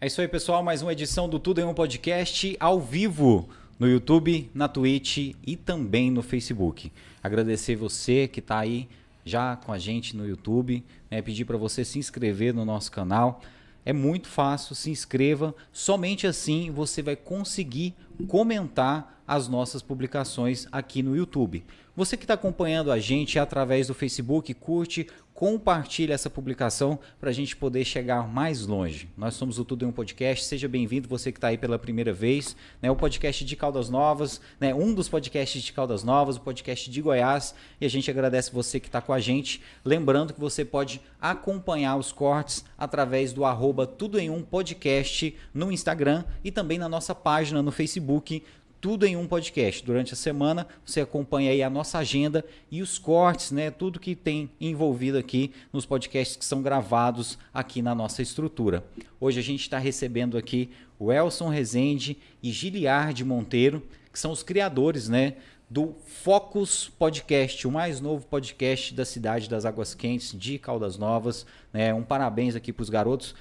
É isso aí, pessoal. Mais uma edição do Tudo em um Podcast ao vivo no YouTube, na Twitch e também no Facebook. Agradecer você que está aí já com a gente no YouTube, né? pedir para você se inscrever no nosso canal. É muito fácil, se inscreva. Somente assim você vai conseguir comentar as nossas publicações aqui no YouTube. Você que está acompanhando a gente através do Facebook, curte, compartilhe essa publicação para a gente poder chegar mais longe. Nós somos o Tudo em um Podcast. Seja bem-vindo, você que está aí pela primeira vez. Né, o podcast de Caldas Novas, né, um dos podcasts de Caldas Novas, o podcast de Goiás. E a gente agradece você que está com a gente. Lembrando que você pode acompanhar os cortes através do arroba Tudo em um Podcast no Instagram e também na nossa página no Facebook tudo em um podcast. Durante a semana você acompanha aí a nossa agenda e os cortes, né? Tudo que tem envolvido aqui nos podcasts que são gravados aqui na nossa estrutura. Hoje a gente está recebendo aqui o Elson Rezende e Giliard Monteiro, que são os criadores, né? Do Focus Podcast, o mais novo podcast da cidade das Águas Quentes de Caldas Novas. Né? Um parabéns aqui para os garotos.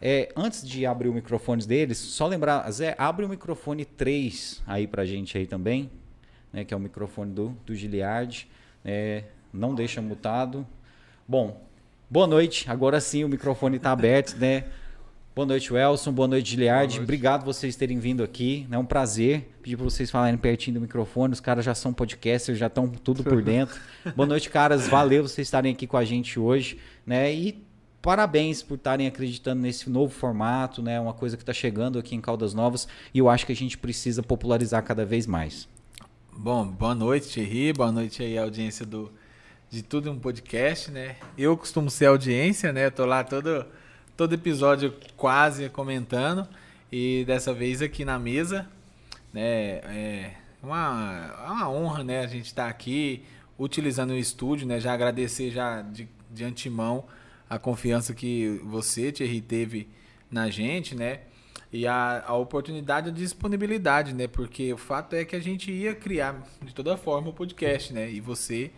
É, antes de abrir o microfone deles, só lembrar, Zé, abre o microfone 3 aí pra gente aí também, né, que é o microfone do, do Giliard. É, não deixa mutado. Bom, boa noite. Agora sim o microfone está aberto, né? Boa noite, Welson. Boa noite, Giliard. Boa noite. Obrigado vocês terem vindo aqui. É um prazer. Pedir para vocês falarem pertinho do microfone. Os caras já são podcasters, já estão tudo por dentro. Boa noite, caras. Valeu vocês estarem aqui com a gente hoje. Né? E parabéns por estarem acreditando nesse novo formato, né? Uma coisa que está chegando aqui em Caldas Novas e eu acho que a gente precisa popularizar cada vez mais. Bom, boa noite, Thierry. Boa noite aí, audiência do de tudo um podcast, né? Eu costumo ser audiência, né? Tô lá todo todo episódio quase comentando e dessa vez aqui na mesa, né? É uma, uma honra, né? A gente estar tá aqui utilizando o estúdio, né? Já agradecer já de, de antemão a confiança que você, Thierry, teve na gente, né? E a, a oportunidade de disponibilidade, né? Porque o fato é que a gente ia criar de toda forma o podcast, né? E você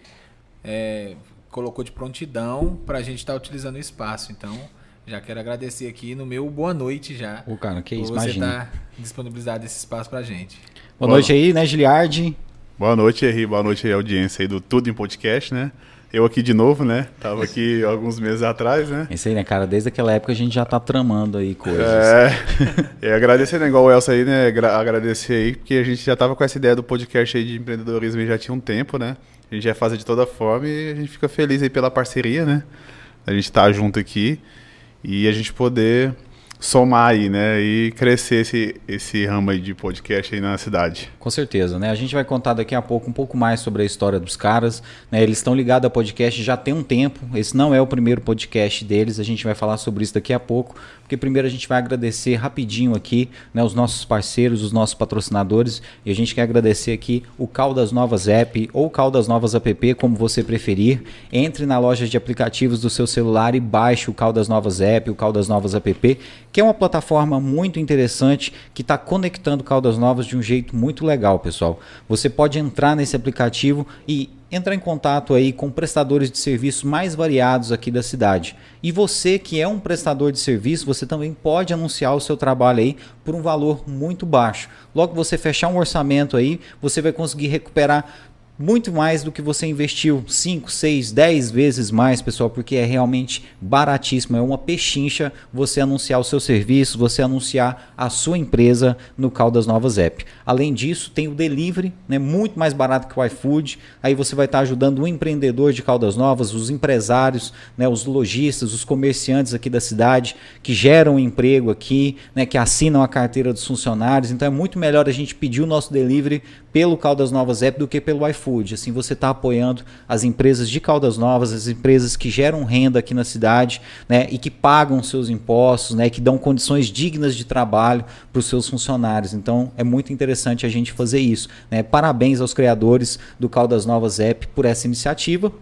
é, colocou de prontidão para a gente estar tá utilizando o espaço. Então, já quero agradecer aqui no meu boa noite já. O cara, que isso, você imagina. Tá disponibilizado esse espaço para a gente. Boa, boa noite aí, né, Giliardi? Boa noite, Henri. Boa noite aí, audiência aí do Tudo em Podcast, né? Eu aqui de novo, né? Tava aqui alguns meses atrás, né? Isso aí, né, cara? Desde aquela época a gente já tá tramando aí coisas. É. é agradecer, né? Igual o Elsa aí, né? Agradecer aí, porque a gente já tava com essa ideia do podcast aí de empreendedorismo já tinha um tempo, né? A gente já faz de toda forma e a gente fica feliz aí pela parceria, né? A gente tá junto aqui e a gente poder somar aí, né? E crescer esse, esse ramo aí de podcast aí na cidade. Com certeza, né? A gente vai contar daqui a pouco um pouco mais sobre a história dos caras. Né? Eles estão ligados a podcast já tem um tempo. Esse não é o primeiro podcast deles. A gente vai falar sobre isso daqui a pouco. Porque primeiro a gente vai agradecer rapidinho aqui né, os nossos parceiros, os nossos patrocinadores. E a gente quer agradecer aqui o Caldas Novas App ou Caldas Novas App, como você preferir. Entre na loja de aplicativos do seu celular e baixe o Caldas Novas App, o Caldas Novas App, que é uma plataforma muito interessante que está conectando Caldas Novas de um jeito muito legal, pessoal. Você pode entrar nesse aplicativo e entrar em contato aí com prestadores de serviços mais variados aqui da cidade. E você que é um prestador de serviço, você também pode anunciar o seu trabalho aí por um valor muito baixo. Logo você fechar um orçamento aí, você vai conseguir recuperar muito mais do que você investiu, 5, 6, 10 vezes mais, pessoal, porque é realmente baratíssimo, é uma pechincha você anunciar o seu serviço, você anunciar a sua empresa no Caldas Novas App. Além disso, tem o delivery, né, muito mais barato que o iFood, aí você vai estar ajudando o empreendedor de Caldas Novas, os empresários, né, os lojistas, os comerciantes aqui da cidade, que geram emprego aqui, né, que assinam a carteira dos funcionários, então é muito melhor a gente pedir o nosso delivery pelo Caldas Novas App do que pelo iFood. Assim, você está apoiando as empresas de Caldas Novas, as empresas que geram renda aqui na cidade, né, e que pagam seus impostos, né, que dão condições dignas de trabalho para os seus funcionários. Então, é muito interessante a gente fazer isso. Né? Parabéns aos criadores do Caldas Novas App por essa iniciativa.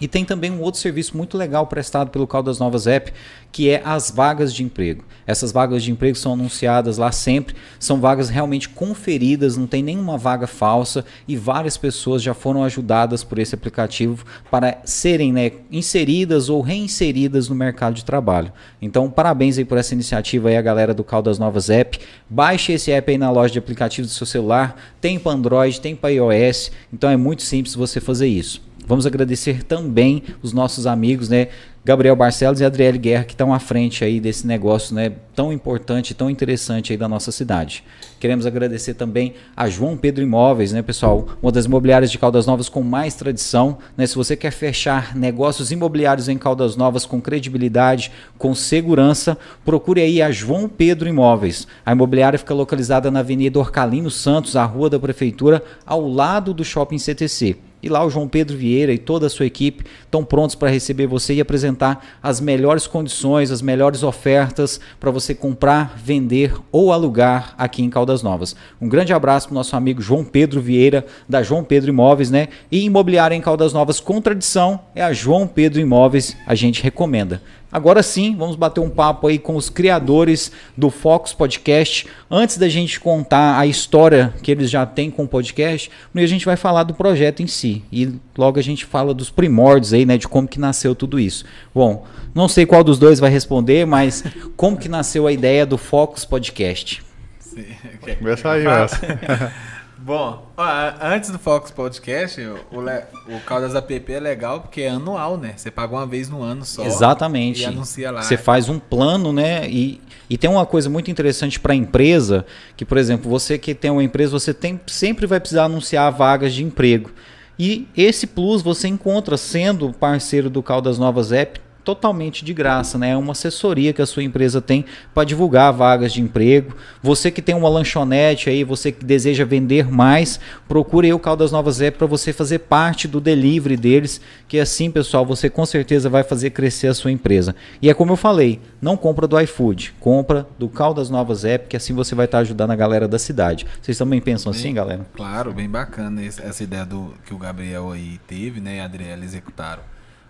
E tem também um outro serviço muito legal prestado pelo Caldas Novas App, que é as vagas de emprego. Essas vagas de emprego são anunciadas lá sempre, são vagas realmente conferidas, não tem nenhuma vaga falsa e várias pessoas já foram ajudadas por esse aplicativo para serem né, inseridas ou reinseridas no mercado de trabalho. Então, parabéns aí por essa iniciativa aí a galera do Caldas Novas App. Baixe esse app aí na loja de aplicativos do seu celular, tem para Android, tem para iOS, então é muito simples você fazer isso. Vamos agradecer também os nossos amigos, né? Gabriel Barcelos e Adriele Guerra, que estão à frente aí desse negócio né, tão importante, tão interessante aí da nossa cidade. Queremos agradecer também a João Pedro Imóveis, né, pessoal? Uma das imobiliárias de Caldas Novas com mais tradição. Né? Se você quer fechar negócios imobiliários em Caldas Novas com credibilidade, com segurança, procure aí a João Pedro Imóveis. A imobiliária fica localizada na Avenida Orcalino Santos, a rua da Prefeitura, ao lado do Shopping CTC. E lá o João Pedro Vieira e toda a sua equipe estão prontos para receber você e apresentar as melhores condições, as melhores ofertas para você comprar, vender ou alugar aqui em Caldas Novas. Um grande abraço para o nosso amigo João Pedro Vieira, da João Pedro Imóveis, né? E imobiliária em Caldas Novas com tradição é a João Pedro Imóveis, a gente recomenda. Agora sim, vamos bater um papo aí com os criadores do Focus Podcast. Antes da gente contar a história que eles já têm com o podcast, a gente vai falar do projeto em si. E logo a gente fala dos primórdios aí, né, de como que nasceu tudo isso. Bom, não sei qual dos dois vai responder, mas como que nasceu a ideia do Focus Podcast? Sim, okay. Começa aí, Bom, ó, antes do Fox Podcast, o, o, o Caldas App é legal porque é anual, né? Você paga uma vez no ano só. Exatamente. E anuncia lá. Você faz um plano, né? E, e tem uma coisa muito interessante para a empresa, que, por exemplo, você que tem uma empresa, você tem, sempre vai precisar anunciar vagas de emprego. E esse plus você encontra sendo parceiro do Caldas Novas App totalmente de graça, né? É uma assessoria que a sua empresa tem para divulgar vagas de emprego. Você que tem uma lanchonete aí, você que deseja vender mais, procure o Caldas Novas App para você fazer parte do delivery deles, que assim, pessoal, você com certeza vai fazer crescer a sua empresa. E é como eu falei, não compra do iFood, compra do Caldas Novas App, que assim você vai estar tá ajudando a galera da cidade. Vocês também pensam bem, assim, galera? Claro, bem bacana essa ideia do que o Gabriel aí teve, né, e a Adriela executaram.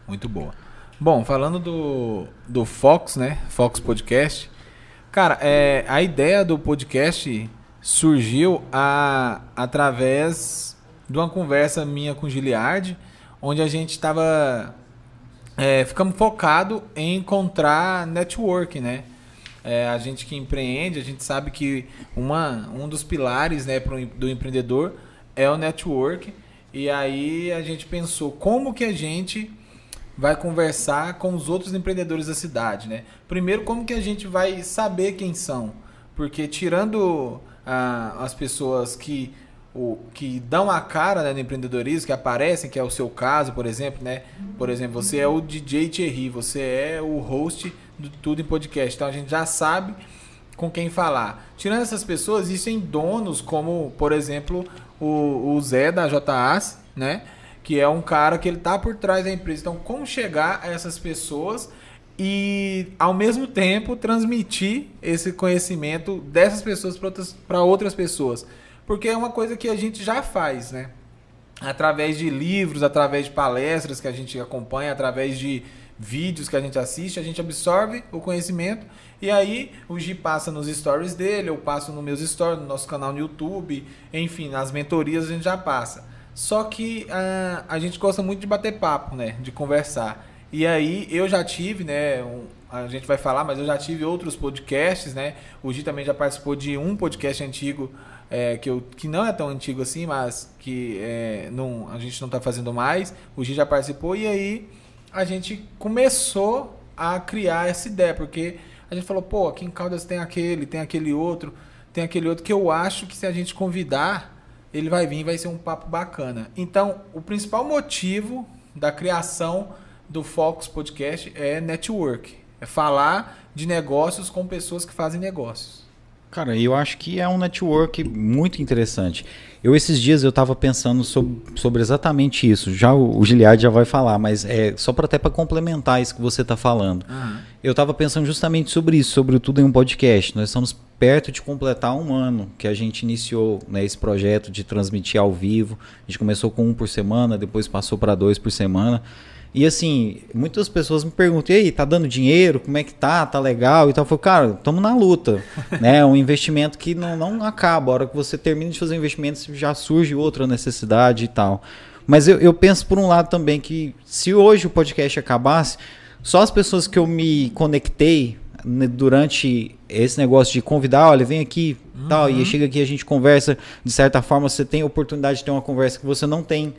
Muito boa. Bom, falando do, do Fox, né? Fox Podcast. Cara, é, a ideia do podcast surgiu a, através de uma conversa minha com o Giliard, onde a gente estava. É, ficamos focado em encontrar network, né? É, a gente que empreende, a gente sabe que uma, um dos pilares né, pro, do empreendedor é o network. E aí a gente pensou como que a gente vai conversar com os outros empreendedores da cidade, né? Primeiro, como que a gente vai saber quem são? Porque tirando ah, as pessoas que, o, que dão a cara né, no empreendedorismo, que aparecem, que é o seu caso, por exemplo, né? Por exemplo, você é o DJ Thierry, você é o host do Tudo em Podcast. Então a gente já sabe com quem falar. Tirando essas pessoas, existem donos como, por exemplo, o, o Zé da JAS, né? Que é um cara que ele tá por trás da empresa. Então, como chegar a essas pessoas e ao mesmo tempo transmitir esse conhecimento dessas pessoas para outras, outras pessoas? Porque é uma coisa que a gente já faz, né? Através de livros, através de palestras que a gente acompanha, através de vídeos que a gente assiste, a gente absorve o conhecimento e aí o Gi passa nos stories dele, eu passo nos meus stories, no nosso canal no YouTube, enfim, nas mentorias a gente já passa. Só que uh, a gente gosta muito de bater papo, né? De conversar. E aí eu já tive, né? Um, a gente vai falar, mas eu já tive outros podcasts, né? O Gi também já participou de um podcast antigo, é, que, eu, que não é tão antigo assim, mas que é, não, a gente não está fazendo mais. O Gi já participou e aí a gente começou a criar essa ideia, porque a gente falou, pô, aqui em Caldas tem aquele, tem aquele outro, tem aquele outro que eu acho que se a gente convidar ele vai vir e vai ser um papo bacana. Então, o principal motivo da criação do Focus Podcast é network. É falar de negócios com pessoas que fazem negócios. Cara, eu acho que é um network muito interessante. Eu esses dias eu estava pensando sobre, sobre, exatamente isso. Já o, o Giliard já vai falar, mas é só para até para complementar isso que você está falando. Uhum. Eu estava pensando justamente sobre isso, sobre o tudo em um podcast. Nós estamos perto de completar um ano que a gente iniciou né, esse projeto de transmitir ao vivo. A gente começou com um por semana, depois passou para dois por semana. E assim, muitas pessoas me perguntam, e aí, tá dando dinheiro? Como é que tá? Tá legal? E tal. Eu falo, cara, estamos na luta. né? É um investimento que não, não acaba. A hora que você termina de fazer investimentos, já surge outra necessidade e tal. Mas eu, eu penso por um lado também que se hoje o podcast acabasse, só as pessoas que eu me conectei né, durante esse negócio de convidar, olha, vem aqui, uhum. tal, e chega aqui a gente conversa, de certa forma você tem a oportunidade de ter uma conversa que você não tem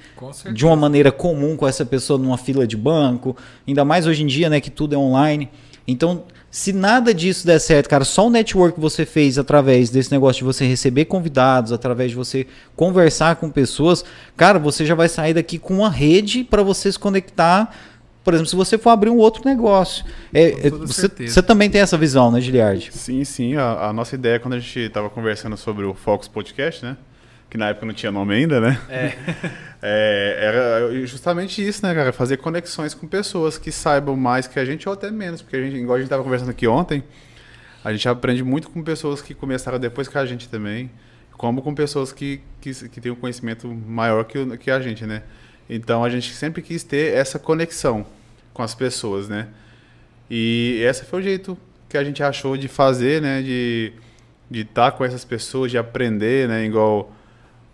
de uma maneira comum com essa pessoa numa fila de banco, ainda mais hoje em dia, né, que tudo é online. Então, se nada disso der certo, cara, só o network que você fez através desse negócio de você receber convidados, através de você conversar com pessoas, cara, você já vai sair daqui com uma rede para você se conectar por exemplo, se você for abrir um outro negócio. É, é você, você, também tem essa visão, né, Giliard? Sim, sim. A, a nossa ideia, quando a gente estava conversando sobre o Focus Podcast, né? Que na época não tinha nome ainda, né? É. é. era justamente isso, né, cara? Fazer conexões com pessoas que saibam mais que a gente ou até menos. Porque a gente, igual a gente estava conversando aqui ontem, a gente aprende muito com pessoas que começaram depois que a gente também, como com pessoas que, que, que têm um conhecimento maior que, que a gente, né? Então a gente sempre quis ter essa conexão com as pessoas, né? E esse foi o jeito que a gente achou de fazer, né? De de estar tá com essas pessoas, de aprender, né? Igual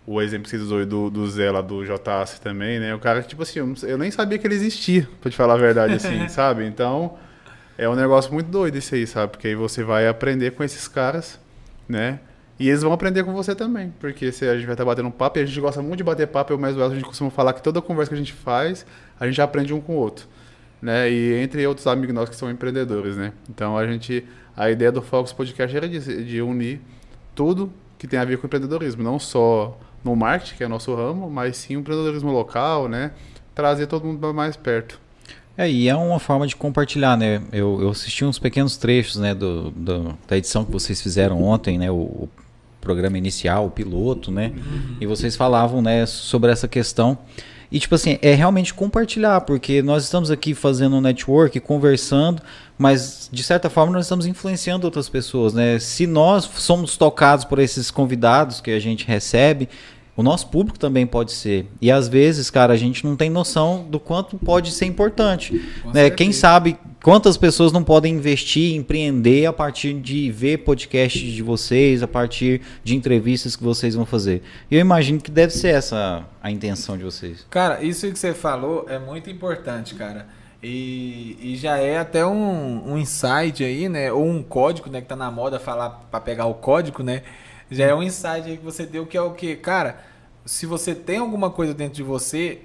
o exemplo que você usou do, do Zé lá do JAC também, né? O cara, tipo assim, eu nem sabia que ele existia, pra te falar a verdade, assim, sabe? Então, é um negócio muito doido isso aí, sabe? Porque aí você vai aprender com esses caras, né? E eles vão aprender com você também, porque se a gente vai estar batendo um papo, e a gente gosta muito de bater papo, eu mais o a gente costuma falar que toda conversa que a gente faz, a gente aprende um com o outro, né? E entre outros amigos nossos que são empreendedores, né? Então a gente, a ideia do Focus Podcast era de, de unir tudo que tem a ver com empreendedorismo, não só no marketing, que é nosso ramo, mas sim o empreendedorismo local, né? Trazer todo mundo mais perto. É, e é uma forma de compartilhar, né? Eu, eu assisti uns pequenos trechos, né, do, do da edição que vocês fizeram ontem, né? O programa inicial, o piloto, né? Uhum. E vocês falavam, né, sobre essa questão. E, tipo assim, é realmente compartilhar, porque nós estamos aqui fazendo um network, conversando, mas, de certa forma, nós estamos influenciando outras pessoas, né? Se nós somos tocados por esses convidados que a gente recebe, o nosso público também pode ser. E às vezes, cara, a gente não tem noção do quanto pode ser importante. Né? Quem sabe quantas pessoas não podem investir, empreender a partir de ver podcasts de vocês, a partir de entrevistas que vocês vão fazer. E eu imagino que deve ser essa a intenção de vocês. Cara, isso que você falou é muito importante, cara. E, e já é até um, um insight aí, né? Ou um código, né? Que tá na moda falar para pegar o código, né? Já é um insight aí que você deu que é o que, cara, se você tem alguma coisa dentro de você,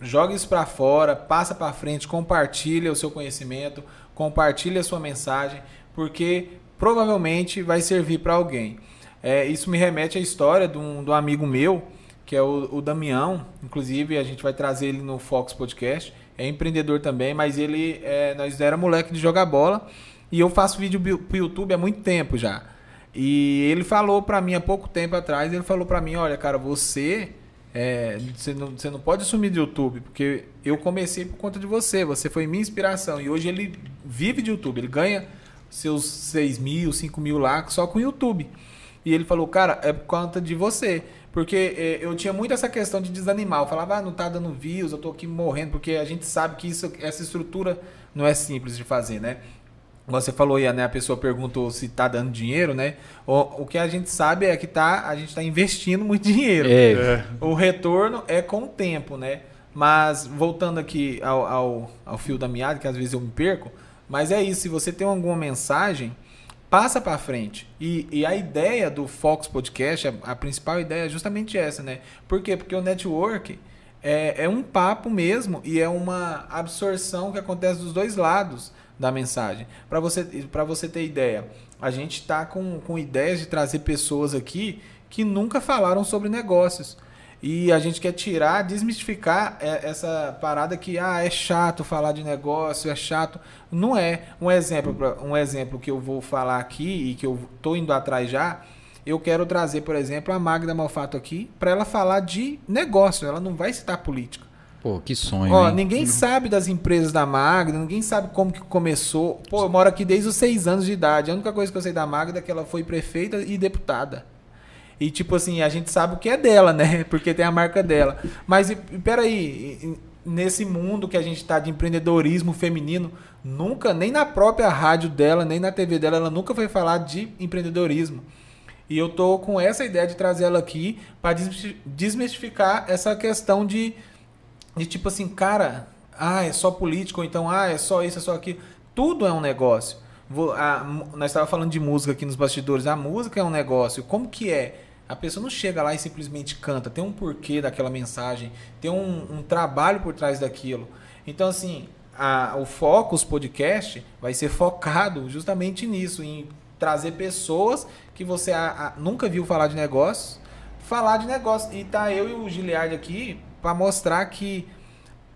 joga isso para fora, passa para frente, compartilha o seu conhecimento, compartilha a sua mensagem, porque provavelmente vai servir para alguém. É, isso me remete à história de um, de um amigo meu, que é o, o, Damião, inclusive a gente vai trazer ele no Fox Podcast, é empreendedor também, mas ele, é, nós era moleque de jogar bola, e eu faço vídeo pro YouTube há muito tempo já. E ele falou para mim há pouco tempo atrás, ele falou para mim, olha, cara, você, é, você, não, você não pode sumir do YouTube, porque eu comecei por conta de você, você foi minha inspiração. E hoje ele vive de YouTube, ele ganha seus 6 mil, 5 mil lá só com o YouTube. E ele falou, cara, é por conta de você. Porque é, eu tinha muito essa questão de desanimar. Eu falava, ah, não tá dando views, eu tô aqui morrendo, porque a gente sabe que isso, essa estrutura não é simples de fazer, né? Você falou aí, né? A pessoa perguntou se está dando dinheiro, né? O, o que a gente sabe é que tá, a gente está investindo muito dinheiro. É. O retorno é com o tempo, né? Mas voltando aqui ao, ao, ao fio da meada, que às vezes eu me perco, mas é isso. Se você tem alguma mensagem, passa para frente. E, e, a ideia do Fox Podcast, a, a, principal ideia é justamente essa, né? Por quê? Porque o network é, é um papo mesmo e é uma absorção que acontece dos dois lados da mensagem. Para você, você ter ideia, a gente está com, com ideias de trazer pessoas aqui que nunca falaram sobre negócios. E a gente quer tirar, desmistificar essa parada que ah, é chato falar de negócio, é chato. Não é. Um exemplo, um exemplo que eu vou falar aqui e que eu estou indo atrás já, eu quero trazer, por exemplo, a Magda Malfato aqui para ela falar de negócio. Ela não vai citar política. Pô, que sonho. Ó, hein? ninguém sabe das empresas da Magda, ninguém sabe como que começou. Pô, eu moro aqui desde os seis anos de idade. A única coisa que eu sei da Magda é que ela foi prefeita e deputada. E tipo assim, a gente sabe o que é dela, né? Porque tem a marca dela. Mas e, peraí, nesse mundo que a gente está de empreendedorismo feminino, nunca, nem na própria rádio dela, nem na TV dela, ela nunca foi falar de empreendedorismo. E eu tô com essa ideia de trazer ela aqui para desmistificar essa questão de, de tipo assim, cara, ah, é só político, ou então, ah, é só isso, é só aquilo. Tudo é um negócio. Vou, a, nós estávamos falando de música aqui nos bastidores. A música é um negócio. Como que é? A pessoa não chega lá e simplesmente canta. Tem um porquê daquela mensagem. Tem um, um trabalho por trás daquilo. Então, assim, a, o Focus Podcast vai ser focado justamente nisso, em trazer pessoas que você a, nunca viu falar de negócios, falar de negócio. E tá eu e o Giliard aqui para mostrar que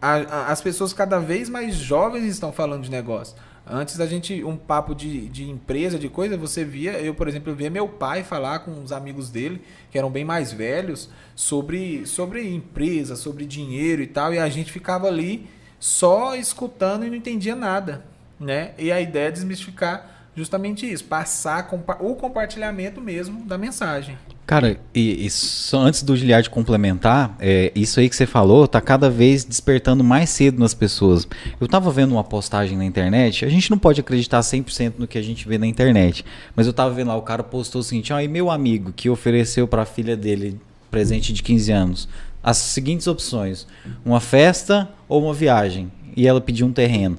as pessoas cada vez mais jovens estão falando de negócio. Antes da gente, um papo de, de empresa, de coisa, você via, eu, por exemplo, via meu pai falar com os amigos dele, que eram bem mais velhos, sobre, sobre empresa, sobre dinheiro e tal, e a gente ficava ali só escutando e não entendia nada, né? E a ideia é desmistificar justamente isso, passar o compartilhamento mesmo da mensagem. Cara, e, e só antes do Giliard complementar, é, isso aí que você falou tá cada vez despertando mais cedo nas pessoas. Eu tava vendo uma postagem na internet, a gente não pode acreditar 100% no que a gente vê na internet, mas eu tava vendo lá, o cara postou o seguinte, ó, e meu amigo que ofereceu para a filha dele presente de 15 anos, as seguintes opções, uma festa ou uma viagem, e ela pediu um terreno.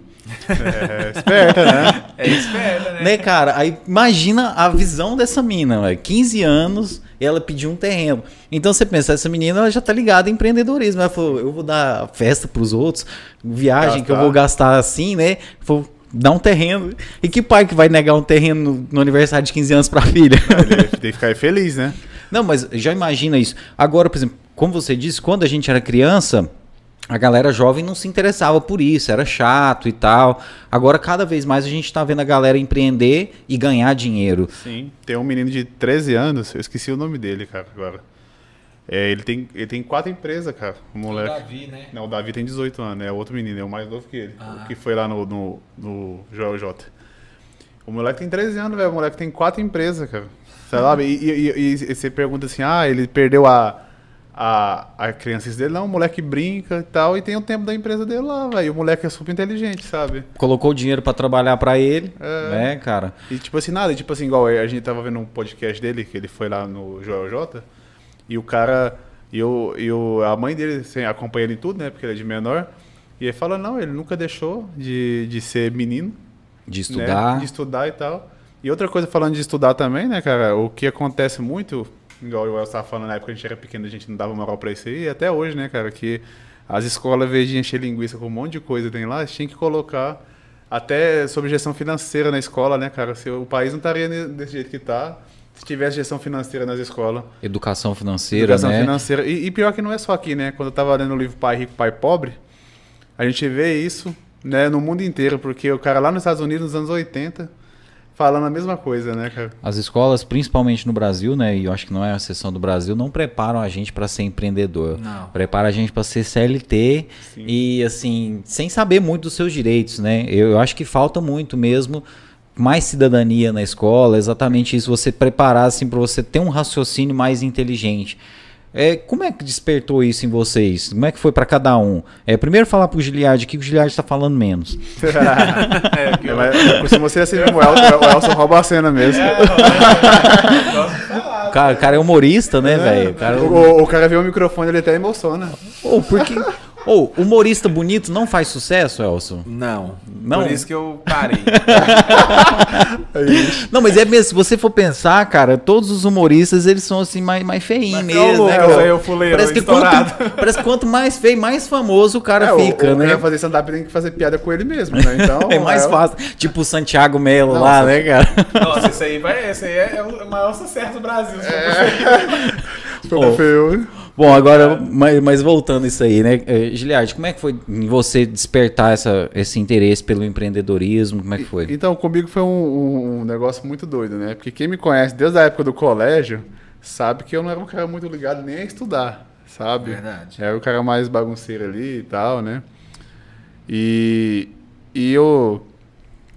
É, esperta, né? É esperta, né? né, cara? Aí imagina a visão dessa mina, véio. 15 anos, ela pediu um terreno. Então você pensa, essa menina ela já tá ligada em empreendedorismo. Ela falou, eu vou dar festa pros outros, viagem que eu vou gastar assim, né? Vou dar um terreno. E que pai que vai negar um terreno no, no aniversário de 15 anos pra filha? Ele tem que ficar feliz, né? Não, mas já imagina isso. Agora, por exemplo, como você disse, quando a gente era criança, a galera jovem não se interessava por isso, era chato e tal. Agora, cada vez mais a gente está vendo a galera empreender e ganhar dinheiro. Sim, tem um menino de 13 anos, eu esqueci o nome dele, cara, agora. É, ele, tem, ele tem quatro empresas, cara, o moleque. O Davi, né? Não, o Davi tem 18 anos, é outro menino, é o mais novo que ele, ah. que foi lá no, no, no Joel J. O moleque tem 13 anos, velho, o moleque tem quatro empresas, cara. Sabe? E, e, e, e você pergunta assim, ah, ele perdeu a a, a criança dele, não, o moleque brinca e tal, e tem o tempo da empresa dele lá, velho. O moleque é super inteligente, sabe? Colocou o dinheiro para trabalhar para ele, é. né, cara? E tipo assim, nada, tipo assim, igual a gente tava vendo um podcast dele, que ele foi lá no Joel J, e o cara, e, o, e o, a mãe dele assim, acompanha ele em tudo, né, porque ele é de menor, e ele fala, não, ele nunca deixou de, de ser menino. De estudar. Né, de estudar e tal. E outra coisa, falando de estudar também, né, cara, o que acontece muito igual o El estava falando, na época que a gente era pequeno, a gente não dava moral para isso aí, e até hoje, né, cara, que as escolas, invés de encher linguiça com um monte de coisa tem lá, tinha que colocar até sobre gestão financeira na escola, né, cara? Se o país não estaria desse jeito que está se tivesse gestão financeira nas escolas. Educação financeira, Educação né? financeira. E, e, pior que não é só aqui, né? Quando eu estava lendo o livro Pai Rico, Pai Pobre, a gente vê isso né, no mundo inteiro, porque o cara lá nos Estados Unidos, nos anos 80, falando a mesma coisa, né, cara? As escolas, principalmente no Brasil, né, e eu acho que não é a exceção do Brasil, não preparam a gente para ser empreendedor. Não. Prepara a gente para ser CLT Sim. e assim, sem saber muito dos seus direitos, né? Eu, eu acho que falta muito mesmo mais cidadania na escola, exatamente isso, você preparar assim para você ter um raciocínio mais inteligente. É, como é que despertou isso em vocês? Como é que foi para cada um? É, primeiro falar pro Giliard que o Giliard está falando menos. é, que eu... Se você assim o Elson, o Elson rouba a cena mesmo. É, o cara, cara é humorista, né, é, velho? O, o, cara vê o microfone, ele até emociona. Oh, porque ou, oh, humorista bonito não faz sucesso, Elson? Não. Não. Por isso que eu parei. não, mas é mesmo, se você for pensar, cara, todos os humoristas, eles são assim, mais, mais feinhos mesmo, né? Cara? Eu fuleiro, parece, que quanto, parece que quanto mais feio, mais famoso o cara é, fica, o, né? O fazer stand-up tem que fazer piada com ele mesmo, né? Então, é mais é... fácil. Tipo o Santiago Melo não, lá, né, cara? Nossa, isso aí, vai, esse aí é o maior sucesso do Brasil. É. Super feio. Bom, agora, mas, mas, voltando isso aí, né? Eh, Giliard, como é que foi você despertar essa, esse interesse pelo empreendedorismo? Como é que foi? Então, comigo foi um, um, negócio muito doido, né? Porque quem me conhece desde a época do colégio sabe que eu não era um cara muito ligado nem a estudar, sabe? Verdade. Era o cara mais bagunceiro ali e tal, né? E, e eu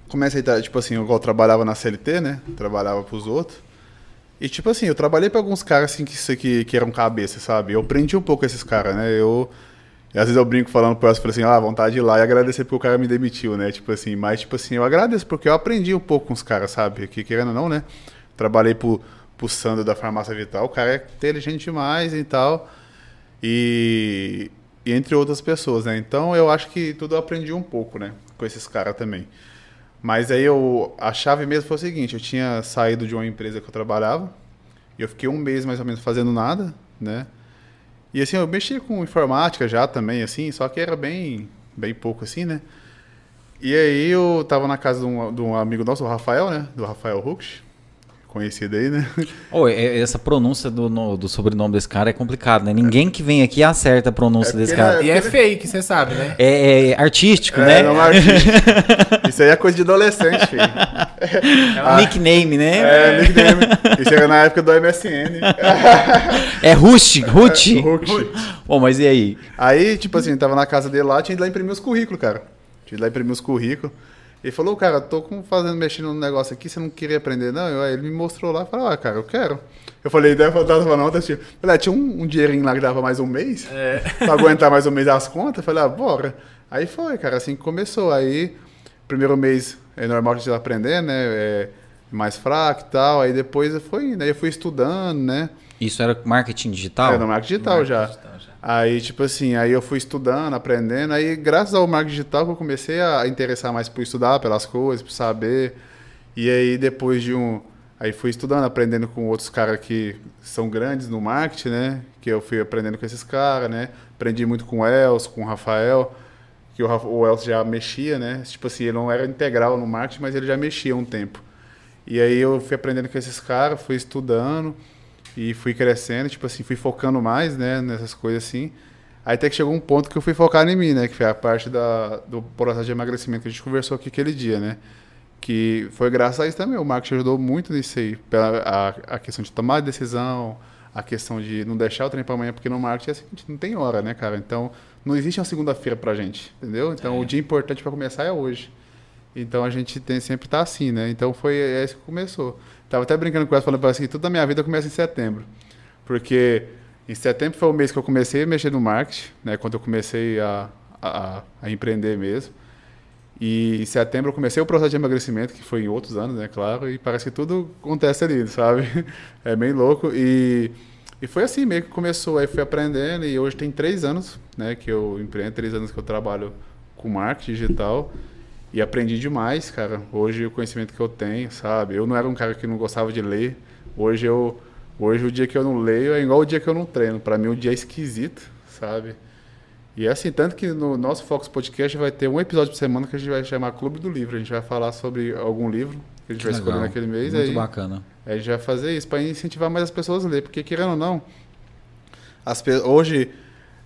comecei, a, tipo assim, eu trabalhava na CLT, né? Trabalhava pros outros. E tipo assim, eu trabalhei para alguns caras assim que, que, que eram cabeça, sabe? Eu aprendi um pouco esses caras, né? Eu, às vezes eu brinco falando pro Elcio, assim, ah, vontade de ir lá e agradecer porque o cara me demitiu, né? Tipo assim, mas tipo assim, eu agradeço porque eu aprendi um pouco com os caras, sabe? Que querendo ou não, né? Trabalhei pro, pro Sandro da Farmácia Vital, o cara é inteligente demais e tal. E, e entre outras pessoas, né? Então eu acho que tudo eu aprendi um pouco, né? Com esses caras também. Mas aí eu, a chave mesmo foi o seguinte, eu tinha saído de uma empresa que eu trabalhava, e eu fiquei um mês mais ou menos fazendo nada, né? E assim, eu mexia com informática já também, assim, só que era bem, bem pouco assim, né? E aí eu tava na casa de um, de um amigo nosso, o Rafael, né? Do Rafael Hux, conhecido aí, né? Oh, essa pronúncia do, no, do sobrenome desse cara é complicado, né? Ninguém que vem aqui acerta a pronúncia É desse cara. E é fake, você sabe, né? É, é artístico, É, né? não é artista. Isso aí é coisa de adolescente, filho. É um nickname, né? É, nickname. Isso era na época do MSN. É Rush, Ruth. Hux. Bom, mas e aí? Aí, tipo assim, tava na casa dele lá, tinha ido lá imprimir os currículos, cara. Tinha ido lá imprimir os currículos. Ele falou, cara, tô com, fazendo, mexendo no negócio aqui, você não queria aprender, não? Eu, aí ele me mostrou lá, falou, ah, cara, eu quero. Eu falei, deve faltar não, assim. Falei, ah, tinha um, um dinheirinho lá que dava mais um mês, É. pra aguentar mais um mês as contas. Eu falei, ah, bora. Aí foi, cara, assim que começou. Aí, primeiro mês é normal a gente aprender, né? É mais fraco e tal. Aí depois foi indo. Aí eu fui estudando, né? Isso era marketing digital? No marketing digital já. digital já. Aí, tipo assim, aí eu fui estudando, aprendendo. Aí, graças ao marketing digital, que eu comecei a interessar mais por estudar pelas coisas, por saber. E aí, depois de um. Aí fui estudando, aprendendo com outros caras que são grandes no marketing, né? Que eu fui aprendendo com esses caras, né? Aprendi muito com o Els, com o Rafael, que o, o Els já mexia, né? Tipo assim, ele não era integral no marketing, mas ele já mexia um tempo. E aí eu fui aprendendo com esses caras, fui estudando e fui crescendo, tipo assim, fui focando mais, né, nessas coisas assim. Aí até que chegou um ponto que eu fui focar em mim, né, que foi a parte da, do processo de emagrecimento que a gente conversou aqui aquele dia, né. Que foi graças a isso também, o marketing ajudou muito nisso aí, pela a, a questão de tomar decisão, a questão de não deixar o trem pra amanhã, porque no marketing é assim, a gente não tem hora, né, cara. Então, não existe uma segunda-feira pra gente, entendeu? Então, o dia importante pra começar é hoje. Então a gente tem sempre tá assim, né? Então foi esse que começou. Tava até brincando com ela, falando assim, tudo na minha vida começa em setembro. Porque em setembro foi o mês que eu comecei a mexer no marketing, né? Quando eu comecei a, a, a empreender mesmo. E em setembro eu comecei o processo de emagrecimento, que foi em outros anos, né? Claro, e parece que tudo acontece ali, sabe? É bem louco. E, e foi assim meio que começou. Aí fui aprendendo e hoje tem três anos, né? Que eu empreendo, três anos que eu trabalho com marketing digital. E aprendi demais, cara. Hoje o conhecimento que eu tenho, sabe? Eu não era um cara que não gostava de ler. Hoje eu hoje o dia que eu não leio é igual o dia que eu não treino. Para mim o dia é esquisito, sabe? E é assim, tanto que no nosso Fox Podcast vai ter um episódio por semana que a gente vai chamar Clube do Livro. A gente vai falar sobre algum livro que a gente vai escolher Legal. naquele mês. Muito aí, bacana. aí a gente vai fazer isso para incentivar mais as pessoas a ler. Porque, querendo ou não, as hoje,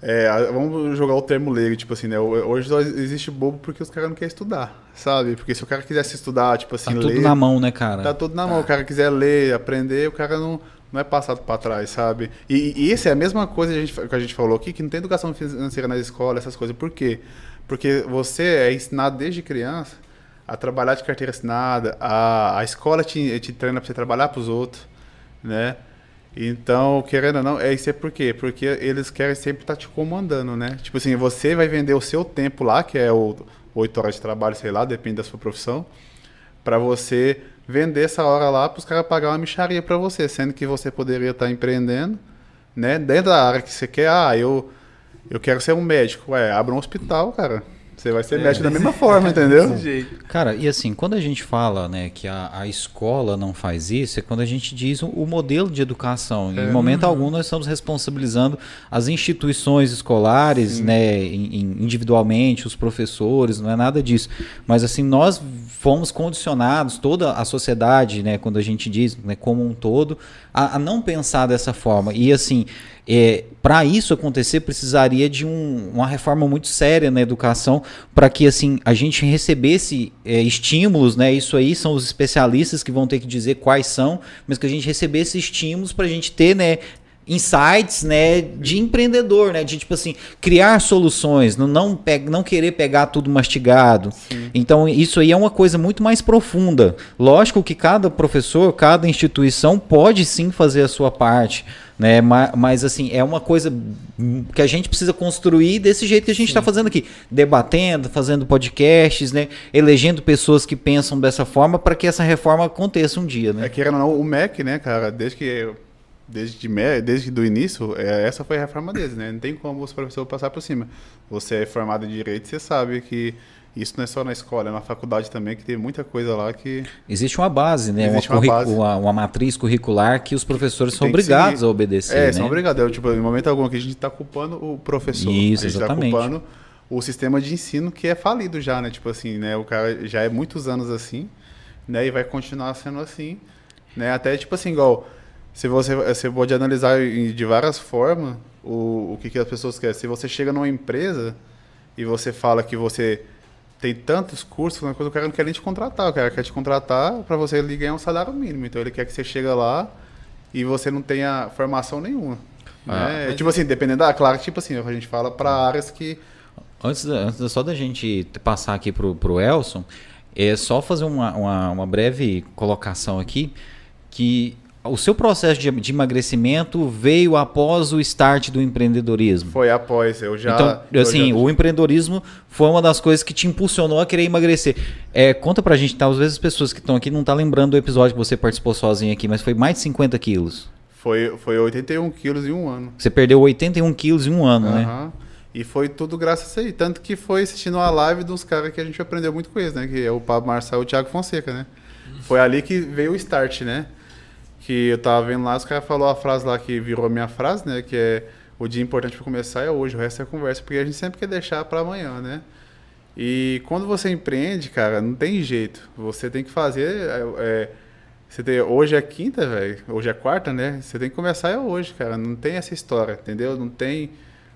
é, vamos jogar o termo leigo, tipo assim, né? Hoje só existe bobo porque os caras não querem estudar, sabe? Porque se o cara quisesse estudar, tipo assim, Tá tudo ler, na mão, né, cara? tá tudo na mão. O cara quiser ler, aprender, o cara não, não é passado para trás, sabe? E, e isso é a mesma coisa que a, gente, que a gente falou aqui, que não tem educação financeira nas escolas, essas coisas. Por quê? Porque você é ensinado desde criança a trabalhar de carteira assinada, a, a escola te, te treina para você trabalhar para os outros, né? Então, querendo ou não, é isso é por quê? Porque eles querem sempre estar te comandando, né? Tipo assim, você vai vender o seu tempo lá, que é o 8 horas de trabalho, sei lá, depende da sua profissão, para você vender essa hora lá para os caras pagar uma micharia para você, sendo que você poderia estar empreendendo, né? Dentro da área que você quer, ah, eu eu quero ser um médico, ué, abra um hospital, cara. Você vai ser médico da mesma forma, entendeu? Desse jeito. Cara, e assim, quando a gente fala né, que a, a escola não faz isso, é quando a gente diz o, o modelo de educação. Em momento algum, nós estamos responsabilizando as instituições escolares, né, em- em- individualmente, os professores, não é nada disso. Mas assim, nós fomos condicionados, toda a sociedade, né, quando a gente diz né, como um todo, a, a não pensar dessa forma. E assim, é, para isso acontecer, precisaria de um- uma reforma muito séria na educação para que assim a gente recebesse é, estímulos, né? Isso aí são os especialistas que vão ter que dizer quais são, mas que a gente recebesse estímulos para a gente ter, né? Insights, né, de empreendedor, né, de tipo assim, criar soluções, não não, pe não querer pegar tudo mastigado. Sim. Então, isso aí é uma coisa muito mais profunda. Lógico que cada professor, cada instituição pode sim fazer a sua parte, né, mas, mas assim, é uma coisa que a gente precisa construir desse jeito que a gente está fazendo aqui, debatendo, fazendo podcasts, né, elegendo pessoas que pensam dessa forma para que essa reforma aconteça um dia, né? É que o MEC, né, cara, desde que desde, desde do início, é, essa foi a reforma deles, né? Não tem como os professores passar por cima. Você é formado em direito, você sabe que isso não é só na escola, é na faculdade também, que tem muita coisa lá que. Existe uma base, né? Existe uma, uma, base. Uma, uma, matriz curricular que os professores são obrigados a obedecer. É, né? são obrigados. É, tipo, em momento algum que a gente está culpando o professor. Isso, a gente tá exatamente. Está culpando o sistema de ensino que é falido já, né? Tipo assim, né? O cara já é muitos anos assim, né? E vai continuar sendo assim, né? Até tipo assim, igual se você, você pode analisar de várias formas o, o que, que as pessoas querem. Se você chega numa empresa e você fala que você tem tantos cursos, uma coisa, o cara não quer nem te contratar, o cara quer te contratar para você ganhar um salário mínimo. Então ele quer que você chegue lá e você não tenha formação nenhuma. Ah, né? Tipo assim, dependendo da. Claro, tipo assim, a gente fala para áreas que. Antes, antes só da gente passar aqui pro, pro Elson, é só fazer uma, uma, uma breve colocação aqui que o seu processo de, de, emagrecimento veio após o start do empreendedorismo? Foi após, eu já. Então, assim, já... o empreendedorismo foi uma das coisas que te impulsionou a querer emagrecer. É, conta pra gente, tá? Às vezes as pessoas que estão aqui não tá lembrando do episódio que você participou sozinho aqui, mas foi mais de 50 quilos. Foi, foi 81 quilos em um ano. Você perdeu 81 quilos em um ano, uhum. né? E foi tudo graças a isso. Tanto que foi assistindo uma live dos caras que a gente aprendeu muito com eles, né? Que é o Pablo Marçal e o Thiago Fonseca, né? Foi ali que veio o start, né? Que eu tava vendo lá, os caras falou a frase lá que virou a minha frase, né? Que é o dia importante para começar é hoje, o resto é conversa, porque a gente sempre quer deixar para amanhã, né? E quando você empreende, cara, não tem jeito. Você tem que fazer. É, é você tem, hoje é quinta, velho. Hoje é quarta, né? Você tem que começar é hoje, cara. Não tem essa história, entendeu? Não tem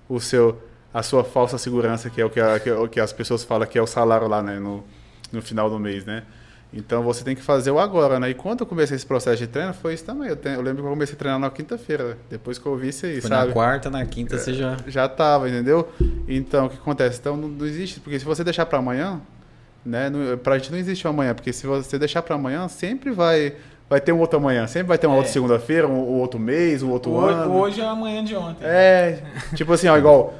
o seu, a sua falsa segurança, que é o que, a, que, é que as pessoas falam que é o salário lá, né? No, no final do mês, né? Então você tem que fazer o agora, né? E quando eu comecei esse processo de treino, foi isso também. Eu, tenho, eu lembro que eu comecei a treinar na quinta-feira, depois que eu vi isso aí, foi sabe? Na quarta, na quinta você já. Já tava, entendeu? Então o que acontece? Então não, não existe, porque se você deixar para amanhã, né? Não, pra gente não existe o um amanhã, porque se você deixar para amanhã, sempre vai. Vai ter um outro amanhã, sempre vai ter uma é. outra segunda-feira, um, um, outro mês, um outro hoje, ano. Hoje é amanhã de ontem. É, tipo assim, ó, igual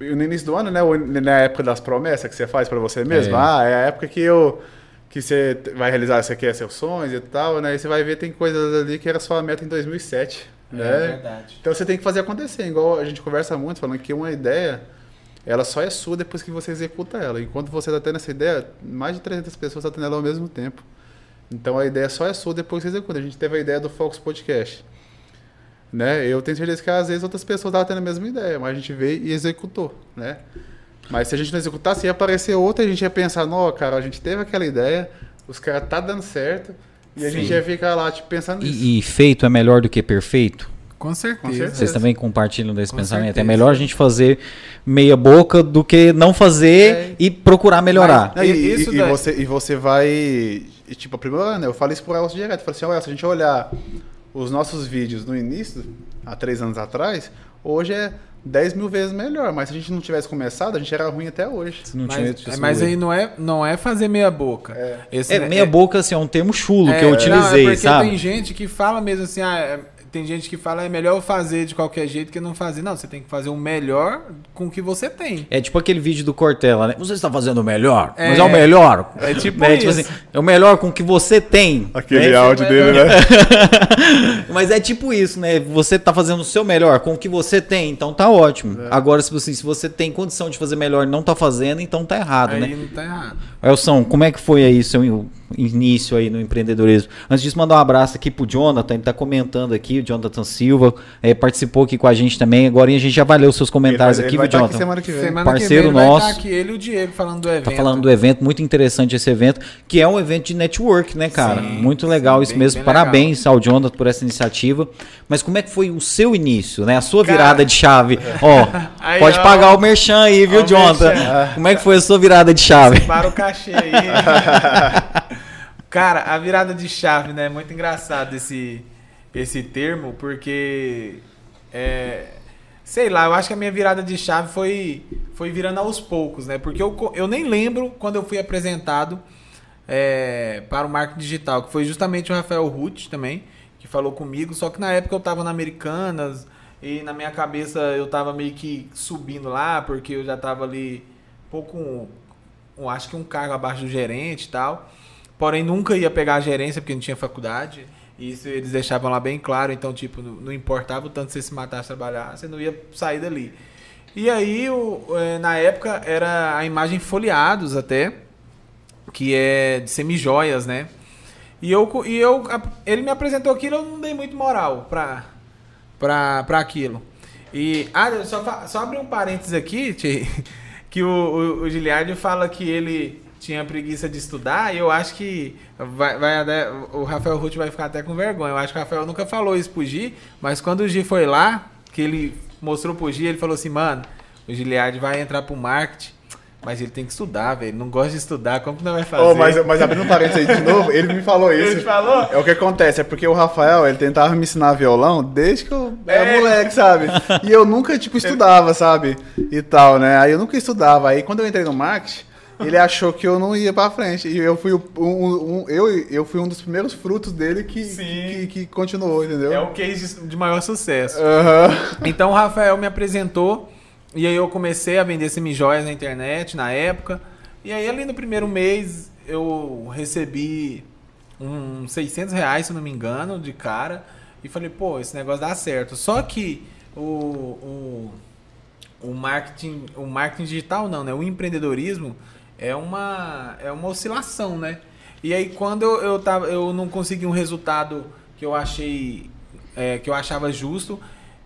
no início do ano, né? Na época das promessas que você faz para você mesmo. É. Ah, é a época que eu que você vai realizar, você quer seus sonhos e tal, né? E você vai ver tem coisas ali que era sua meta em 2007, é, né? É verdade. Então você tem que fazer acontecer, igual a gente conversa muito falando que uma ideia ela só é sua depois que você executa ela. Enquanto você está tendo essa ideia, mais de 300 pessoas estão tendo ela ao mesmo tempo. Então a ideia só é sua depois que você executa. A gente teve a ideia do Focus Podcast. Né? Eu tenho certeza que às vezes outras pessoas estavam tendo a mesma ideia, mas a gente veio e executou, né? Mas se a gente não executasse, ia aparecer outra, a gente ia pensar, não, cara, a gente teve aquela ideia, os caras tá dando certo, e a Sim. gente ia ficar lá, tipo, pensando nisso. E, e, feito é melhor do que perfeito? Com certeza. Com certeza. Vocês também compartilham desse Com pensamento. Certeza. É melhor a gente fazer meia boca do que não fazer é. e procurar melhorar. Mas, e, e, e, você, e você vai. tipo, a primeira, né, eu falei isso pro Elcio direto. Eu falei assim, olha, se a gente olhar os nossos vídeos no início, há três anos atrás, hoje é 10 mil vezes melhor. Mas se a gente não tivesse começado, a gente era ruim até hoje. Mas, é, mas aí não é, não é fazer meia boca. É, Esse, é meia é, boca assim, é um termo chulo que eu utilizei, não, é porque sabe? Tem gente que fala mesmo assim, ah, é, tem gente que fala é melhor fazer de qualquer jeito que não fazer. Não, você tem que fazer o melhor com o que você tem. É tipo aquele vídeo do Cortella, né? Você está fazendo o melhor, é, mas é o melhor. É tipo, é, tipo assim, é o melhor com o que você tem. Aquele né? áudio dele, né? mas é tipo isso, né? Você está fazendo o seu melhor com o que você tem, então tá ótimo. É. Agora, se você, se você tem condição de fazer melhor e não tá fazendo, então tá errado, aí né? Não tá errado. Elson, como é que foi aí seu início aí no empreendedorismo? Antes disso, mandar um abraço aqui pro Jonathan, ele tá comentando aqui, o Jonathan Silva, é, participou aqui com a gente também. Agora a gente já valeu seus comentários ele aqui, viu, Jonathan? Aqui semana que vem. Semana Parceiro que vem nosso. Vai estar aqui ele e o Diego falando do evento. Tá falando do evento, muito interessante esse evento, que é um evento de network, né, cara? Sim, muito legal sim, isso bem, mesmo. Bem Parabéns legal. ao Jonathan por essa iniciativa. Mas como é que foi o seu início, né? A sua cara, virada de chave? Ó, aí, pode ó, pagar o merchan aí, viu, Jonathan? Merchan. Como é que foi a sua virada de chave? Para o cachê aí. Cara, a virada de chave, né? É muito engraçado esse, esse termo, porque é, sei lá, eu acho que a minha virada de chave foi, foi virando aos poucos, né? Porque eu, eu nem lembro quando eu fui apresentado é, para o marketing digital, que foi justamente o Rafael Ruth também, que falou comigo, só que na época eu estava na Americanas e na minha cabeça eu estava meio que subindo lá, porque eu já estava ali pouco, um, acho que um cargo abaixo do gerente e tal. Porém, nunca ia pegar a gerência porque não tinha faculdade. Isso eles deixavam lá bem claro, então, tipo, não, importava o tanto você se matasse trabalhar, você não ia sair dali. E aí, o, é, na época, era a imagem folheados até, que é de semijoias, né? E eu, e eu, ele me apresentou aquilo, eu não dei muito moral pra, pra, pra aquilo. E, ah, só, só abrir um parênteses aqui, que o, o, o Giliardi fala que ele tinha preguiça de estudar, e eu acho que vai, vai até, o Rafael Ruth vai ficar até com vergonha. Eu acho que o Rafael nunca falou isso pro Gi, mas quando o Gi foi lá, que ele mostrou pro Gi, ele falou assim, mano, o Giliard vai entrar pro marketing, mas ele tem que estudar, velho. Não gosta de estudar, como que não vai fazer? Oh, mas, mas abrindo um parênteses aí de novo, ele me falou isso. Ele falou? É o que acontece, é porque o Rafael, ele tentava me ensinar violão desde que eu era é. moleque, sabe? E eu nunca, tipo, estudava, sabe? E tal, né? Aí eu nunca estudava. Aí quando eu entrei no marketing, ele achou que eu não ia pra frente. E eu fui, um, um, eu, eu fui um dos primeiros frutos dele que, que, que, continuou, entendeu? É o case de maior sucesso. Uhum. Então o Rafael me apresentou. E aí eu comecei a vender semijoias na internet na época. E aí ali no primeiro mês eu recebi uns 600 reais, se não me engano, de cara. E falei, pô, esse negócio dá certo. Só que o, o, o marketing, o marketing digital não, né? O empreendedorismo é uma, é uma oscilação, né? E aí quando eu, eu, tava, eu não consegui um resultado que eu achei é, que eu achava justo,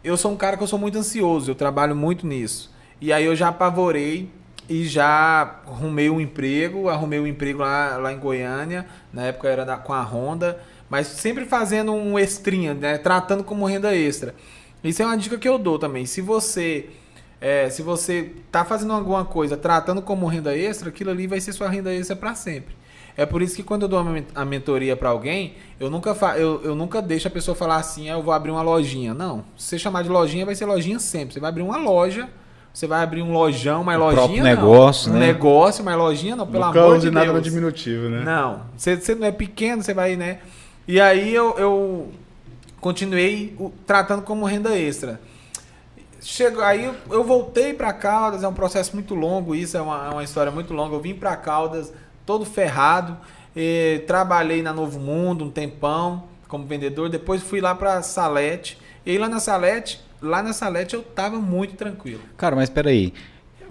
eu sou um cara que eu sou muito ansioso, eu trabalho muito nisso. E aí eu já apavorei e já arrumei um emprego, arrumei um emprego lá, lá em Goiânia, na época era da, com a Honda, mas sempre fazendo um extrinha, né? Tratando como renda extra. Isso é uma dica que eu dou também. Se você é, se você está fazendo alguma coisa tratando como renda extra, aquilo ali vai ser sua renda extra para sempre. É por isso que quando eu dou a mentoria para alguém, eu nunca, fa eu, eu nunca deixo a pessoa falar assim, ah, eu vou abrir uma lojinha. Não. Se você chamar de lojinha, vai ser lojinha sempre. Você vai abrir uma loja, você vai abrir um lojão, uma o lojinha. negócio, não. né? Um negócio, uma lojinha, não, pelo Nunca amor de nada Deus. no diminutivo, né? Não. Você, você não é pequeno, você vai, né? E aí eu, eu continuei tratando como renda extra. Chego, aí eu, eu voltei para Caldas, é um processo muito longo, isso é uma, é uma história muito longa. Eu vim para Caldas todo ferrado, trabalhei na Novo Mundo um tempão como vendedor, depois fui lá para Salete. E lá na Salete, lá na Salete eu tava muito tranquilo. Cara, mas espera aí.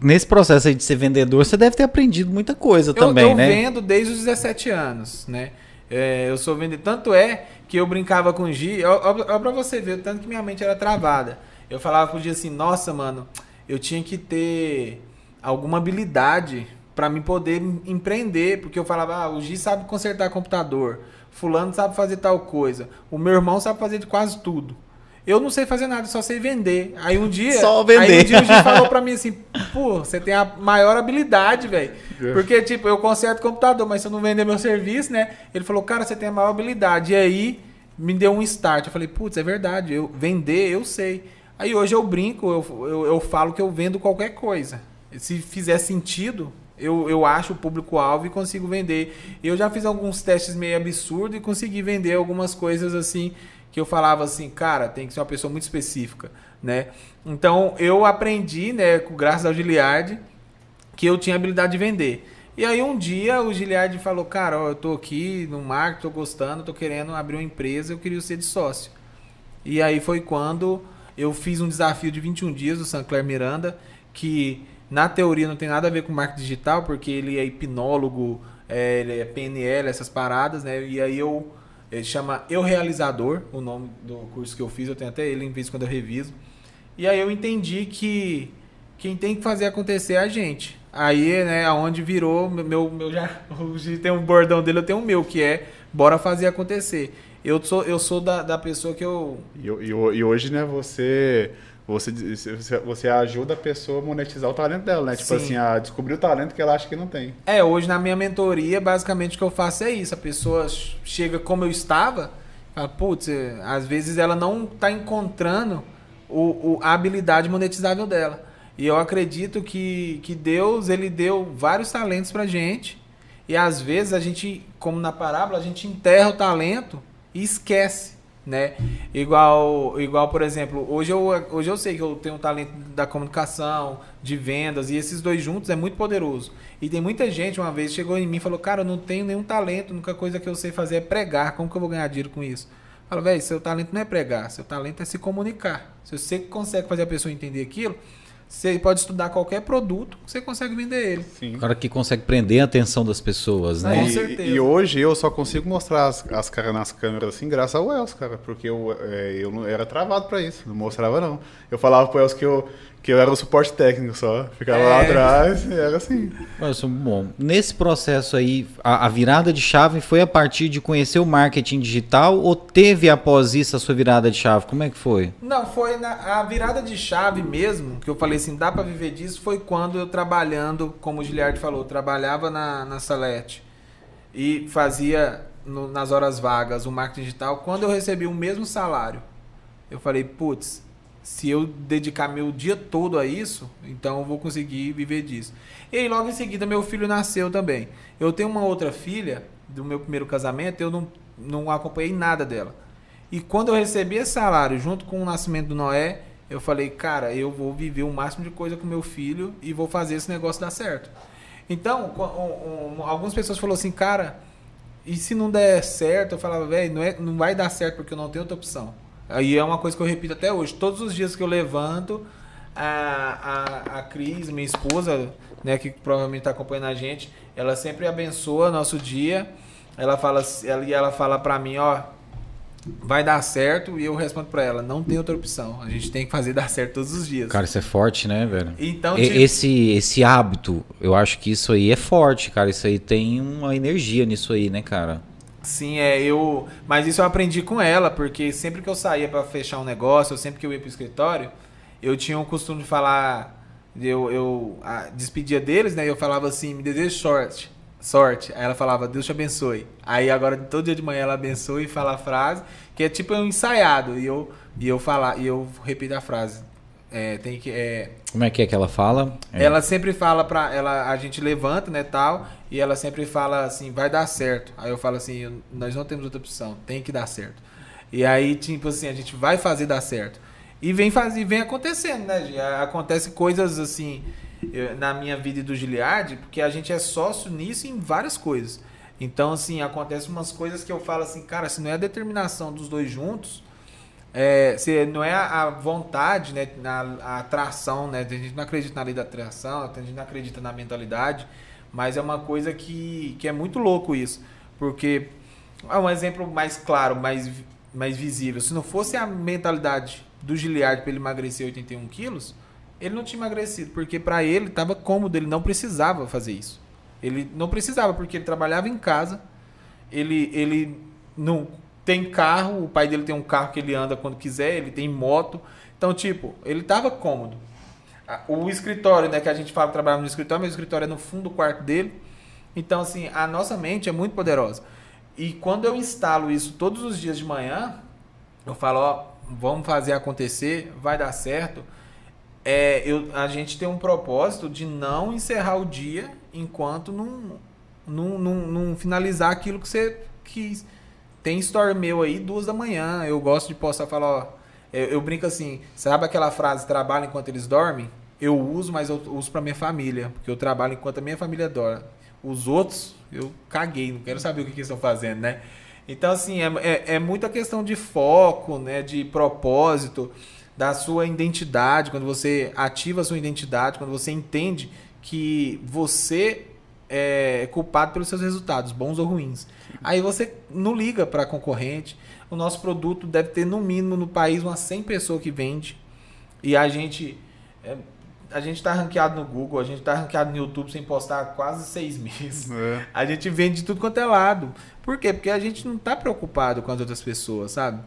Nesse processo aí de ser vendedor, você deve ter aprendido muita coisa eu, também, eu né? Eu vendo desde os 17 anos, né? É, eu sou vendedor. Tanto é que eu brincava com o Gi. Olha pra você ver o tanto que minha mente era travada. Eu falava pro dia assim, nossa, mano, eu tinha que ter alguma habilidade para me poder empreender, porque eu falava, ah, o Gi sabe consertar computador, fulano sabe fazer tal coisa, o meu irmão sabe fazer de quase tudo. Eu não sei fazer nada, só sei vender. Aí um dia, só vender. aí um dia o Gi falou para mim assim, pô, você tem a maior habilidade, velho. É. Porque tipo, eu conserto computador, mas se eu não vender meu serviço, né? Ele falou, cara, você tem a maior habilidade. E aí me deu um start. Eu falei, putz, é verdade, eu vender, eu sei. Aí hoje eu brinco, eu, eu, eu falo que eu vendo qualquer coisa. Se fizer sentido, eu, eu acho o público-alvo e consigo vender. Eu já fiz alguns testes meio absurdos e consegui vender algumas coisas assim que eu falava assim, cara, tem que ser uma pessoa muito específica, né? Então eu aprendi, né, graças ao Giliard, que eu tinha habilidade de vender. E aí um dia o Giliard falou, cara, ó, eu tô aqui no marketing, tô gostando, tô querendo abrir uma empresa, eu queria ser de sócio. E aí foi quando eu fiz um desafio de 21 dias do Sancler Miranda, que na teoria não tem nada a ver com marketing digital, porque ele é hipnólogo, é, ele é PNL, essas paradas, né? E aí eu ele chama Eu Realizador, o nome do curso que eu fiz, eu tenho até ele em vez quando eu reviso. E aí eu entendi que quem tem que fazer acontecer é a gente. Aí, né, aonde virou meu meu já tem um bordão dele, eu tenho o meu que é bora fazer acontecer eu sou, eu sou da, da pessoa que eu. E, e, e hoje, né, você, você, você ajuda a pessoa a monetizar o talento dela, né? Tipo Sim. assim, a descobrir o talento que ela acha que não tem. É, hoje na minha mentoria, basicamente o que eu faço é isso. A pessoa chega como eu estava, fala, putz, às vezes ela não está encontrando o, o, a habilidade monetizável dela. E eu acredito que, que Deus ele deu vários talentos pra gente. E às vezes a gente, como na parábola, a gente enterra o talento e esquece, né? Igual, igual por exemplo, hoje eu, hoje eu sei que eu tenho um talento da comunicação, de vendas, e esses dois juntos é muito poderoso. E tem muita gente, uma vez, chegou em mim e falou, cara, eu não tenho nenhum talento, a única coisa que eu sei fazer é pregar, como que eu vou ganhar dinheiro com isso? Fala, velho, seu talento não é pregar, seu talento é se comunicar. Se você consegue fazer a pessoa entender aquilo, você pode estudar qualquer produto, você consegue vender ele. Sim. O cara que consegue prender a atenção das pessoas, né? Com certeza. E, e hoje eu só consigo mostrar as, as caras nas câmeras assim, graças ao Els, cara, porque eu, é, eu não era travado para isso, não mostrava não. Eu falava pro Els que eu, que eu era o suporte técnico só. Ficava é. lá atrás e era assim. Nossa, bom. Nesse processo aí, a, a, virada de chave foi a partir de conhecer o marketing digital ou teve após isso a sua virada de chave? Como é que foi? Não, foi na, a virada de chave mesmo, que eu falei assim, dá para viver disso, foi quando eu trabalhando, como o Giliard falou, trabalhava na, na Salete e fazia no, nas horas vagas o marketing digital. Quando eu recebi o mesmo salário, eu falei, putz, se eu dedicar meu dia todo a isso, então eu vou conseguir viver disso. E aí, logo em seguida, meu filho nasceu também. Eu tenho uma outra filha do meu primeiro casamento, eu não, não acompanhei nada dela. E quando eu recebi esse salário, junto com o nascimento do Noé, eu falei, cara, eu vou viver o máximo de coisa com meu filho e vou fazer esse negócio dar certo. Então, um, um, algumas pessoas falaram assim, cara, e se não der certo? Eu falava, velho, não, é, não vai dar certo porque eu não tenho outra opção. Aí é uma coisa que eu repito até hoje. Todos os dias que eu levanto, a, a, a Cris, minha esposa, né, que provavelmente está acompanhando a gente, ela sempre abençoa nosso dia. Ela fala, ela, ela fala para mim, ó, vai dar certo e eu respondo para ela, não tem outra opção. A gente tem que fazer dar certo todos os dias. Cara, isso é forte, né, velho? Então, tipo... esse esse hábito, eu acho que isso aí é forte, cara. Isso aí tem uma energia nisso aí, né, cara? Sim, é, eu. Mas isso eu aprendi com ela, porque sempre que eu saía para fechar um negócio, ou sempre que eu ia pro escritório, eu tinha o costume de falar. Eu, eu a, despedia deles, né? E eu falava assim, me desejo sorte. Sorte. Aí ela falava, Deus te abençoe. Aí agora, todo dia de manhã, ela abençoe e fala a frase, que é tipo um ensaiado. E eu, e eu falar, e eu repito a frase. É, tem que. É... Como é que é que ela fala? É. Ela sempre fala pra. Ela, a gente levanta, né, tal, e ela sempre fala assim, vai dar certo. Aí eu falo assim, nós não temos outra opção, tem que dar certo. E aí, tipo assim, a gente vai fazer dar certo. E vem fazer, vem acontecendo, né? Acontece coisas assim eu, na minha vida e do Giliard, porque a gente é sócio nisso em várias coisas. Então, assim, acontece umas coisas que eu falo assim, cara, se não é a determinação dos dois juntos, é, se não é a vontade, né, a, atração, né, a gente não acredita na lei da atração, a gente não acredita na mentalidade, mas é uma coisa que, que é muito louco isso, porque é um exemplo mais claro, mais, mais visível. Se não fosse a mentalidade do Giliard para ele emagrecer 81 quilos, ele não tinha emagrecido, porque para ele estava cômodo, ele não precisava fazer isso. Ele não precisava, porque ele trabalhava em casa, ele, ele não tem carro, o pai dele tem um carro que ele anda quando quiser, ele tem moto. Então, tipo, ele tava cômodo. O escritório, né, que a gente fala trabalhava no escritório, mas o escritório é no fundo do quarto dele. Então, assim, a nossa mente é muito poderosa. E quando eu instalo isso todos os dias de manhã, eu falo, ó, vamos fazer acontecer, vai dar certo. É, eu, a gente tem um propósito de não encerrar o dia enquanto não, não, não, não finalizar aquilo que você quis. Tem story meu aí, duas da manhã. Eu gosto de postar falar, ó. Eu, eu, brinco assim, sabe aquela frase, trabalho enquanto eles dormem? Eu uso, mas eu uso pra minha família. Porque eu trabalho enquanto a minha família dorme. Os outros, eu caguei, não quero saber o que, que eles estão fazendo, né? Então, assim, é, é, é muita questão de foco, né? De propósito, da sua identidade. Quando você ativa a sua identidade, quando você entende que você é culpado pelos seus resultados, bons ou ruins. Aí você não liga para concorrente. O nosso produto deve ter no mínimo no país umas 100 pessoas que vende. E a gente é, a gente está ranqueado no Google, a gente está ranqueado no YouTube sem postar há quase seis meses. É. A gente vende de tudo quanto é lado. Por quê? Porque a gente não está preocupado com as outras pessoas, sabe?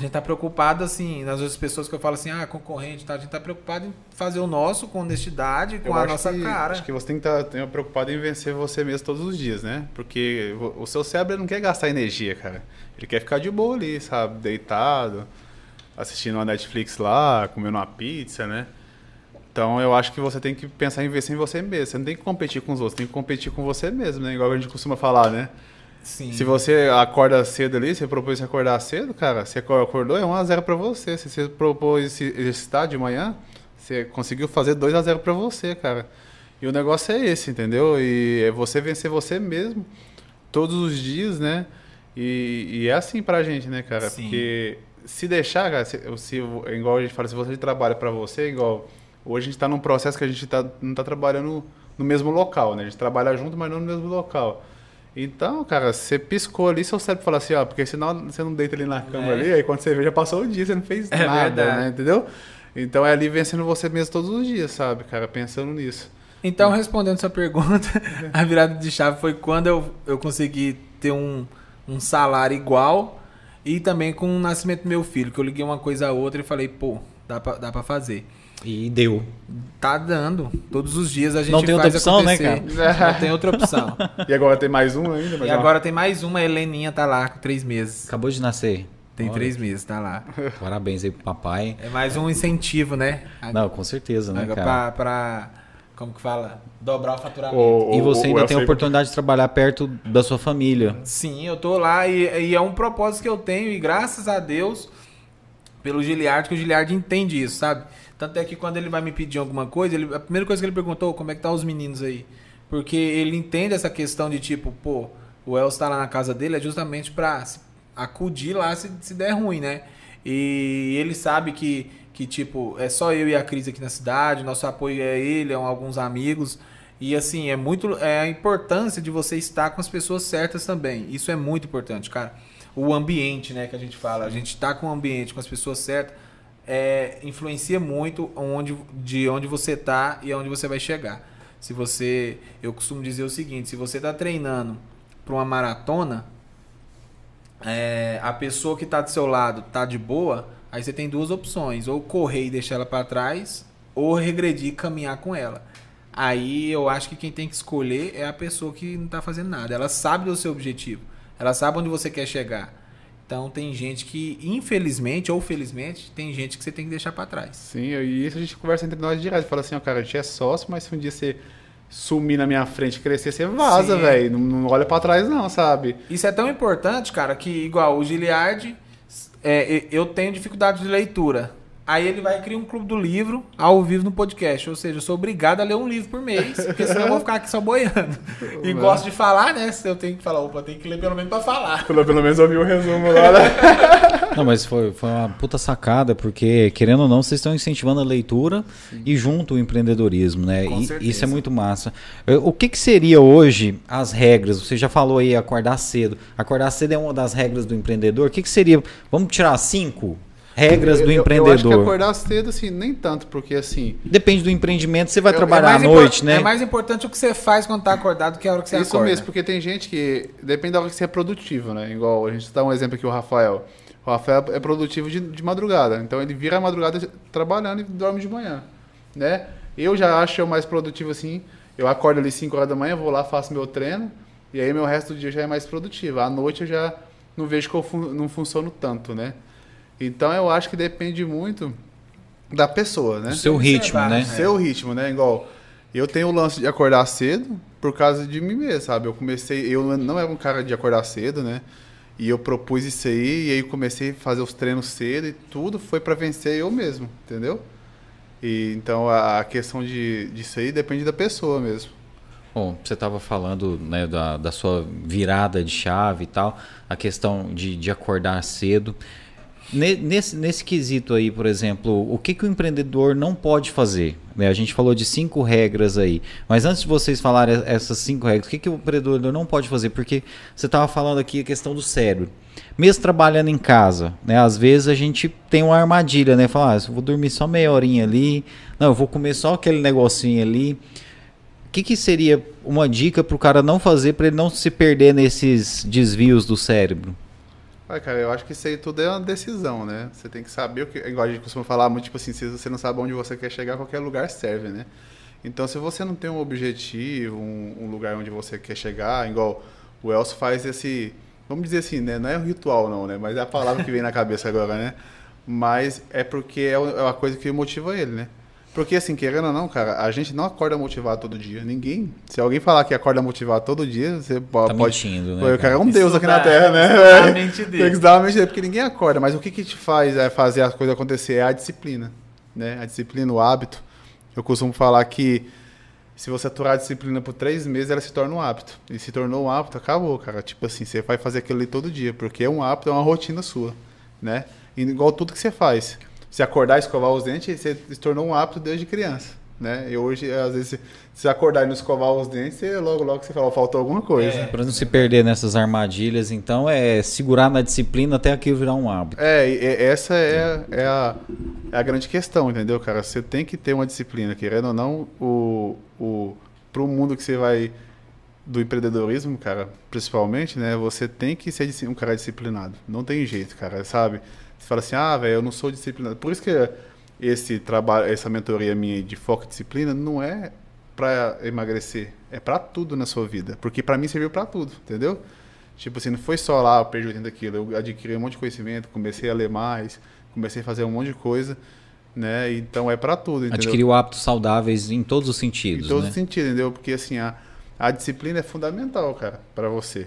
A gente tá preocupado, assim, nas outras pessoas que eu falo assim, ah, concorrente, tá? A gente tá preocupado em fazer o nosso com honestidade, com eu a nossa que, cara. Acho que você tem que estar tá, preocupado em vencer você mesmo todos os dias, né? Porque o seu cérebro não quer gastar energia, cara. Ele quer ficar de boa ali, sabe? Deitado. assistindo uma Netflix lá, comendo uma pizza, né? Então eu acho que você tem que pensar em investir em você mesmo. Você não tem que competir com os outros, tem que competir com você mesmo, né? Igual a gente costuma falar, né? Sim. Se você acorda cedo ali, você propôs se acordar cedo, cara, você acordou, é 1x0 pra você. Se você propôs se exercitar de manhã, você conseguiu fazer 2x0 pra você, cara. E o negócio é esse, entendeu? E é você vencer você mesmo todos os dias, né? E, e é assim pra gente, né, cara? Sim. Porque se deixar, cara, se, se, igual a gente fala, se você trabalha pra você, igual hoje a gente tá num processo que a gente tá, não tá trabalhando no mesmo local, né? A gente trabalha junto, mas não no mesmo local. Então, cara, você piscou ali, seu cérebro fala assim, ó, porque senão você não deita ali na cama É. ali, aí quando você vê, já passou o dia, você não fez É nada, verdade. né? Entendeu? Então é ali vencendo você mesmo todos os dias, sabe, cara, pensando nisso. Então, respondendo sua pergunta, a virada de chave foi quando eu, eu consegui ter um, um salário igual e também com o nascimento do meu filho, que eu liguei uma coisa a outra e falei, pô, dá pra, dá pra fazer. E deu. Tá dando. Todos os dias a gente Não tem outra faz opção, né, acontecer. Não tem outra opção. E agora tem mais um ainda, mas e agora tem mais uma, a Heleninha tá lá com três meses. Acabou de nascer. Tem Olha, três meses, tá lá. Parabéns aí pro papai. É mais um incentivo, né? Não, com certeza, né, cara? pra, pra. Como que fala? Dobrar o faturamento. O- E você o- ainda tem a oportunidade de trabalhar perto da sua família. Sim, eu tô lá e, e é um propósito que eu tenho e graças a Deus pelo Giliard, que o Giliard entende isso, sabe? Tanto é que quando ele vai me pedir alguma coisa, ele- a primeira coisa que ele perguntou, como é que tá os meninos aí? Porque ele entende essa questão de tipo, pô, o Elcio tá lá na casa dele é justamente pra acudir lá se, se der ruim, né? E ele sabe que, que, tipo, é só eu e a Cris aqui na cidade, nosso apoio é ele, é um- alguns amigos. E assim, é muito. É a importância de você estar com as pessoas certas também. Isso é muito importante, cara. O ambiente, né, que a gente fala. A gente tá com o ambiente, com as pessoas certas, é, influencia muito onde, de onde você tá e aonde você vai chegar. Se você. Eu costumo dizer o seguinte: se você tá treinando para uma maratona, é, a pessoa que tá do seu lado tá de boa, aí você tem duas opções: ou correr e deixar ela para trás, ou regredir e caminhar com ela. Aí eu acho que quem tem que escolher é a pessoa que não tá fazendo nada. Ela sabe do seu objetivo, ela sabe onde você quer chegar. Então tem gente que, infelizmente ou felizmente, tem gente que você tem que deixar para trás. Sim, e isso a gente conversa entre nós direto. Fala assim, ó, cara, a gente é sócio, mas se um dia você sumir na minha frente e crescer, você vaza, velho. Não, não olha pra trás, não, sabe? Isso é tão importante, cara, que igual o Giliard, é, eu tenho dificuldade de leitura. Aí ele vai criar um clube do livro ao vivo no podcast. Ou seja, eu sou obrigado a ler um livro por mês, porque senão eu vou ficar aqui só boiando. E gosto de falar, né? Se eu tenho que falar, opa, tem que ler pelo menos pra falar. Pelo, pelo menos ouvi o resumo lá, né? Não, mas foi, foi uma puta sacada, porque, querendo ou não, vocês estão incentivando a leitura e junto o empreendedorismo, né? Com E- certeza. isso é muito massa. Eh, O que, que seria hoje as regras? Você já falou aí acordar cedo. Acordar cedo é uma das regras do empreendedor. O que, que seria? Vamos tirar cinco regras do Eu- eu- empreendedor. Eu acho que acordar cedo, assim, nem tanto, porque assim. Depende do empreendimento, você vai Eu- é trabalhar à mais impor- noite, né? É mais importante o que você faz quando tá acordado que a hora que você Isso acorda. mesmo, porque tem gente que. Depende da hora que você é produtivo, né? Igual a gente dá um exemplo aqui, o Rafael. O Rafael é produtivo de, de madrugada. Então ele vira a madrugada trabalhando e dorme de manhã. Né? Eu já acho eu mais produtivo assim. Eu acordo ali 5 horas da manhã, vou lá, faço meu treino. E aí meu resto do dia já é mais produtivo. À noite eu já não vejo que eu fun- não funciono tanto, né? Então eu acho que depende muito da pessoa, né? O seu ritmo, Observar, né? É. Seu ritmo, né? Igual, eu tenho o lance de acordar cedo por causa de mim mesmo, sabe? Eu comecei, eu não era um cara de acordar cedo, né? E eu propus isso aí, e aí comecei a fazer os treinos cedo e tudo foi pra vencer eu mesmo, entendeu? E então a a questão de, disso aí depende da pessoa mesmo. Bom, você estava falando né, da, da sua virada de chave e tal, a questão de, de acordar cedo. Ne- Nesse, nesse quesito aí, por exemplo, o que, que o empreendedor não pode fazer? Né, A gente falou de cinco regras aí, mas antes de vocês falarem essas cinco regras, o que, que o empreendedor não pode fazer? Porque você estava falando aqui a questão do cérebro. Mesmo trabalhando em casa, né? Às vezes a gente tem uma armadilha, né? Falar, ah, eu vou dormir só meia horinha ali, não, eu vou comer só aquele negocinho ali. O que, que seria uma dica para o cara não fazer para ele não se perder nesses desvios do cérebro? Ah, cara, eu acho que isso aí tudo é uma decisão, né? Você tem que saber o que. Igual a gente costuma falar muito, tipo assim, se você não sabe onde você quer chegar, qualquer lugar serve, né? Então, se você não tem um objetivo, um, um lugar onde você quer chegar, igual o Elcio faz esse. Vamos dizer assim, né? Não é um ritual, não, né? Mas é a palavra que vem na cabeça agora, né? mas é porque é o- é uma coisa que motiva ele, né? Porque assim, querendo ou não, cara, a gente não acorda motivado todo dia. Ninguém. Se alguém falar que acorda motivado todo dia, você Tá pode. mentindo, né, Pô, o cara é um deus aqui na Terra, né? a É. mente Tem que dele. estudar a mente dele, porque ninguém acorda. Mas o que, que te faz é, fazer as coisas acontecer é a disciplina. Né? A disciplina, o hábito. Eu costumo falar que se você aturar a disciplina por três meses, ela se torna um hábito. E se tornou um hábito, acabou, cara. Tipo assim, você vai fazer aquilo ali todo dia, porque é um hábito, é uma rotina sua, né? E igual tudo que você faz. Se acordar e escovar os dentes, você se tornou um hábito desde criança, né? E hoje, às vezes, se acordar e não escovar os dentes, você, logo, logo você fala, "Ó, faltou alguma coisa. É. Para não se perder nessas armadilhas, então é segurar na disciplina até aquilo virar um hábito. É, e- essa é, é, a, é a grande questão, entendeu, cara? Você tem que ter uma disciplina, querendo ou não, o, o, pro mundo que você vai do empreendedorismo, cara, principalmente, né? Você tem que ser um cara disciplinado. Não tem jeito, cara, sabe? Você fala assim, ah, velho, eu não sou disciplinado. Por isso que esse trabalho, essa mentoria minha de foco e disciplina não é para emagrecer, é para tudo na sua vida, porque para mim serviu para tudo, entendeu? Tipo assim, não foi só lá, eu perdi 80 quilos, eu adquiri um monte de conhecimento, comecei a ler mais, comecei a fazer um monte de coisa, né? Então é para tudo, entendeu? Adquirir hábitos saudáveis em todos os sentidos, Em todos né? os sentidos, entendeu? Porque assim, a, a disciplina é fundamental, cara, para você,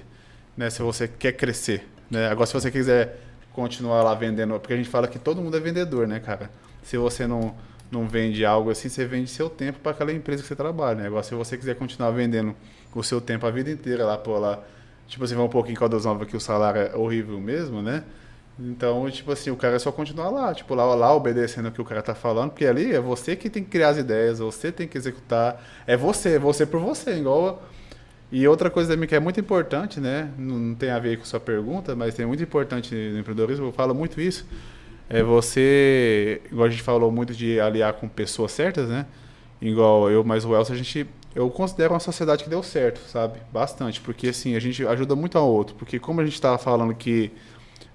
né? Se você quer crescer, né? Agora se você quiser continuar lá vendendo, porque a gente fala que todo mundo é vendedor, né, cara? Se você não não vende algo assim, você vende seu tempo para aquela empresa que você trabalha, né? Agora se você quiser continuar vendendo o seu tempo a vida inteira lá por lá, tipo assim, vai um pouquinho em Caldas Nova que o salário é horrível mesmo, né? Então, tipo assim, o cara é só continuar lá, tipo, lá, lá obedecendo o que o cara tá falando, porque ali é você que tem que criar as ideias, você tem que executar, é você, é você por você, igual. E outra coisa também que é muito importante, né? Não, tem a ver com sua pergunta, mas é muito importante no empreendedorismo, eu falo muito isso. É você, igual a gente falou muito de aliar com pessoas certas, né? Igual eu mais o Elcio, a gente. Eu considero uma sociedade que deu certo, sabe? Bastante, porque assim, a gente ajuda muito ao outro. Porque como a gente estava falando que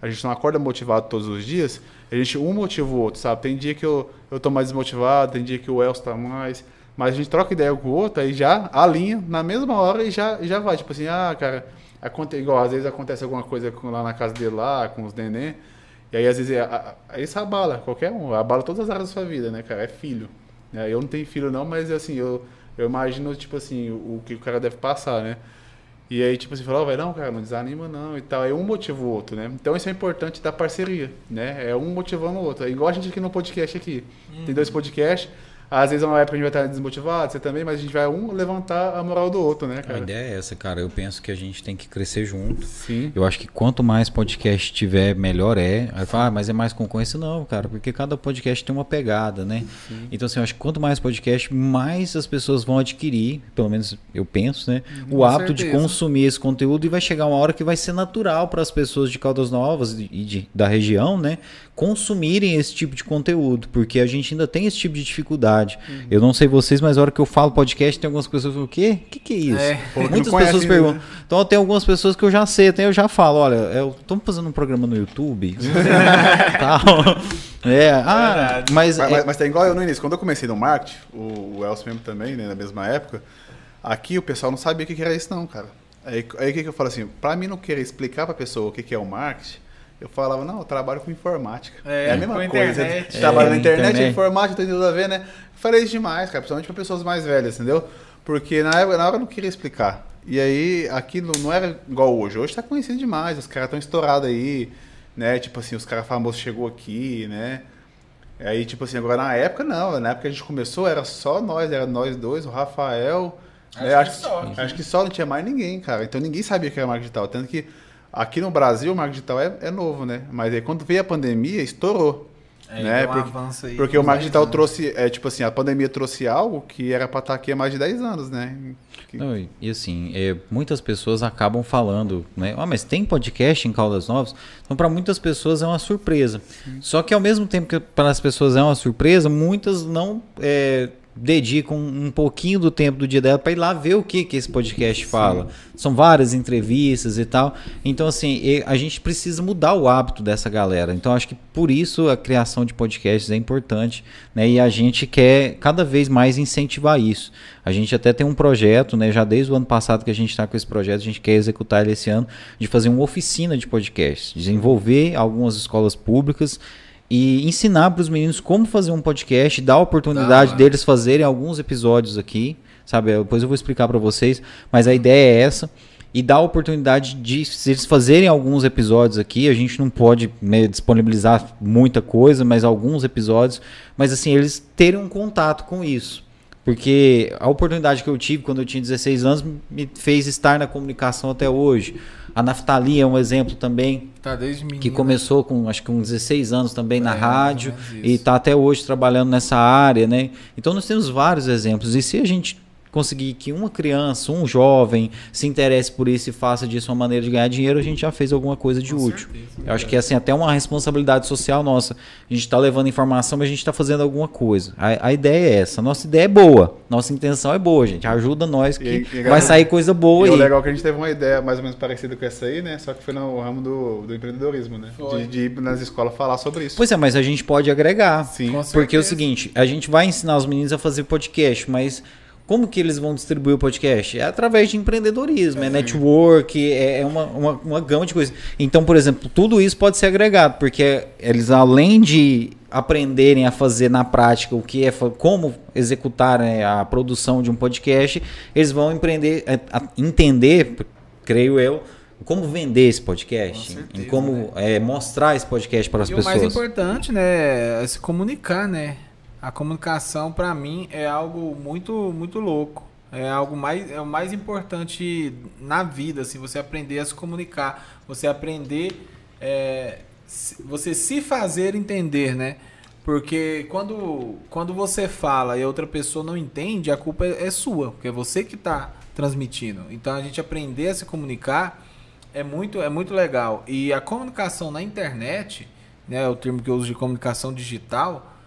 a gente não acorda motivado todos os dias, a gente um motiva o outro, sabe? Tem dia que eu, eu tô mais desmotivado, tem dia que o Elcio tá mais. Mas a gente troca ideia com o outro, aí já alinha na mesma hora e já, já vai. Tipo assim, ah, cara, aconte, igual às vezes acontece alguma coisa com, lá na casa dele, lá, com os neném. E aí, às vezes, é- isso abala qualquer um, abala todas as áreas da sua vida, né, cara? É filho. É, eu não tenho filho, não, mas assim, eu, eu imagino, tipo assim, o, o que o cara deve passar, né? E aí, tipo assim, falou, vai, não, cara, não desanima não e tal. Aí um motiva o outro, né? Então isso é importante da parceria, né? É um motivando o outro. É igual a gente aqui no podcast aqui. Tem dois podcasts. Às vezes, uma época a gente vai estar desmotivado, você também, mas a gente vai um levantar a moral do outro, né, A cara? ideia é essa, cara. Eu penso que a gente tem que crescer junto. Sim. Eu acho que quanto mais podcast tiver, melhor é. Aí fala, ah, mas é mais concorrência? Não, cara, porque cada podcast tem uma pegada, né? Então, assim, eu acho que quanto mais podcast, mais as pessoas vão adquirir, pelo menos eu penso, né? o Com hábito de certeza. consumir esse conteúdo e vai chegar uma hora que vai ser natural para as pessoas de Caldas Novas e de- da região, né? Consumirem esse tipo de conteúdo, porque a gente ainda tem esse tipo de dificuldade. Uhum. Eu não sei vocês, mas a hora que eu falo podcast, tem algumas pessoas que falam, o quê? O que, que é isso? É. Muitas conhece pessoas ainda, perguntam. né? Então tem algumas pessoas que eu já sei, até eu já falo, olha, estamos fazendo um programa no YouTube. tal. É, ah, Verdade. mas, Mas, é- mas, mas tá igual eu no início. Quando eu comecei no marketing, o, o Elcio mesmo também, né, na mesma época, aqui o pessoal não sabia o que que era isso não, cara. Aí aí o que, que eu falo assim, pra mim não querer explicar pra pessoa o que, que é o marketing, eu falava, não, eu trabalho com informática. É, É, a mesma com coisa. internet. É, na internet, internet. informática, tem tudo a ver, né? Eu falei isso demais, cara, principalmente pra pessoas mais velhas, entendeu? Porque na, época, na hora eu não queria explicar. E aí, aquilo não era igual hoje. Hoje tá conhecido demais, os caras estão estourados aí, né? Tipo assim, os caras famosos chegou aqui, né? Aí, tipo assim, agora na época não, na época que a gente começou era só nós, era nós dois, o Rafael. Acho né? que acho, só, que, acho que só não tinha mais ninguém, cara. Então ninguém sabia o que era marketing digital. Tanto que aqui no Brasil o marketing digital é, é novo, né? Mas aí quando veio a pandemia, estourou. É, né? deu um Porque, avanço aí porque o marketing digital anos. trouxe, é, tipo assim, a pandemia trouxe algo que era pra estar aqui há mais de 10 anos, né? Que- Não, e- e assim, é, muitas pessoas acabam falando, né? Ah, mas tem podcast em Caldas Novas? Então, para muitas pessoas é uma surpresa. Só que ao mesmo tempo que para as pessoas é uma surpresa, muitas não é, dedicam um pouquinho do tempo do dia dela para ir lá ver o que, que esse podcast fala. São várias entrevistas e tal. Então, assim, a gente precisa mudar o hábito dessa galera. Então, acho que por isso a criação de podcasts é importante, né? E a gente quer cada vez mais incentivar isso. A gente até tem um projeto, né? Já desde o ano passado que a gente está com esse projeto, a gente quer executar ele esse ano, de fazer uma oficina de podcasts, desenvolver algumas escolas públicas e ensinar para os meninos como fazer um podcast, dar a oportunidade deles fazerem alguns episódios aqui, sabe? Depois eu vou explicar para vocês, mas a ideia é essa. E dar a oportunidade de se eles fazerem alguns episódios aqui. A gente não pode né, disponibilizar muita coisa, mas alguns episódios. Mas assim, eles terem um contato com isso. Porque a oportunidade que eu tive quando eu tinha 16 anos me fez estar na comunicação até hoje. A Naftali é um exemplo também, Tá desde menino. que começou com acho que com 16 anos também na É, ou rádio e está até hoje trabalhando nessa área, né? Então nós temos vários exemplos. E se a gente conseguir que uma criança, um jovem se interesse por isso e faça disso uma maneira de ganhar dinheiro, a gente já fez alguma coisa de Com útil. certeza. Eu acho que é assim, até uma responsabilidade social nossa. A gente está levando informação, mas a gente está fazendo alguma coisa. A, a ideia é essa. Nossa ideia é boa. Nossa intenção é boa, gente. Ajuda nós que E- e- vai sair coisa boa E o aí. legal é que a gente teve uma ideia mais ou menos parecida com essa aí, né? Só que foi no ramo do, do empreendedorismo, né? De, de ir nas escolas falar sobre isso. Pois é, mas a gente pode agregar. Sim. Com Porque é o seguinte, a gente vai ensinar os meninos a fazer podcast, mas como que eles vão distribuir o podcast? É através de empreendedorismo, é, network, é é uma, uma, uma gama de coisas. Então, por exemplo, tudo isso pode ser agregado, porque eles, além de aprenderem a fazer na prática o que é como executar né, a produção de um podcast, eles vão empreender, é, a- entender, creio eu, como vender esse podcast, Com em certeza, como é, mostrar esse podcast para as E pessoas. o mais importante, né, é se comunicar, né? A comunicação para mim é algo muito muito louco. É algo mais é o mais importante na vida, assim, você aprender a se comunicar, você aprender é, você se fazer entender, né? Porque quando, quando você fala e a outra pessoa não entende, a culpa é, é sua, porque é você que está transmitindo. Então a gente aprender a se comunicar é muito, é muito legal. E a comunicação na internet, né, o termo que eu uso de comunicação digital,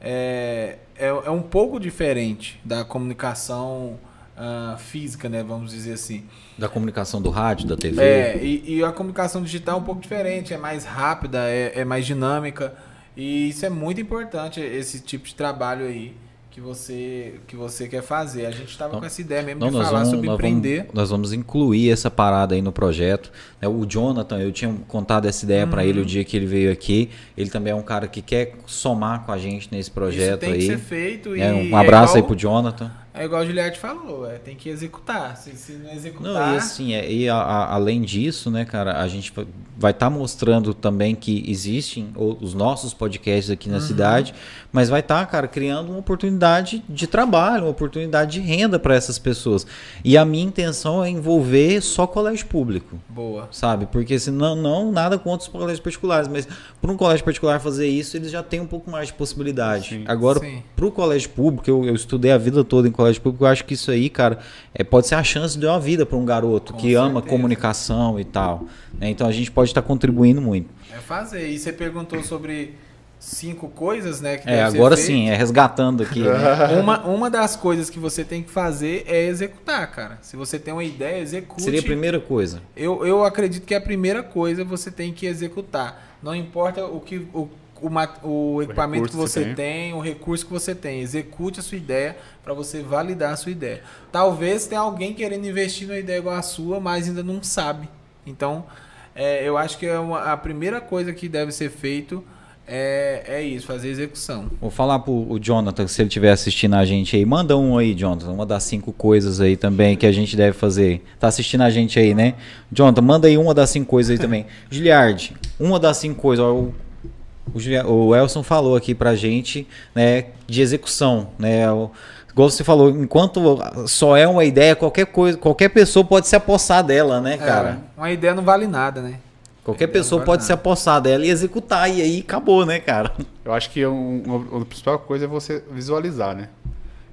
é, é, é um pouco diferente da comunicação ah, física, né, vamos dizer assim. Da comunicação do rádio, da TV. É, e, e a comunicação digital é um pouco diferente, é mais rápida, é, é mais dinâmica. E isso é muito importante, esse tipo de trabalho aí que você, que você quer fazer. A gente estava Não, com essa ideia mesmo Não, de falar vamos, sobre nós, empreender. vamos, nós vamos incluir essa parada aí no projeto. né? O Jonathan, eu tinha contado essa ideia Uhum. ele o dia que ele veio aqui. Ele também é um cara que quer somar com a gente nesse Isso projeto tem aí. que ser feito. É, e um abraço é aí igual, pro Jonathan. É igual a Juliette falou, é, tem que executar. Se, se não executar. Não, e assim, é, e a- a- além disso, né, cara, a gente va- vai estar mostrando também que existem o- os nossos podcasts aqui na Uhum. cidade, mas vai estar, cara, criando uma oportunidade de trabalho, uma oportunidade de renda para essas pessoas. E a minha intenção é envolver só colégio público. Boa. Sabe? Porque senão, não, nada contra os colégios particulares, mas para um colégio particular fazer isso, eles já têm um pouco mais de possibilidade. Sim. Agora, para o colégio público, eu, eu estudei a vida toda em colégio público, eu acho que isso aí, cara, é, pode ser a chance de uma vida para um garoto Com que ama certeza. comunicação e tal. né? Então a gente pode estar contribuindo muito. É fazer. E você perguntou sobre cinco coisas, né? Que É, agora sim, é resgatando aqui. né? Uma, uma das coisas que você tem que fazer é executar, cara. Se você tem uma ideia, execute. Seria a primeira coisa. Eu, eu acredito que a primeira coisa você tem que executar. Não importa o que o, o, o equipamento que recurso que você tem. tem. o recurso que você tem. Execute a sua ideia para você validar a sua ideia. Talvez tenha alguém querendo investir numa ideia igual a sua, mas ainda não sabe. Então, é, eu acho que é uma- a primeira coisa que deve ser feito é, é isso, fazer execução. Vou falar pro o Jonathan, se ele estiver assistindo a gente aí. Manda um aí, Jonathan. Uma das cinco coisas aí também que a gente deve fazer. Tá assistindo a gente aí, né? Jonathan, manda aí uma das cinco coisas aí também. Giliard, uma das cinco coisas. ó, O, o, o Elson falou aqui pra gente, né, de execução, né? O, igual você falou, enquanto só é uma ideia, qualquer coisa, qualquer pessoa pode se apossar dela, né, cara? É, uma ideia não vale nada, né? Qualquer pessoa pode nada. se apossar dela e executar, e aí acabou, né, cara? Eu acho que um, uma, a principal coisa é você visualizar, né?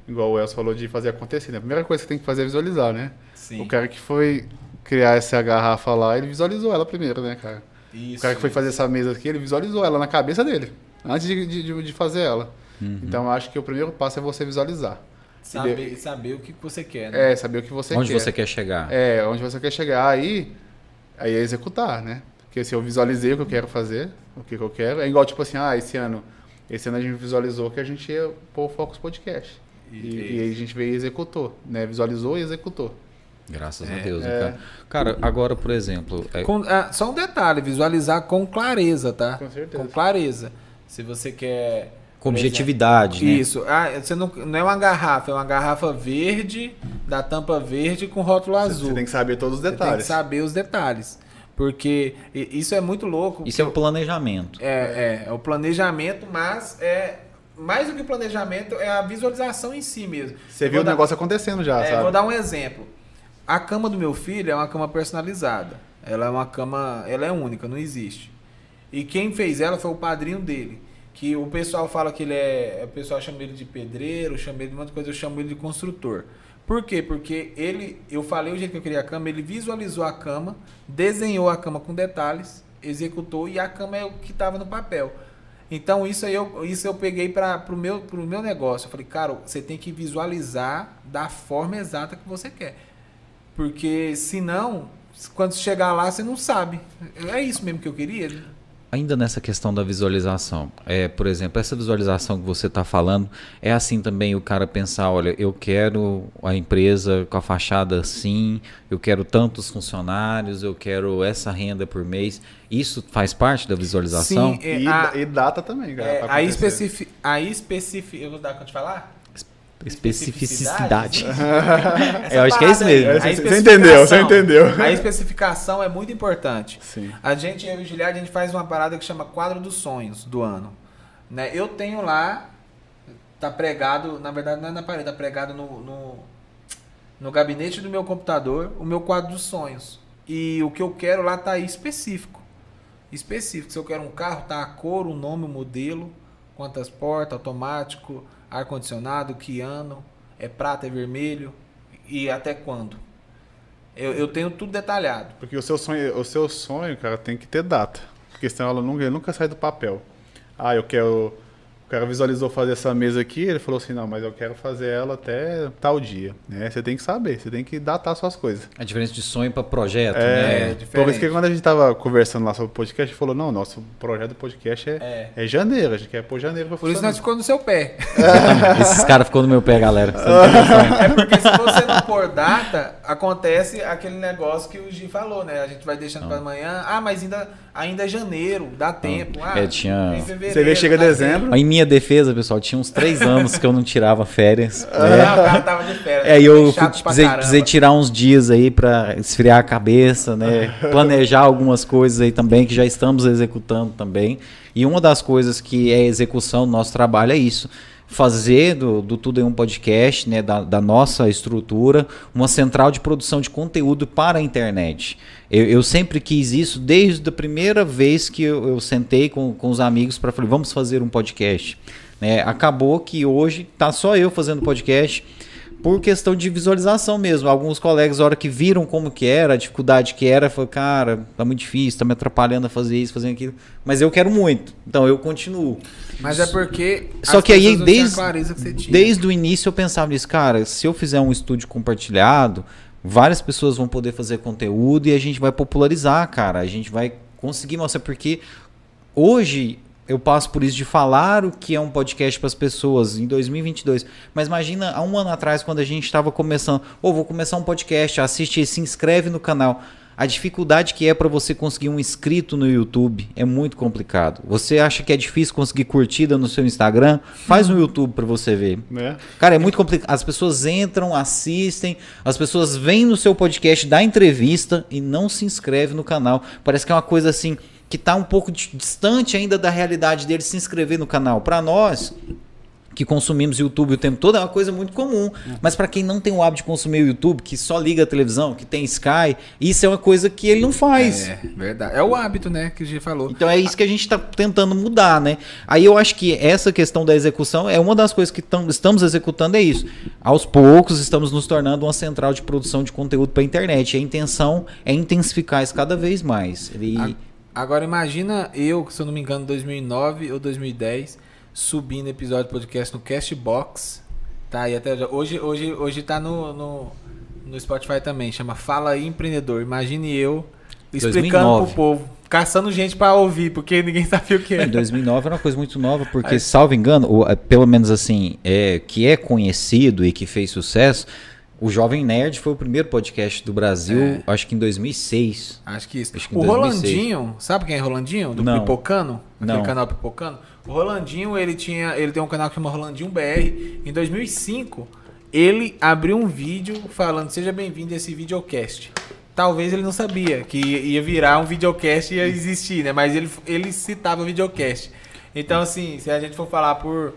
Igual o Elcio falou de fazer acontecer. Né? A primeira coisa que você tem que fazer é visualizar, né? Sim. O cara que foi criar essa garrafa lá, ele visualizou ela primeiro, né, cara? Isso, o cara que foi fazer essa mesa aqui, ele visualizou ela na cabeça dele, antes de, de, de fazer ela. Uhum. Então, eu acho que o primeiro passo é você visualizar. Saber, saber o que você quer, né? É, saber o que você Onde quer. você quer chegar? É, onde você quer chegar. Aí, aí é executar, né? Porque se eu visualizei o que eu quero fazer, o que, que eu quero, é igual tipo assim, ah, esse ano, esse ano a gente visualizou que a gente ia pôr o Focus Podcast. E, e aí a gente veio e executou, né? Visualizou e executou. Graças a É, Deus, né, é. cara. Cara, agora, por exemplo, é, Com- ah, só um detalhe, visualizar com clareza, tá? Com certeza. Com clareza. se você quer. Com objetividade, né? Isso. Ah, você não, não é uma garrafa, é uma garrafa verde, da tampa verde com rótulo azul. Você tem que saber todos os Você tem que detalhes. saber os detalhes. Porque isso é muito louco. Isso é o planejamento. É, é, é o planejamento, mas é mais do que o planejamento, é a visualização em si mesmo. Você Eu viu vou o dar- negócio acontecendo já, é, sabe? vou dar um exemplo. A cama do meu filho é uma cama personalizada. Ela é uma cama, ela é única, não existe. E quem fez ela foi o padrinho dele. Que o pessoal fala que ele é. O pessoal chama ele de pedreiro, chama ele de um monte de coisa, eu chamo ele de construtor. Por quê? Porque ele, eu falei o jeito que eu queria a cama, ele visualizou a cama, desenhou a cama com detalhes, executou e a cama é o que estava no papel. Então isso aí eu, isso eu peguei para o meu, pro meu negócio. Eu falei, cara, você tem que visualizar da forma exata que você quer. Porque senão, quando chegar lá, você não sabe. É isso mesmo que eu queria. Ainda nessa questão da visualização, é, por exemplo, essa visualização que você está falando, é assim também o cara pensar, olha, eu quero a empresa com a fachada assim, eu quero tantos funcionários, eu quero essa renda por mês. Isso faz parte da visualização? Sim, é, E, a- e data também, cara. É, a especifi... A especifi... Eu vou dar quando te falar? Especificidade. Eu acho que é isso aí, mesmo. É, você- entendeu, você entendeu. A especificação é muito importante. Sim. A gente, eu e o Giliard, a gente faz uma parada que chama quadro dos sonhos do ano. Né? Eu tenho lá, tá pregado, na verdade não é na parede, tá pregado no, no, no gabinete do meu computador, o meu quadro dos sonhos. E o que eu quero lá tá aí específico. Específico. Se eu quero um carro, tá a cor, o nome, o modelo, quantas portas, automático, ar-condicionado, que ano, é prata, é vermelho e até quando. Eu, eu tenho tudo detalhado. Porque o seu sonho, o seu sonho, cara, tem que ter data. Porque senão ela nunca, ele nunca sai do papel. Ah, eu quero. O cara visualizou fazer essa mesa aqui, ele falou assim, não, mas eu quero fazer ela até tal dia. Né? Você tem que saber, você tem que datar suas coisas. A diferença de sonho para projeto, É, né? é por diferente. isso que quando a gente tava conversando lá sobre o podcast, a gente falou, não, nosso projeto do podcast é, é. janeiro, a gente quer pôr janeiro pra Por isso nós ficamos no seu pé. Esses caras ficou no meu pé, galera. Você não tem noção. É porque se você não pôr data, acontece aquele negócio que o Gi falou, né? A gente vai deixando para amanhã. Ah, mas ainda, ainda é janeiro, dá tempo. Ah, É, tinha- em fevereiro, Você vê, chega dezembro, Em minha defesa, pessoal, tinha uns três anos que eu não tirava férias. né? Ah, o cara tava de férias. É, eu fui, precisei, precisei tirar uns dias aí pra esfriar a cabeça, né? Planejar algumas coisas aí também que já estamos executando também. E uma das coisas que é execução do nosso trabalho é isso. Fazer do, do Tudo em um Podcast, né, da, da nossa estrutura, uma central de produção de conteúdo para a internet. Eu, eu sempre quis isso desde a primeira vez que eu, eu sentei com, com os amigos para falar, vamos fazer um podcast. né? acabou que hoje tá só eu fazendo podcast por questão de visualização mesmo. Alguns colegas, na hora que viram como que era, a dificuldade que era, falaram, cara, tá muito difícil, tá me atrapalhando a fazer isso, fazer aquilo. Mas eu quero muito, então eu continuo. Mas é porque. Só que aí, desde, que desde o início, eu pensava nisso, cara, se eu fizer um estúdio compartilhado, várias pessoas vão poder fazer conteúdo e a gente vai popularizar, cara. A gente vai conseguir mostrar, porque hoje eu passo por isso de falar o que é um podcast para as pessoas em 2022. Mas imagina há um ano atrás, quando a gente estava começando, ou vou começar um podcast, assiste, se inscreve no canal. A dificuldade que é para você conseguir um inscrito no YouTube é muito complicado. Você acha que é difícil conseguir curtida no seu Instagram? Faz no YouTube para você ver. né? Cara, é muito complicado. As pessoas entram, assistem, as pessoas vêm no seu podcast, dá entrevista e não se inscreve no canal. Parece que é uma coisa assim que tá um pouco di- distante ainda da realidade deles se inscrever no canal. Para nós que consumimos YouTube o tempo todo é uma coisa muito comum, mas para quem não tem o hábito de consumir o YouTube, que só liga a televisão, que tem Sky, isso é uma coisa que ele não faz. É, verdade. É o hábito, né, que o Gi falou. Então é isso que a gente está tentando mudar, né? Aí eu acho que essa questão da execução é uma das coisas que tam- estamos executando é isso. Aos poucos estamos nos tornando uma central de produção de conteúdo para a internet. A intenção é intensificar isso cada vez mais. E A- Agora imagina eu, se eu não me engano, 2009 ou 2010, subindo episódio de podcast no Castbox. Tá aí até. Hoje, hoje, hoje tá no, no, no Spotify também, chama Fala aí Empreendedor. Imagine eu explicando 2009. pro povo, caçando gente pra ouvir, porque ninguém sabia o que em era. 2009 era uma coisa muito nova, porque, salvo engano, ou, eh, pelo menos assim, é, que é conhecido e que fez sucesso, O Jovem Nerd foi o primeiro podcast do Brasil, É. acho que em 2006. Acho que isso. Acho que em o 2006. Rolandinho, sabe quem é Rolandinho? Do Não. Pipocano? Aquele Não. canal Pipocano? O Rolandinho, ele tinha, ele tem um canal que chama Rolandinho BR. Em 2005, ele abriu um vídeo falando: "Seja bem-vindo a esse videocast". Talvez ele não sabia que ia virar um videocast e ia existir, né? Mas ele, ele citava videocast. Então, assim, se a gente for falar por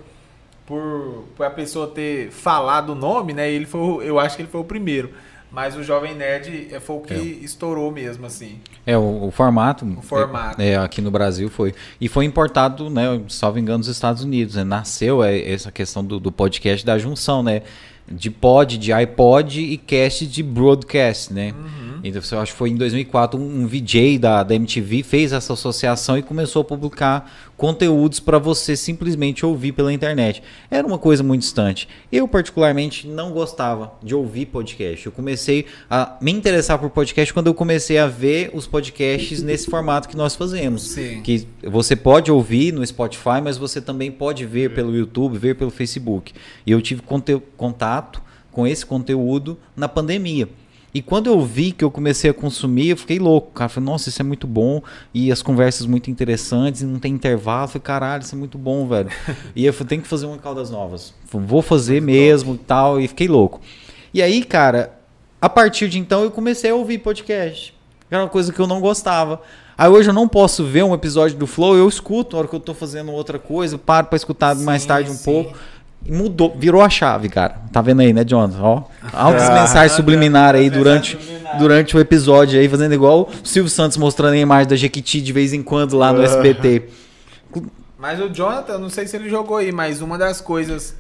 por, por a pessoa ter falado o nome, né? Ele foi, eu acho que ele foi o primeiro. Mas o Jovem Nerd eh, foi o que estourou mesmo, assim. É, o, o formato. O formato. É, aqui no Brasil foi. E foi importado, né, salvo engano, nos Estados Unidos. Né? Nasceu é, essa questão do, do podcast da junção, né? De pod, de iPod e cast de broadcast, né? Então, eu acho que foi em 2004 um, um VJ da, da MTV fez essa associação e começou a publicar conteúdos para você simplesmente ouvir pela internet. Era uma coisa muito distante. Eu, particularmente, não gostava de ouvir podcast. Eu comecei a me interessar por podcast quando eu comecei a ver os podcasts nesse formato que nós fazemos. Sim. Que você pode ouvir no Spotify, mas você também pode ver pelo YouTube, ver pelo Facebook. E eu tive contato com esse conteúdo na pandemia. E quando eu vi que eu comecei a consumir, eu fiquei louco, cara. Falei, nossa, isso é muito bom. E as conversas muito interessantes, e não tem intervalo. Falei, caralho, isso é muito bom, velho. e eu falei, tem que fazer uma Caldas Novas. Falei, Vou fazer mesmo e tal. E fiquei louco. E aí, cara, a partir de então eu comecei a ouvir podcast. Era uma coisa que eu não gostava. Aí hoje eu não posso ver um episódio do Flow, eu escuto na hora que eu tô fazendo outra coisa, paro pra escutar mais Sim, tarde um sim. pouco. E mudou, virou a chave, cara. Tá vendo aí, né, Jonathan? Ó, altas Ah, mensagens subliminares aí durante, subliminar. durante o episódio aí, fazendo igual o Silvio Santos mostrando a imagem da Jequiti de vez em quando lá no Ah. SBT. Mas o Jonathan, não sei se ele jogou aí, mas uma das coisas.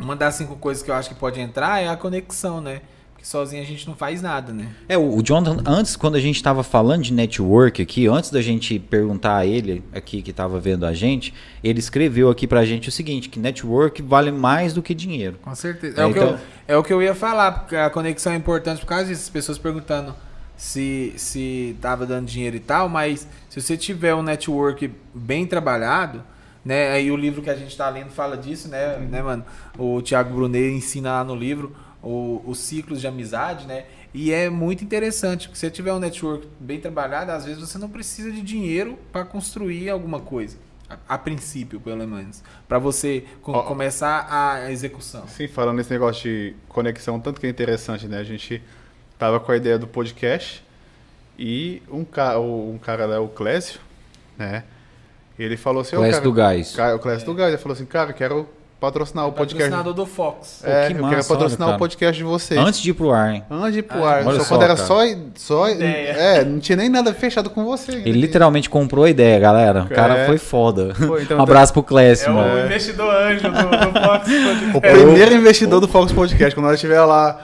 Uma das cinco coisas que eu acho que pode entrar é a conexão, né? Porque sozinho a gente não faz nada, né? É, o Jonathan, antes, quando a gente tava falando de network aqui, antes da gente perguntar a ele aqui que tava vendo a gente, ele escreveu aqui pra gente o seguinte, que network vale mais do que dinheiro. Com certeza. É, É, o, que então- eu, é o que eu ia falar, porque a conexão é importante por causa disso. As pessoas perguntando se, se tava dando dinheiro e tal, mas se você tiver um network bem trabalhado, né? Aí o livro que a gente tá lendo fala disso, né, né mano? O Thiago Brunet ensina lá no livro o- os ciclos de amizade, né? E é muito interessante, porque se você tiver um network bem trabalhado, às vezes você não precisa de dinheiro para construir alguma coisa. A, a princípio, pelo menos. para você co- Ó. começar a execução. Sim, falando nesse negócio de conexão, tanto que é interessante, né? A gente tava com a ideia do podcast e um, ca um cara lá, o Clécio, né? Ele falou assim, ô, Clécio cara, do Gás. O Clécio do Gás, ele falou assim, cara, quero patrocinar o podcast. Patrocinador do Fox. É, que eu massa, quero patrocinar olha, o podcast de vocês. Antes de ir pro ar, hein? Antes de ir pro Ah, ar. olha Só só, quando era cara. só, só. Ideia. É, não tinha nem nada fechado com você. Ele literalmente comprou a ideia, galera. O cara É. foi foda. Pô, então- um abraço pro Clécio, É mano. o investidor anjo do, do Fox. O primeiro investidor do Fox Podcast. Quando nós estiver lá,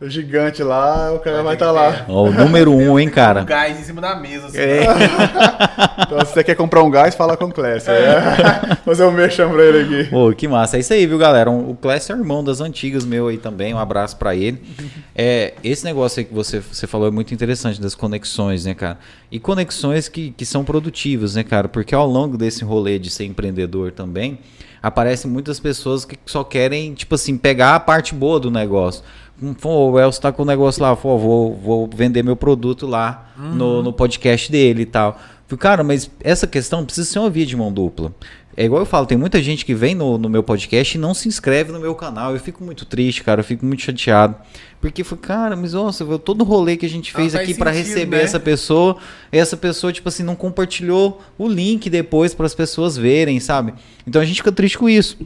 o gigante lá, o cara vai estar lá. Ó, o número um, hein, Um cara. gás em cima da mesa. Assim. É. Então, se você quer comprar um gás, fala com o Clécio. É. Fazer um merchan pra ele aqui. Pô, que massa. É isso aí, viu, galera? Um- O Clécio é irmão das antigas meu aí também. Um abraço pra ele. É, esse negócio aí que você, você falou é muito interessante, das conexões, né, cara? E conexões que, que são produtivas, né, cara? Porque ao longo desse rolê de ser empreendedor também, aparecem muitas pessoas que só querem, tipo assim, pegar a parte boa do negócio. Hum, Pô, o Elcio tá com o negócio lá, pô, vou, vou vender meu produto lá no, no podcast dele e tal. Falei, Cara, mas essa questão precisa ser uma via de mão dupla. É igual eu falo, tem muita gente que vem no, no meu podcast e não se inscreve no meu canal. Eu fico muito triste, cara, eu fico muito chateado. Porque foi, cara, mas nossa, eu- todo o rolê que a gente fez faz aqui pra sentido, receber né? essa pessoa, essa pessoa, tipo assim, não compartilhou o link depois para as pessoas verem, sabe? Então a gente fica triste com isso.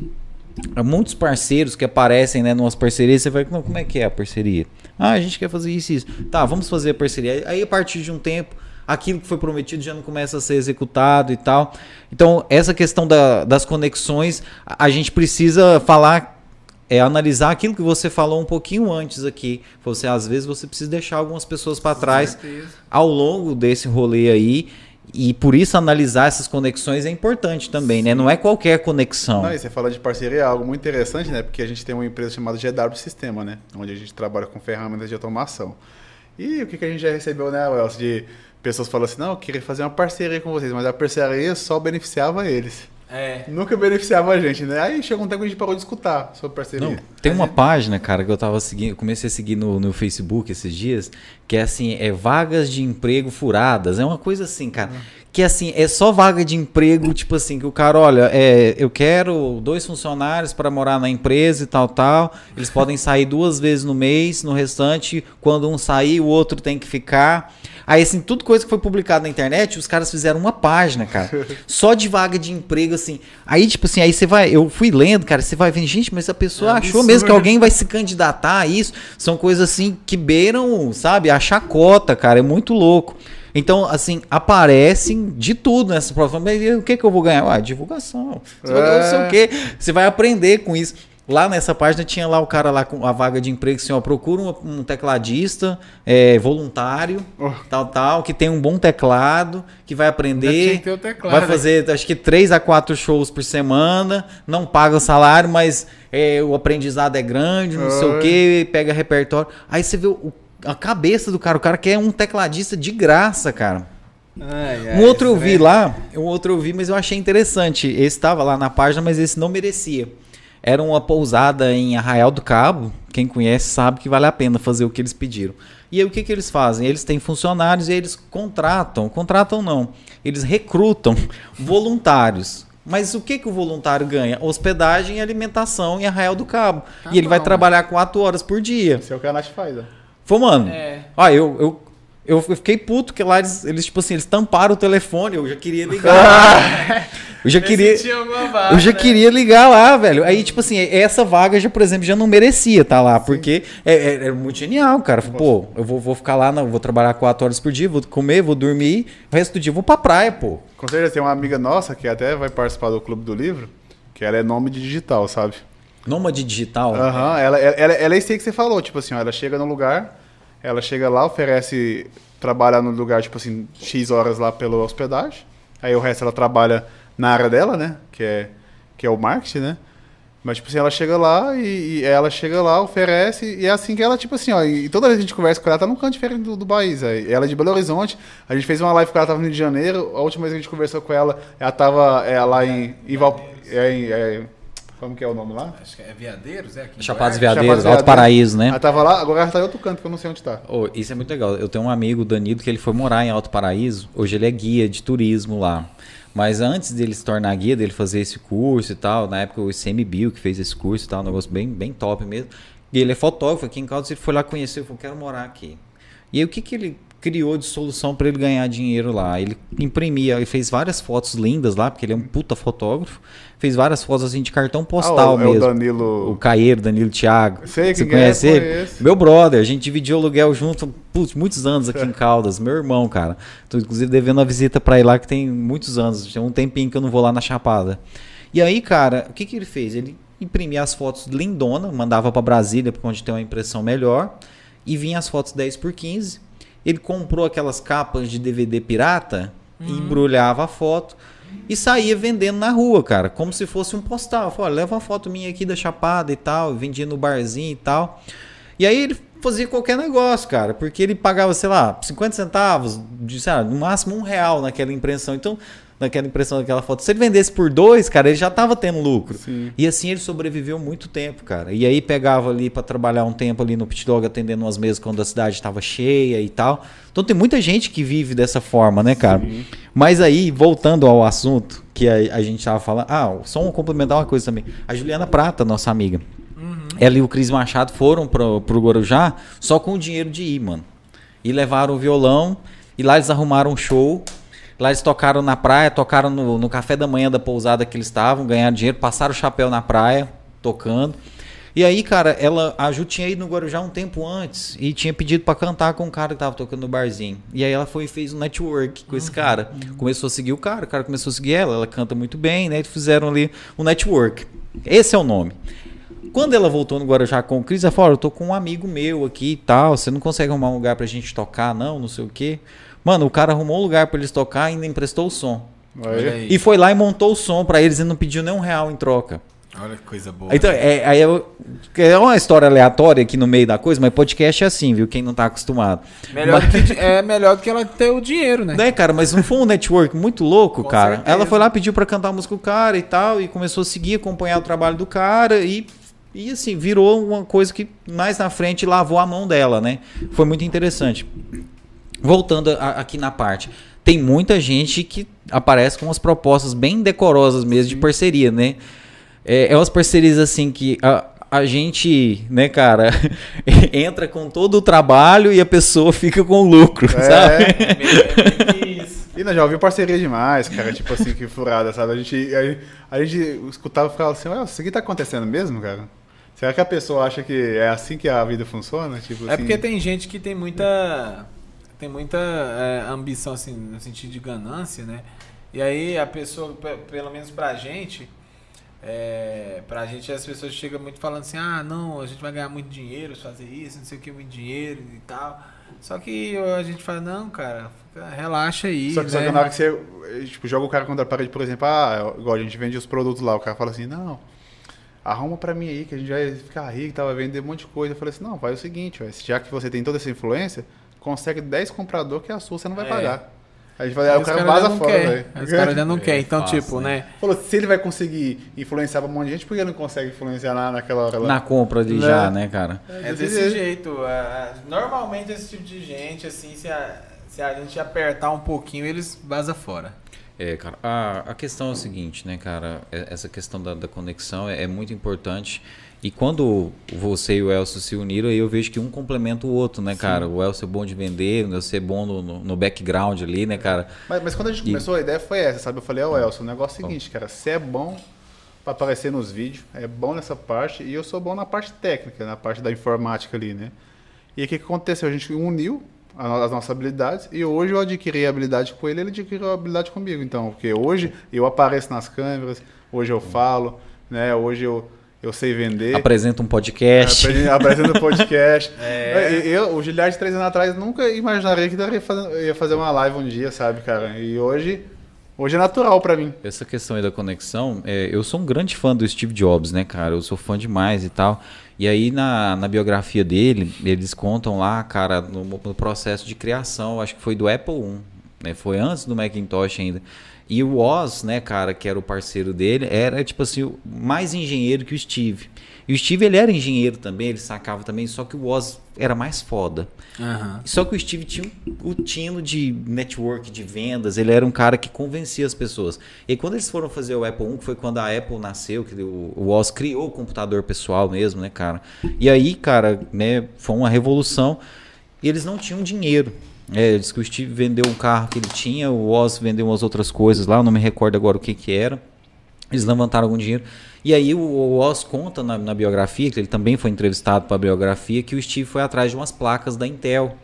Há muitos parceiros que aparecem, né, numas parcerias, você vai, não, como é que é a parceria? Ah, a gente quer fazer isso e isso. Tá, vamos fazer a parceria. Aí a partir de um tempo, aquilo que foi prometido já não começa a ser executado e tal. Então, essa questão da- das conexões, a, a gente precisa falar, é analisar aquilo que você falou um pouquinho antes aqui. Você, às vezes, você precisa deixar algumas pessoas para trás ao longo desse rolê aí. E por isso analisar essas conexões é importante também, né? Não é qualquer conexão. Não, e você fala de parceria, é algo muito interessante, né? Porque a gente tem uma empresa chamada GW Sistema, né? Onde a gente trabalha com ferramentas de automação. E o que, que a gente já recebeu, né, Welson? De pessoas falando assim, não, eu queria fazer uma parceria com vocês, mas a parceria só beneficiava eles. É. Nunca beneficiava a gente, né? Aí chegou um tempo que a gente parou de escutar sobre parceria. Não, Tem uma página, cara, que eu tava seguindo, eu comecei a seguir no, no Facebook esses dias, que é assim, é vagas de emprego furadas. É uma coisa assim, cara. Que assim, é só vaga de emprego, tipo assim, que o cara, olha, é, eu quero dois funcionários para morar na empresa e tal, tal. Eles podem sair duas vezes no mês, no restante, quando um sair, o outro tem que ficar. Aí, assim, tudo coisa que foi publicada na internet, os caras fizeram uma página, cara, só de vaga de emprego, assim. Aí, tipo assim, aí você vai, eu fui lendo, cara, você vai vendo, gente, mas a pessoa É achou mesmo que alguém vai se candidatar a isso. São coisas assim que beiram, sabe, a chacota, cara, é muito louco. Então, assim, aparecem de tudo nessa prova. Mas o que, que eu vou ganhar? Ah, divulgação. Você vai ganhar não sei o quê. Você vai aprender com isso. Lá nessa página tinha lá o cara lá com a vaga de emprego, assim, ó, procura um, um tecladista é, voluntário, Oh. tal, tal, que tem um bom teclado, que vai aprender, que ter o teclado, vai né? fazer acho que três a quatro shows por semana, não paga salário, mas é, o aprendizado é grande, não sei o que, pega repertório. Aí você vê o- a cabeça do cara, o cara quer um tecladista de graça, cara. Ai, ai, Um outro eu vi trem- lá, um outro eu vi, mas eu achei interessante. Esse estava lá na página, mas esse não merecia. Era uma pousada em Arraial do Cabo. Quem conhece sabe que vale a pena fazer o que eles pediram. E aí o que, que eles fazem? Eles têm funcionários e eles contratam, contratam não, eles recrutam voluntários. Mas o que, que o voluntário ganha? Hospedagem e alimentação em Arraial do Cabo. Tá e ele vai trabalhar quatro horas por dia. Esse é o que a Nath faz, ó. Foi, mano. É. Ó, eu, eu, eu fiquei puto que lá eles, eles, tipo assim, eles tamparam o telefone. Eu já queria ligar. eu já queria. vaga, Eu já né? queria ligar lá, velho. Aí, tipo assim, essa vaga, já, por exemplo, já não merecia estar lá, porque é, é- é muito genial, cara. Pô, eu vou, vou ficar lá, não, vou trabalhar quatro horas por dia, vou comer, vou dormir, o resto do dia eu vou pra praia, pô. Com certeza tem uma amiga nossa que até vai participar do Clube do Livro, que ela é nome de digital, sabe? Nômade digital. Aham, ela, ela, ela, ela é isso aí que você falou, tipo assim, ela chega no lugar, ela chega lá, oferece trabalhar no lugar, tipo assim, X horas lá pela hospedagem, aí o resto ela trabalha na área dela, né, que é, que é o marketing, né, mas, tipo assim, ela chega lá e, e ela chega lá, oferece, e é assim que ela, tipo assim, ó, e toda vez que a gente conversa com ela, tá num canto diferente do, do país, aí. ela é de Belo Horizonte, a gente fez uma live com ela, tava no Rio de Janeiro, a última vez que a gente conversou com ela, ela tava é, lá em, em, é, em é, como que é o nome lá? Acho que é Veadeiros, é? Aqui Chapados? Veadeiros, Chapados Alto Paraíso, né? Ela tava lá, agora ela tá em outro canto, que eu não sei onde tá. Ô, isso é muito legal. Eu tenho um amigo, Danilo, que ele foi morar em Alto Paraíso. Hoje ele é guia de turismo lá. Mas antes dele se tornar guia, dele fazer esse curso e tal, na época o ICMBio que fez esse curso e tal, um negócio bem, bem top mesmo. E ele é fotógrafo aqui em Caldas, ele foi lá conhecer, falou, quero morar aqui. E aí o que, que ele criou de solução para ele ganhar dinheiro lá? Ele imprimia, ele fez várias fotos lindas lá, porque ele é um puta fotógrafo. Fez várias fotos assim de cartão postal Ah, o- mesmo. É o O Danilo. Caeiro, Danilo Thiago. Sei Você quem é, conhece ele? conheço. Meu brother, a gente dividiu aluguel junto putz, muitos anos aqui em Caldas. Meu irmão, cara. Tô inclusive devendo uma visita pra ir lá que tem muitos anos. Tem um tempinho que eu não vou lá na Chapada. E aí, cara, o que, que ele fez? Ele imprimia as fotos lindona, mandava pra Brasília, pra onde tem uma impressão melhor, e vinha as fotos 10 por 15. Ele comprou aquelas capas de DVD pirata, e embrulhava a foto e saía vendendo na rua, cara, como se fosse um postal. "Olha, leva uma foto minha aqui da Chapada e tal, vendia no barzinho e tal. E aí ele fazia qualquer negócio, cara, porque ele pagava, sei lá, 50 centavos, de, lá, no máximo um real naquela impressão. Então, naquela impressão daquela foto. Se ele vendesse por dois, cara, ele já tava tendo lucro. Sim. E assim ele sobreviveu muito tempo, cara. E aí pegava ali pra trabalhar um tempo ali no pit dog, atendendo umas mesas quando a cidade estava cheia e tal. Então tem muita gente que vive dessa forma, né, cara? Mas aí, voltando ao assunto que a, a gente tava falando. Ah, só um complementar uma coisa também. A Juliana Prata, nossa amiga. Ela e o Cris Machado foram pro, pro Guarujá só com o dinheiro de ir, mano. E levaram o violão. E lá eles arrumaram um show. Lá eles tocaram na praia, tocaram no, no café da manhã da pousada que eles estavam, ganharam dinheiro, passaram o chapéu na praia, tocando. E aí, cara, ela, a Ju tinha ido no Guarujá um tempo antes e tinha pedido pra cantar com um cara que tava tocando no barzinho. E aí ela foi e fez um network com esse cara. Começou a seguir o cara, o cara começou a seguir ela, ela canta muito bem, né? E fizeram ali um network. Esse é o nome. Quando ela voltou no Guarujá com o Cris, ela falou: "Olha, Eu tô com um amigo meu aqui e tal. Você não consegue arrumar um lugar pra gente tocar, não? Não sei o quê. Mano, o cara arrumou um lugar pra eles tocar e ainda emprestou o som. Aí. E foi lá e montou o som pra eles e não pediu nem um real em troca. Olha que coisa boa. Então, é, aí eu- é uma história aleatória aqui no meio da coisa, mas podcast é assim, viu? Quem não tá acostumado. Melhor Mas- que, é melhor do que ela ter o dinheiro, né? né, cara? Mas não foi um network muito louco, Com cara. certeza. Ela foi lá, pediu pra cantar a música do cara e tal, e começou a seguir, acompanhar o trabalho do cara e e assim, virou uma coisa que mais na frente lavou a mão dela, né? Foi muito interessante. Voltando a, aqui na parte, tem muita gente que aparece com umas propostas bem decorosas mesmo de parceria, né? É, é umas parcerias assim que a, a gente, né, cara, entra com todo o trabalho e a pessoa fica com o lucro, é. sabe? E nós já ouviu parceria demais, cara, tipo assim, que furada, sabe? A gente, a, a gente escutava e ficava assim, ué, isso aqui tá acontecendo mesmo, cara? Será que a pessoa acha que é assim que a vida funciona? Tipo, é assim... porque tem gente que tem muita tem muita é, ambição assim no sentido de ganância, né? E aí a pessoa, pelo menos pra gente, é, pra gente as pessoas chegam muito falando assim, ah, não, a gente vai ganhar muito dinheiro fazer isso, não sei o que, muito dinheiro e tal. Só que a gente fala, não, cara, relaxa aí. Só que, né? só que na hora que você tipo, joga o cara contra a parede, por exemplo, ah, igual a gente vende os produtos lá, o cara fala assim, não, arruma para mim aí que a gente vai ficar rico, tava vender um monte de coisa. Eu falei assim, não, faz o seguinte, já que você tem toda essa influência, consegue 10 compradores que a sua você não vai é. pagar. A gente vai, o cara vaza fora, velho. Os caras já não é, querem. Então, fácil, tipo, né? né? Falou, se ele vai conseguir influenciar pra um monte de gente, por que ele não consegue influenciar lá naquela hora lá? Na compra de né? já, né, cara? É, é desse jeito. jeito. Normalmente esse tipo de gente, assim, se a, se a gente apertar um pouquinho, eles vaza fora. É, cara, a, a questão é o seguinte, né, cara? É, essa questão da, da conexão é, é, muito importante. E quando você e o Elcio se uniram, aí eu vejo que um complementa o outro, né, Sim. cara? O Elcio é bom de vender, o Elcio é bom no, no, background ali, né, cara? Mas, mas quando a gente e... começou, a ideia foi essa, sabe? Eu falei, ó, oh, Elcio, o negócio é o seguinte, cara, você é bom para aparecer nos vídeos, é bom nessa parte, e eu sou bom na parte técnica, na parte da informática ali, né? E o que, que aconteceu? A gente uniu as nossas habilidades e hoje eu adquiri a habilidade com ele, ele adquiriu a habilidade comigo. Então, porque hoje eu apareço nas câmeras, hoje eu falo, né? Hoje eu eu sei vender. Apresenta um podcast. Apresenta um podcast. é. eu, o Giliard, três anos atrás, nunca imaginaria que eu ia fazer, ia fazer uma live um dia, sabe, cara? E hoje, hoje é natural para mim. Essa questão aí da conexão, é, eu sou um grande fã do Steve Jobs, né, cara? Eu sou fã demais e tal. E aí na, na biografia dele, eles contam lá, cara, no, no processo de criação, acho que foi do Apple 1, né? Foi antes do Macintosh ainda. E o Oz, né, cara, que era o parceiro dele, era tipo assim, mais engenheiro que o Steve. E o Steve, ele era engenheiro também, ele sacava também, só que o Oz era mais foda. Uhum. Só que o Steve tinha o tino de network, de vendas, ele era um cara que convencia as pessoas. E quando eles foram fazer o Apple I, que foi quando a Apple nasceu, que o, Oz criou o computador pessoal mesmo, né, cara? E aí, cara, né, foi uma revolução. E eles não tinham dinheiro. É, diz que o Steve vendeu um carro que ele tinha, o Oz vendeu umas outras coisas lá, não me recordo agora o que que era. Eles levantaram algum dinheiro. E aí o Oz conta na, na biografia, que ele também foi entrevistado para a biografia, que o Steve foi atrás de umas placas da Intel.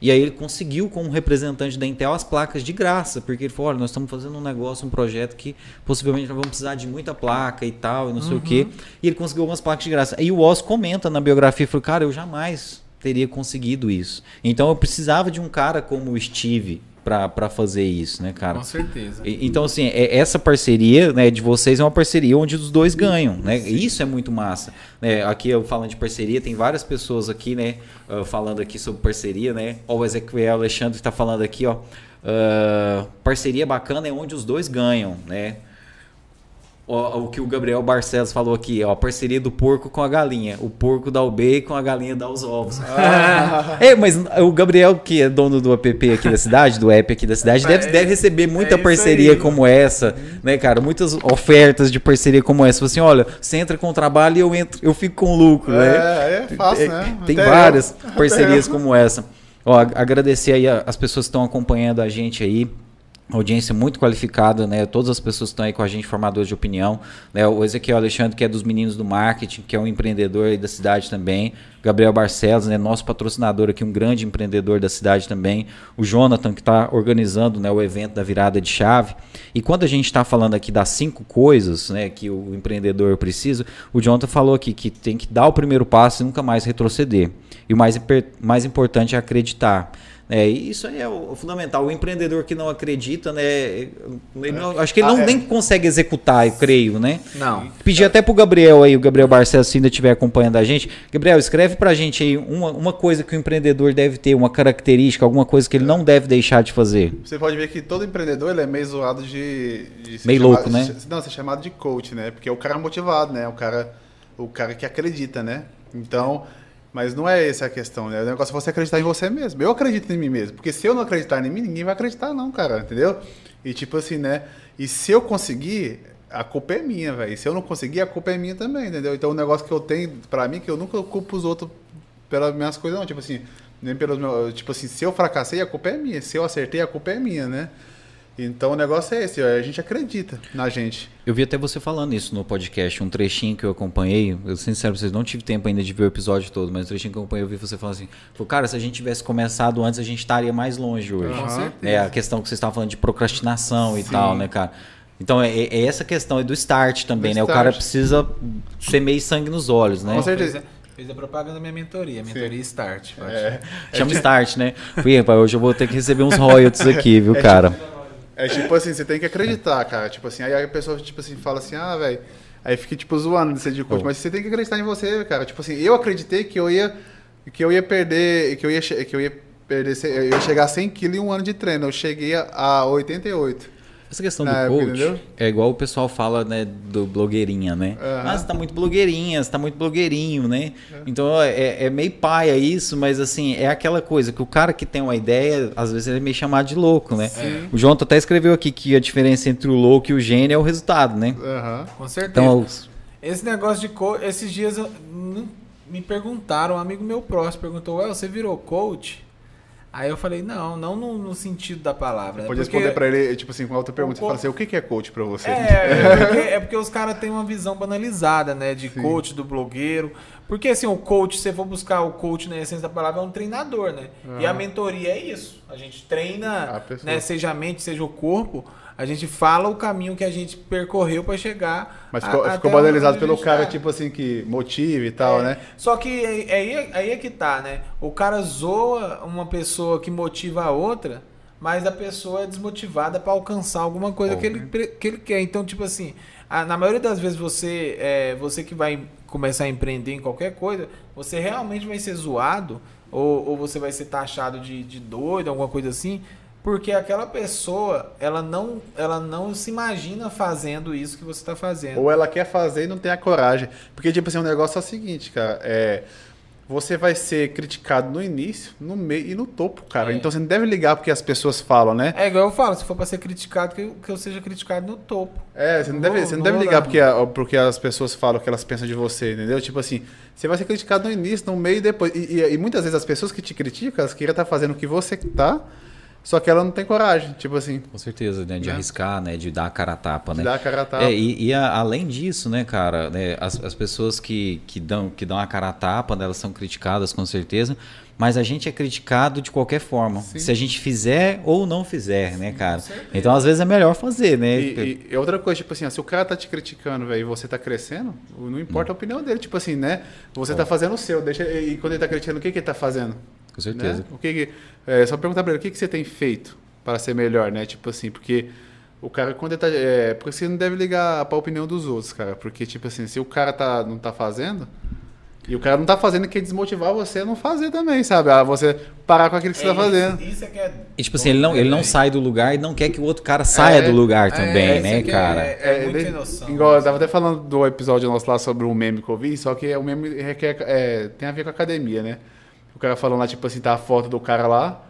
E aí ele conseguiu, como representante da Intel, as placas de graça, porque ele falou, olha, nós estamos fazendo um negócio, um projeto que possivelmente nós vamos precisar de muita placa e tal, e não uhum. sei o quê. Uhum. E ele conseguiu algumas placas de graça. Aí o Oz comenta na biografia, falou, cara, eu jamais teria conseguido isso. Então eu precisava de um cara como o Steve, para fazer isso, né, cara? Com certeza. E, então, assim, é, essa parceria né, de vocês é uma parceria onde os dois ganham, né? Isso é muito massa. É, aqui eu falando de parceria, tem várias pessoas aqui, né, uh, falando aqui sobre parceria, né? Ó, o Ezequiel Alexandre está falando aqui, ó. Uh, parceria bacana é onde os dois ganham, né? O, o, que o Gabriel Barcelos falou aqui, ó, a parceria do porco com a galinha. O porco dá o bacon, a galinha dá os ovos. Ah. é, mas o Gabriel, que é dono do app aqui da cidade, do app aqui da cidade, deve, é, deve receber muita é parceria aí, como essa, né, cara? Muitas ofertas de parceria como essa. Assim, olha, você entra com o trabalho e eu entro, eu fico com lucro, é, né? É, fácil, né? Tem Até várias eu. parcerias como essa. Ó, agradecer aí as pessoas que estão acompanhando a gente aí audiência muito qualificada, né? Todas as pessoas que estão aí com a gente, formadores de opinião, né? O Ezequiel Alexandre, que é dos meninos do marketing, que é um empreendedor aí da cidade também. Gabriel Barcelos, né? Nosso patrocinador aqui, um grande empreendedor da cidade também. O Jonathan, que está organizando né, o evento da virada de chave. E quando a gente está falando aqui das cinco coisas né, que o empreendedor precisa, o Jonathan falou aqui que tem que dar o primeiro passo e nunca mais retroceder. E o mais, mais importante é acreditar. É, isso aí é o, fundamental. O empreendedor que não acredita, né? Não, acho que ele não, ah, é. nem consegue executar, eu creio, né? Não. Pedi até pro Gabriel aí, o Gabriel Barcelos, se ainda estiver acompanhando a gente. Gabriel, escreve pra gente aí uma, uma coisa que o empreendedor deve ter, uma característica, alguma coisa que ele não deve deixar de fazer. Você pode ver que todo empreendedor ele é meio zoado de. de meio chamado, louco, né? De, não, ser chamado de coach, né? Porque é o cara motivado, né? O cara o cara que acredita, né? Então, mas não é essa a questão, né? O negócio é você acreditar em você mesmo. Eu acredito em mim mesmo. Porque se eu não acreditar em mim, ninguém vai acreditar, não, cara, entendeu? E tipo assim, né? E se eu conseguir, a culpa é minha, velho. Se eu não conseguir, a culpa é minha também, entendeu? Então o negócio que eu tenho pra mim, que eu nunca culpo os outros pelas minhas coisas, não. Tipo assim, nem pelos meus. Tipo assim, se eu fracassei, a culpa é minha. Se eu acertei, a culpa é minha, né? Então o negócio é esse, a gente acredita na gente. Eu vi até você falando isso no podcast, um trechinho que eu acompanhei. Eu sincero pra vocês, não tive tempo ainda de ver o episódio todo, mas o trechinho que eu acompanhei, eu vi você falando assim: cara, se a gente tivesse começado antes, a gente estaria mais longe hoje. Com certeza. É a questão que vocês estavam falando de procrastinação e Sim. tal, né, cara? Então é, é essa questão é do start também, Do né? O start. cara precisa ser meio sangue nos olhos, né? Com certeza. Fez a, fez a propaganda da minha mentoria, mentoria Start. pode- É, Chama start, né? Fui, hoje eu vou ter que receber uns royalties aqui, viu, É cara? É tipo assim, você tem que acreditar, cara. Tipo assim, aí a pessoa, tipo assim, fala assim, ah, velho. Aí fica, tipo, zoando de ser de coach. Oh. Mas você tem que acreditar em você, cara. Tipo assim, eu acreditei que eu ia. Que eu ia perder. Que eu ia, que eu ia perder. Eu ia chegar a 100 quilos em um ano de treino. Eu cheguei a, a 88. Essa questão do época, coach entendeu? é igual o pessoal fala, né, do blogueirinha, né? Aham. Ah, você tá muito blogueirinha, você tá muito blogueirinho, né? Então é, é meio paia isso, mas assim, é aquela coisa que o cara que tem uma ideia, às vezes ele é meio chamado de louco, né? O João até escreveu aqui que a diferença entre o louco e o gênio é o resultado, né? Aham. Com certeza. Então, os- Esse negócio de coach, esses dias eu- me perguntaram, um amigo meu próximo perguntou, Ué, você virou coach? Aí eu falei, não, não no, no sentido da palavra. né? Pode Porque- responder pra ele, tipo assim, com outra pergunta. Você fala co- assim, o que é coach pra você? É, é porque, é porque os caras têm uma visão banalizada, né? De Sim. coach, do blogueiro. Porque assim, o coach, se você for buscar o coach na essência da palavra, é um treinador, né? E a mentoria é isso. A gente treina, né, seja a mente, seja o corpo, a gente fala o caminho que a gente percorreu para chegar. Mas a- ficou, até ficou banalizado a pelo cara, tá. tipo assim, que motiva e tal, É, né? Só que aí, aí, aí é que tá, né? O cara zoa uma pessoa que motiva a outra, mas a pessoa é desmotivada para alcançar alguma coisa que, ele, que ele quer. Então, tipo assim, a- na maioria das vezes você, é, você que vai começar a empreender em qualquer coisa, você realmente vai ser zoado ou, ou você vai ser taxado de, de doido, alguma coisa assim. Porque aquela pessoa, ela não, ela não se imagina fazendo isso que você está fazendo. Ou ela quer fazer e não tem a coragem. Porque, tipo assim, o negócio é o seguinte, cara. É, você vai ser criticado no início, no meio e no topo, cara. É. Então você não deve ligar porque as pessoas falam, né? É igual eu falo, se for pra ser criticado, que eu, que eu seja criticado no topo. É, você não, Não deve, vou- você não não deve ligar porque, a- porque as pessoas falam o que elas pensam de você, entendeu? Tipo assim, você vai ser criticado no início, no meio e depois. E, e- e muitas vezes as pessoas que te criticam, elas queriam estar fazendo o que você tá, só que ela não tem coragem. Tipo assim, com certeza, né? De Né? arriscar, né? De dar a cara a tapa, de né? dar a cara a tapa. É, e, e a- além disso, né, cara, né, as, as pessoas que, que, dão, que dão a cara a tapa, né, elas são criticadas com certeza, mas a gente é criticado de qualquer forma. Sim. Se a gente fizer ou não fizer, né, cara? certeza. Então, às vezes, é melhor fazer, né? E, e- outra coisa, tipo assim, ó, se o cara tá te criticando, velho, e você tá crescendo, não importa a opinião dele, tipo assim, né? Você tá fazendo o seu, deixa e e quando ele tá criticando, o que que ele tá fazendo? Com certeza. Né? O que que, é, só perguntar pra ele, o que que você tem feito para ser melhor, né? Tipo assim, porque o cara quando ele tá, é, porque você não deve ligar pra opinião dos outros, cara, porque tipo assim, se o cara tá não tá fazendo, e o cara não tá fazendo, quer desmotivar você a não fazer também, sabe? A você parar com aquilo que você tá isso, fazendo. Isso é que é. E, tipo assim, ele não, ele não sai do lugar e não quer que o outro cara saia É, do lugar é, também, isso né, é- cara? É, ele- sem noção. Igual, eu tava até falando do episódio nosso lá sobre o meme que eu vi, só que o meme requer, é, tem a ver com a academia, né? O cara falando lá, tipo assim, tá a foto do cara lá,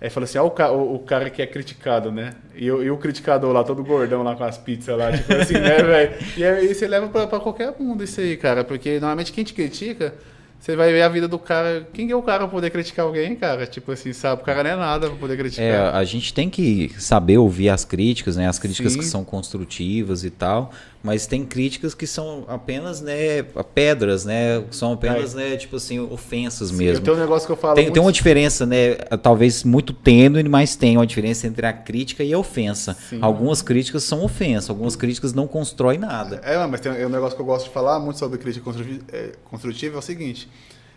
aí fala assim, ó o, ca- o, o cara que é criticado, né? E, o- e o criticador lá, todo gordão lá com as pizzas lá, tipo assim, né, velho? E aí você leva pra, pra qualquer mundo isso aí, cara, porque normalmente quem te critica... Você vai ver a vida do cara. Quem é o cara pra poder criticar alguém, cara? Tipo assim, sabe? O cara não é nada pra poder criticar. É, a gente tem que saber ouvir as críticas, né? As críticas Sim. que são construtivas e tal, mas tem críticas que são apenas, né, pedras, né? São apenas, né, tipo assim, ofensas mesmo. Tem um negócio que eu falo Tem, muito... tem uma diferença, né? Talvez muito tênue, mas tem uma diferença entre a crítica e a ofensa. Sim. Algumas críticas são ofensa, algumas críticas não constroem nada. É, mas tem um negócio que eu gosto de falar muito sobre crítica construtiva é, construtiva é o seguinte: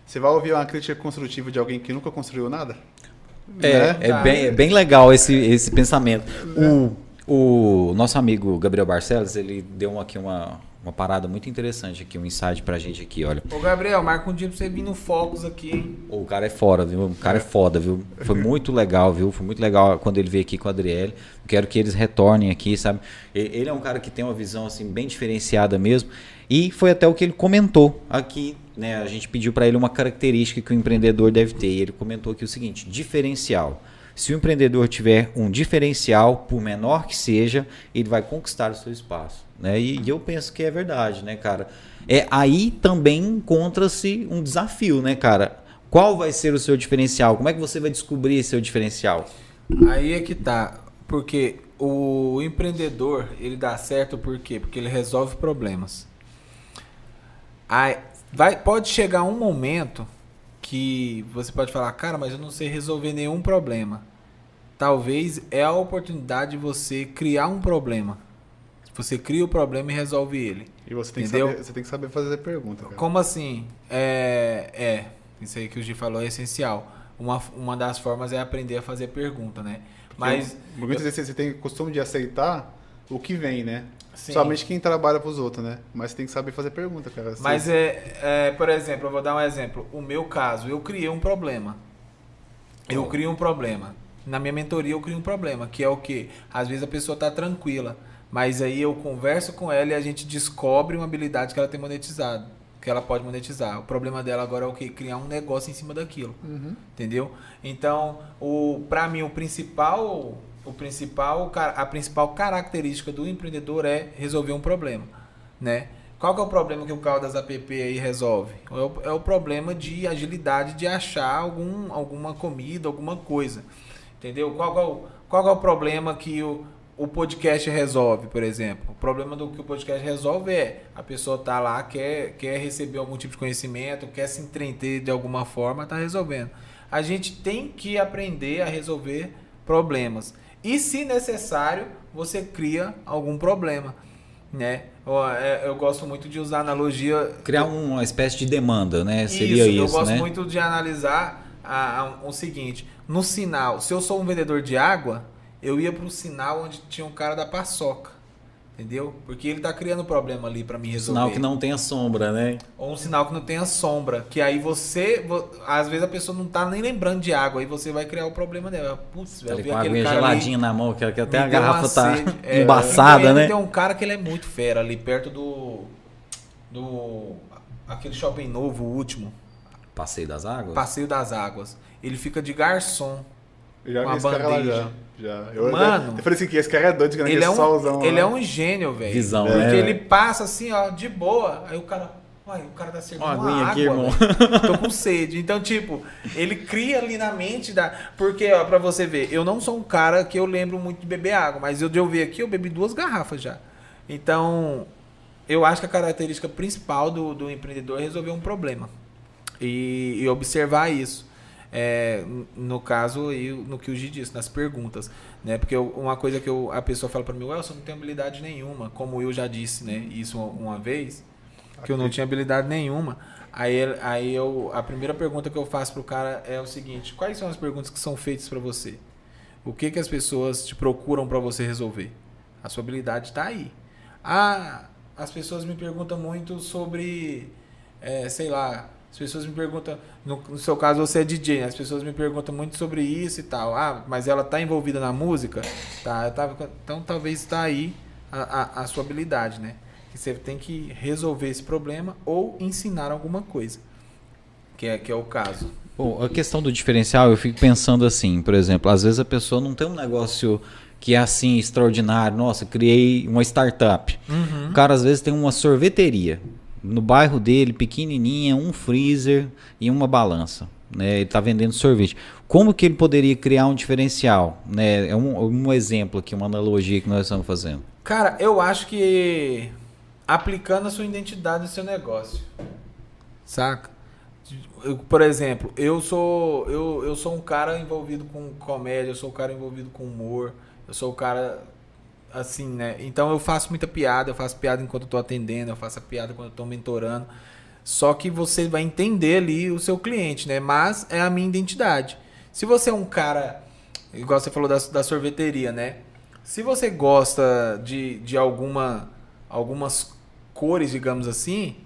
você vai ouvir uma crítica construtiva de alguém que nunca construiu nada? É, Né? é, bem, é bem legal esse, esse pensamento. O, O nosso amigo Gabriel Barcelos, ele deu aqui uma, uma parada muito interessante aqui, um insight pra gente aqui, olha. Ô, Gabriel, marca um dia pra você vir no Focus aqui, hein? O cara é fora, viu? O cara é foda, viu? Foi muito legal, viu? Foi muito legal quando ele veio aqui com a Adriele. Quero que eles retornem aqui, sabe? Ele é um cara que tem uma visão assim bem diferenciada mesmo. E foi até o que ele comentou aqui, né? A gente pediu para ele uma característica que o empreendedor deve ter. E ele comentou aqui o seguinte: diferencial. Se o empreendedor tiver um diferencial, por menor que seja, ele vai conquistar o seu espaço. Né? E, e eu penso que é verdade, né, cara? É, aí também encontra-se um desafio, né, cara? Qual vai ser o seu diferencial? Como é que você vai descobrir seu diferencial? Aí é que tá. Porque o empreendedor, ele dá certo por quê? Porque ele resolve problemas. Aí, vai, pode chegar um momento que você pode falar, cara, mas eu não sei resolver nenhum problema. Talvez é a oportunidade de você criar um problema. Você cria o problema e resolve ele. E você tem, que saber, você tem que saber fazer pergunta, cara. Como assim? É, é, isso aí que o Gi falou é essencial. Uma, uma das formas é aprender a fazer pergunta, né? Mas muitas vezes você tem o costume de aceitar o que vem, né? Sim. Somente quem trabalha pros outros, né? Mas tem que saber fazer pergunta, cara. Mas Você- é, é, por exemplo, eu vou dar um exemplo. O meu caso, eu criei um problema. Eu crio um problema. Na minha mentoria eu crio um problema, que é o que? Às vezes a pessoa tá tranquila, mas aí eu converso com ela e a gente descobre uma habilidade que ela tem monetizado, que ela pode monetizar. O problema dela agora é o que? Criar um negócio em cima daquilo. Uhum. Entendeu? Então, o para mim o principal, o principal, a principal característica do empreendedor é resolver um problema, né? Qual que é o problema que o carro das app aí resolve? É o, é o problema de agilidade de achar algum, alguma comida, alguma coisa. Entendeu? Qual é o, qual é o problema que o, o podcast resolve, por exemplo? O problema do que o podcast resolve é a pessoa tá lá, quer, quer receber algum tipo de conhecimento, quer se entreter de alguma forma, tá resolvendo. A gente tem que aprender a resolver problemas. E se necessário, você cria algum problema, né? Eu, é, eu gosto muito de usar a analogia Criar uma espécie de demanda, né? Seria isso, eu isso, gosto né? muito de analisar a- a- o seguinte: no sinal, se eu sou um vendedor de água, eu ia pro sinal onde tinha um cara da paçoca. Entendeu? Porque ele tá criando problema ali para mim resolver. Sinal que não tenha sombra, né? Ou um sinal que não tenha sombra. Que aí você. vo- Às vezes a pessoa não tá nem lembrando de água. Aí você vai criar o problema dela. Putz, velho, com a aguinha cara ali, geladinha na mão, que até a garrafa tá sede. É, embaçada, né? Tem um cara que ele é muito fera ali perto do. Do. Aquele shopping novo, o último. Passeio das águas? Passeio das Águas. Ele fica de garçom. Eu já Uma vi esse cara lá bandeja. já. já. Eu, Mano, eu falei assim, que esse cara é doido, que Ele é, solzão um, ele lá. é um gênio, velho. Visão, Porque né, ele passa assim, ó, de boa. Aí o cara. Uai, o cara tá servindo Uma água, aqui, irmão. Tô com sede. Então, tipo, ele cria ali na mente da. Porque, ó, pra você ver, eu não sou um cara que eu lembro muito de beber água, mas eu de eu ver aqui, eu bebi duas garrafas já. Então, eu acho que a característica principal do, do empreendedor é resolver um problema. E, e observar isso. É, no caso, aí, no que o Gi disse, nas perguntas. Né? Porque eu- uma coisa que eu- a pessoa fala pra mim, Wilson, não tenho habilidade nenhuma. Como eu já disse né? isso uma vez, que eu não tinha habilidade nenhuma. Aí, aí eu, a primeira pergunta que eu faço pro cara é o seguinte: quais são as perguntas que são feitas pra você? O que, que as pessoas te procuram pra você resolver? A sua habilidade está aí. Ah, as pessoas me perguntam muito sobre, é, sei lá, as pessoas me perguntam, no, no seu caso você é DJ, né? as pessoas me perguntam muito sobre isso e tal. Ah, mas ela tá envolvida na música? Tá, tava, então talvez está aí a, a, a sua habilidade, né? Que você tem que resolver esse problema ou ensinar alguma coisa. Que é, que é o caso. Bom, a questão do diferencial, eu fico pensando assim, por exemplo, às vezes a pessoa não tem um negócio que é assim extraordinário. Nossa, criei uma startup. Uhum. O cara às vezes tem uma sorveteria no bairro dele, pequenininha, um freezer e uma balança. Né? Ele está vendendo sorvete. Como que ele poderia criar um diferencial? Né? É um, um exemplo aqui, uma analogia que nós estamos fazendo. Cara, eu acho que aplicando a sua identidade no seu negócio. Saca? Eu, por exemplo, eu sou eu, eu sou um cara envolvido com comédia, eu sou um cara envolvido com humor, eu sou o cara assim, né? Então eu faço muita piada, eu faço piada enquanto eu tô atendendo, eu faço a piada quando eu tô mentorando. Só que você vai entender ali o seu cliente, né? Mas é a minha identidade. Se você é um cara, igual você falou da, da sorveteria, né? Se você gosta de, de alguma, algumas cores, digamos assim,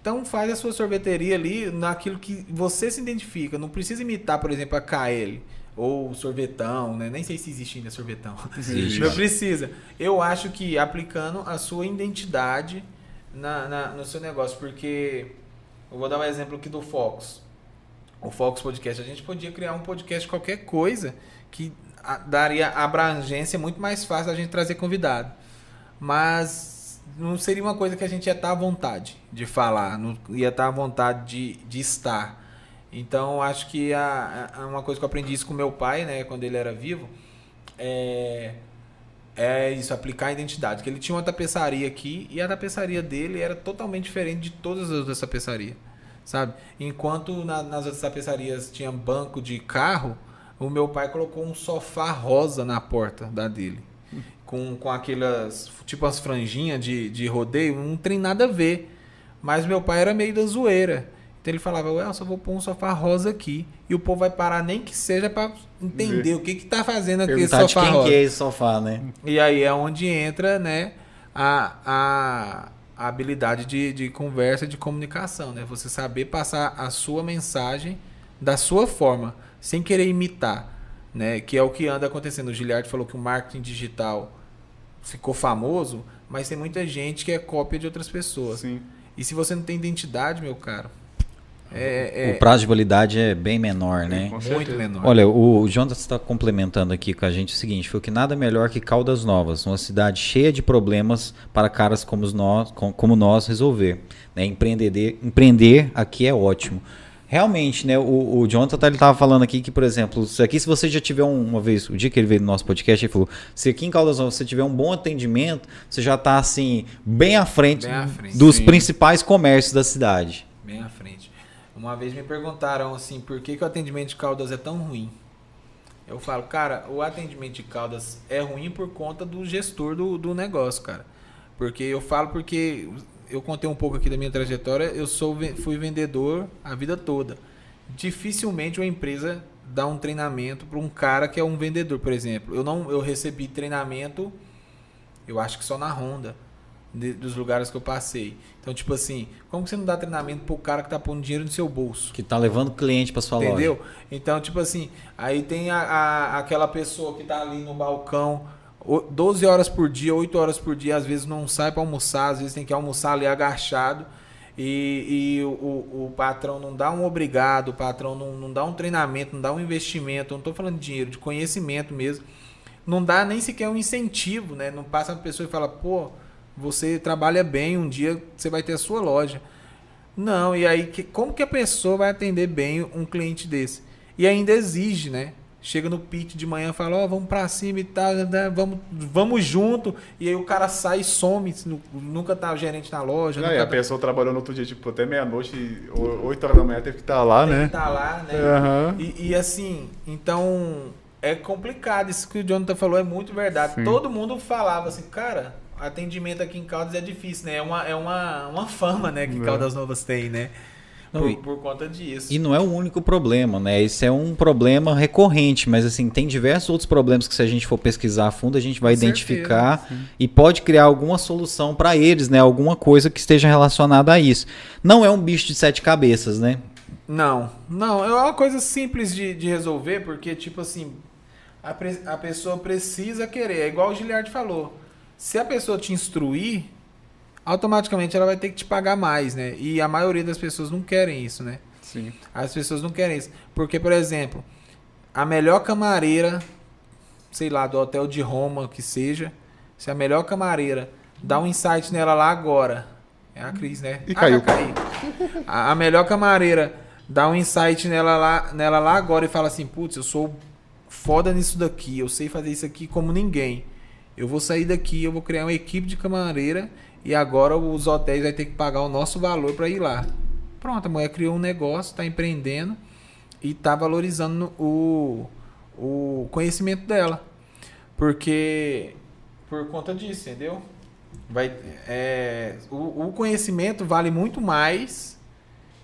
então faz a sua sorveteria ali naquilo que você se identifica. Não precisa imitar, por exemplo, a KL ou sorvetão, né? Nem sei se existe ainda sorvetão. Existe, Não precisa. Eu acho que aplicando a sua identidade na, na- no seu negócio, porque eu vou dar um exemplo aqui do Fox. O Fox Podcast, a gente podia criar um podcast de qualquer coisa que daria abrangência muito mais fácil a gente trazer convidado. Mas não seria uma coisa que a gente ia estar à vontade de falar, não ia estar à vontade de, de estar. Então, acho que a, a- uma coisa que eu aprendi isso com meu pai, né, quando ele era vivo, é, é isso, aplicar a identidade. Que ele tinha uma tapeçaria aqui e a tapeçaria dele era totalmente diferente de todas as outras tapeçarias, sabe? Enquanto na- nas outras tapeçarias tinha banco de carro, o meu pai colocou um sofá rosa na porta da dele. Com, com aquelas, tipo as franjinhas de, de rodeio, não tem nada a ver. Mas meu pai era meio da zoeira. Então ele falava, ué, eu só vou pôr um sofá rosa aqui. E o povo vai parar nem que seja pra entender o que que tá fazendo aquele Perguntar de sofá quem rosa. que é esse sofá, né? E aí é onde entra, né, a, a, a habilidade de, de conversa, de comunicação, né? Você saber passar a sua mensagem da sua forma, sem querer imitar, né? Que é o que anda acontecendo. O Giliard falou que o marketing digital ficou famoso, mas tem muita gente que é cópia de outras pessoas. Sim. E se você não tem identidade, meu caro, é, é O prazo de validade é bem menor, né? Com muito menor. Olha, o Jonathan está complementando aqui com a gente o seguinte: foi que nada melhor que Caldas Novas, uma cidade cheia de problemas para caras como nós, com- como nós resolver. Né? Empreender, empreender aqui é ótimo. Realmente, né? O, o Jonathan tá- ele estava falando aqui que, por exemplo, se aqui se você já tiver um- uma vez, o dia que ele veio no nosso podcast, ele falou: se aqui em Caldas Novas você tiver um bom atendimento, você já está assim bem à frente, Bem à frente, dos sim. principais comércios da cidade. Bem à frente. Uma vez me perguntaram assim, por que, que o atendimento de Caldas é tão ruim? Eu falo, cara, o atendimento de Caldas é ruim por conta do gestor do, do negócio, cara. Porque eu falo porque eu contei um pouco aqui da minha trajetória, eu sou fui vendedor a vida toda. Dificilmente uma empresa dá um treinamento para um cara que é um vendedor, por exemplo. Eu não eu recebi treinamento eu acho que só na Honda, de- dos lugares que eu passei. Então, tipo assim, como que você não dá treinamento pro cara que tá pondo dinheiro no seu bolso? Que tá levando cliente para sua Entendeu? loja. Então, tipo assim, aí tem a, a- aquela pessoa que tá ali no balcão o- 12 horas por dia, 8 horas por dia, às vezes não sai para almoçar, às vezes tem que almoçar ali agachado. E, e o, o- o patrão não dá um obrigado, o patrão não, não dá um treinamento, não dá um investimento, não tô falando de dinheiro, de conhecimento mesmo. Não dá nem sequer um incentivo, né? Não passa a pessoa e fala, pô, você trabalha bem, um dia você vai ter a sua loja. Não, e aí que, como que a pessoa vai atender bem um cliente desse? E ainda exige, né? Chega no pitch de manhã e fala, ó, vamos pra cima e tal, né? vamos, vamos junto. E aí o cara sai e some, nu- nunca tá o gerente na loja. Não, e a tá, pessoa trabalhou no outro dia, tipo, até meia-noite, o- 8 horas da manhã teve que estar lá, tem que né? tá lá, né? Aham. E, e assim, então é complicado. Isso que o Jonathan falou é muito verdade. Sim. Todo mundo falava assim, cara, atendimento aqui em Caldas é difícil, né? É uma, é uma, uma fama, né, que É. Caldas Novas tem, né? Não, por, por conta disso. E não é o único problema, né? Esse é um problema recorrente, mas assim, tem diversos outros problemas que se a gente for pesquisar a fundo, a gente vai Com identificar e pode criar alguma solução para eles, né? Alguma coisa que esteja relacionada a isso. Não é um bicho de sete cabeças, né? Não, não, é uma coisa simples de, de resolver, porque, tipo assim, a, pre- a pessoa precisa querer. É igual o Giliard falou. Se a pessoa te instruir, automaticamente ela vai ter que te pagar mais, né? E a maioria das pessoas não querem isso, né? Sim. As pessoas não querem isso. Porque, por exemplo, a melhor camareira, sei lá, do hotel de Roma que seja, se a melhor camareira dá um insight nela lá agora. É a Cris, né? E Ah, caiu. caí. A, a melhor camareira dá um insight nela lá, nela lá agora e fala assim: putz, eu sou foda nisso daqui, eu sei fazer isso aqui como ninguém. Eu vou sair daqui, eu vou criar uma equipe de camareira e agora os hotéis vai ter que pagar o nosso valor para ir lá. Pronto, a mulher criou um negócio, está empreendendo e está valorizando o, o conhecimento dela. Porque por conta disso, entendeu? Vai, é, o, o conhecimento vale muito mais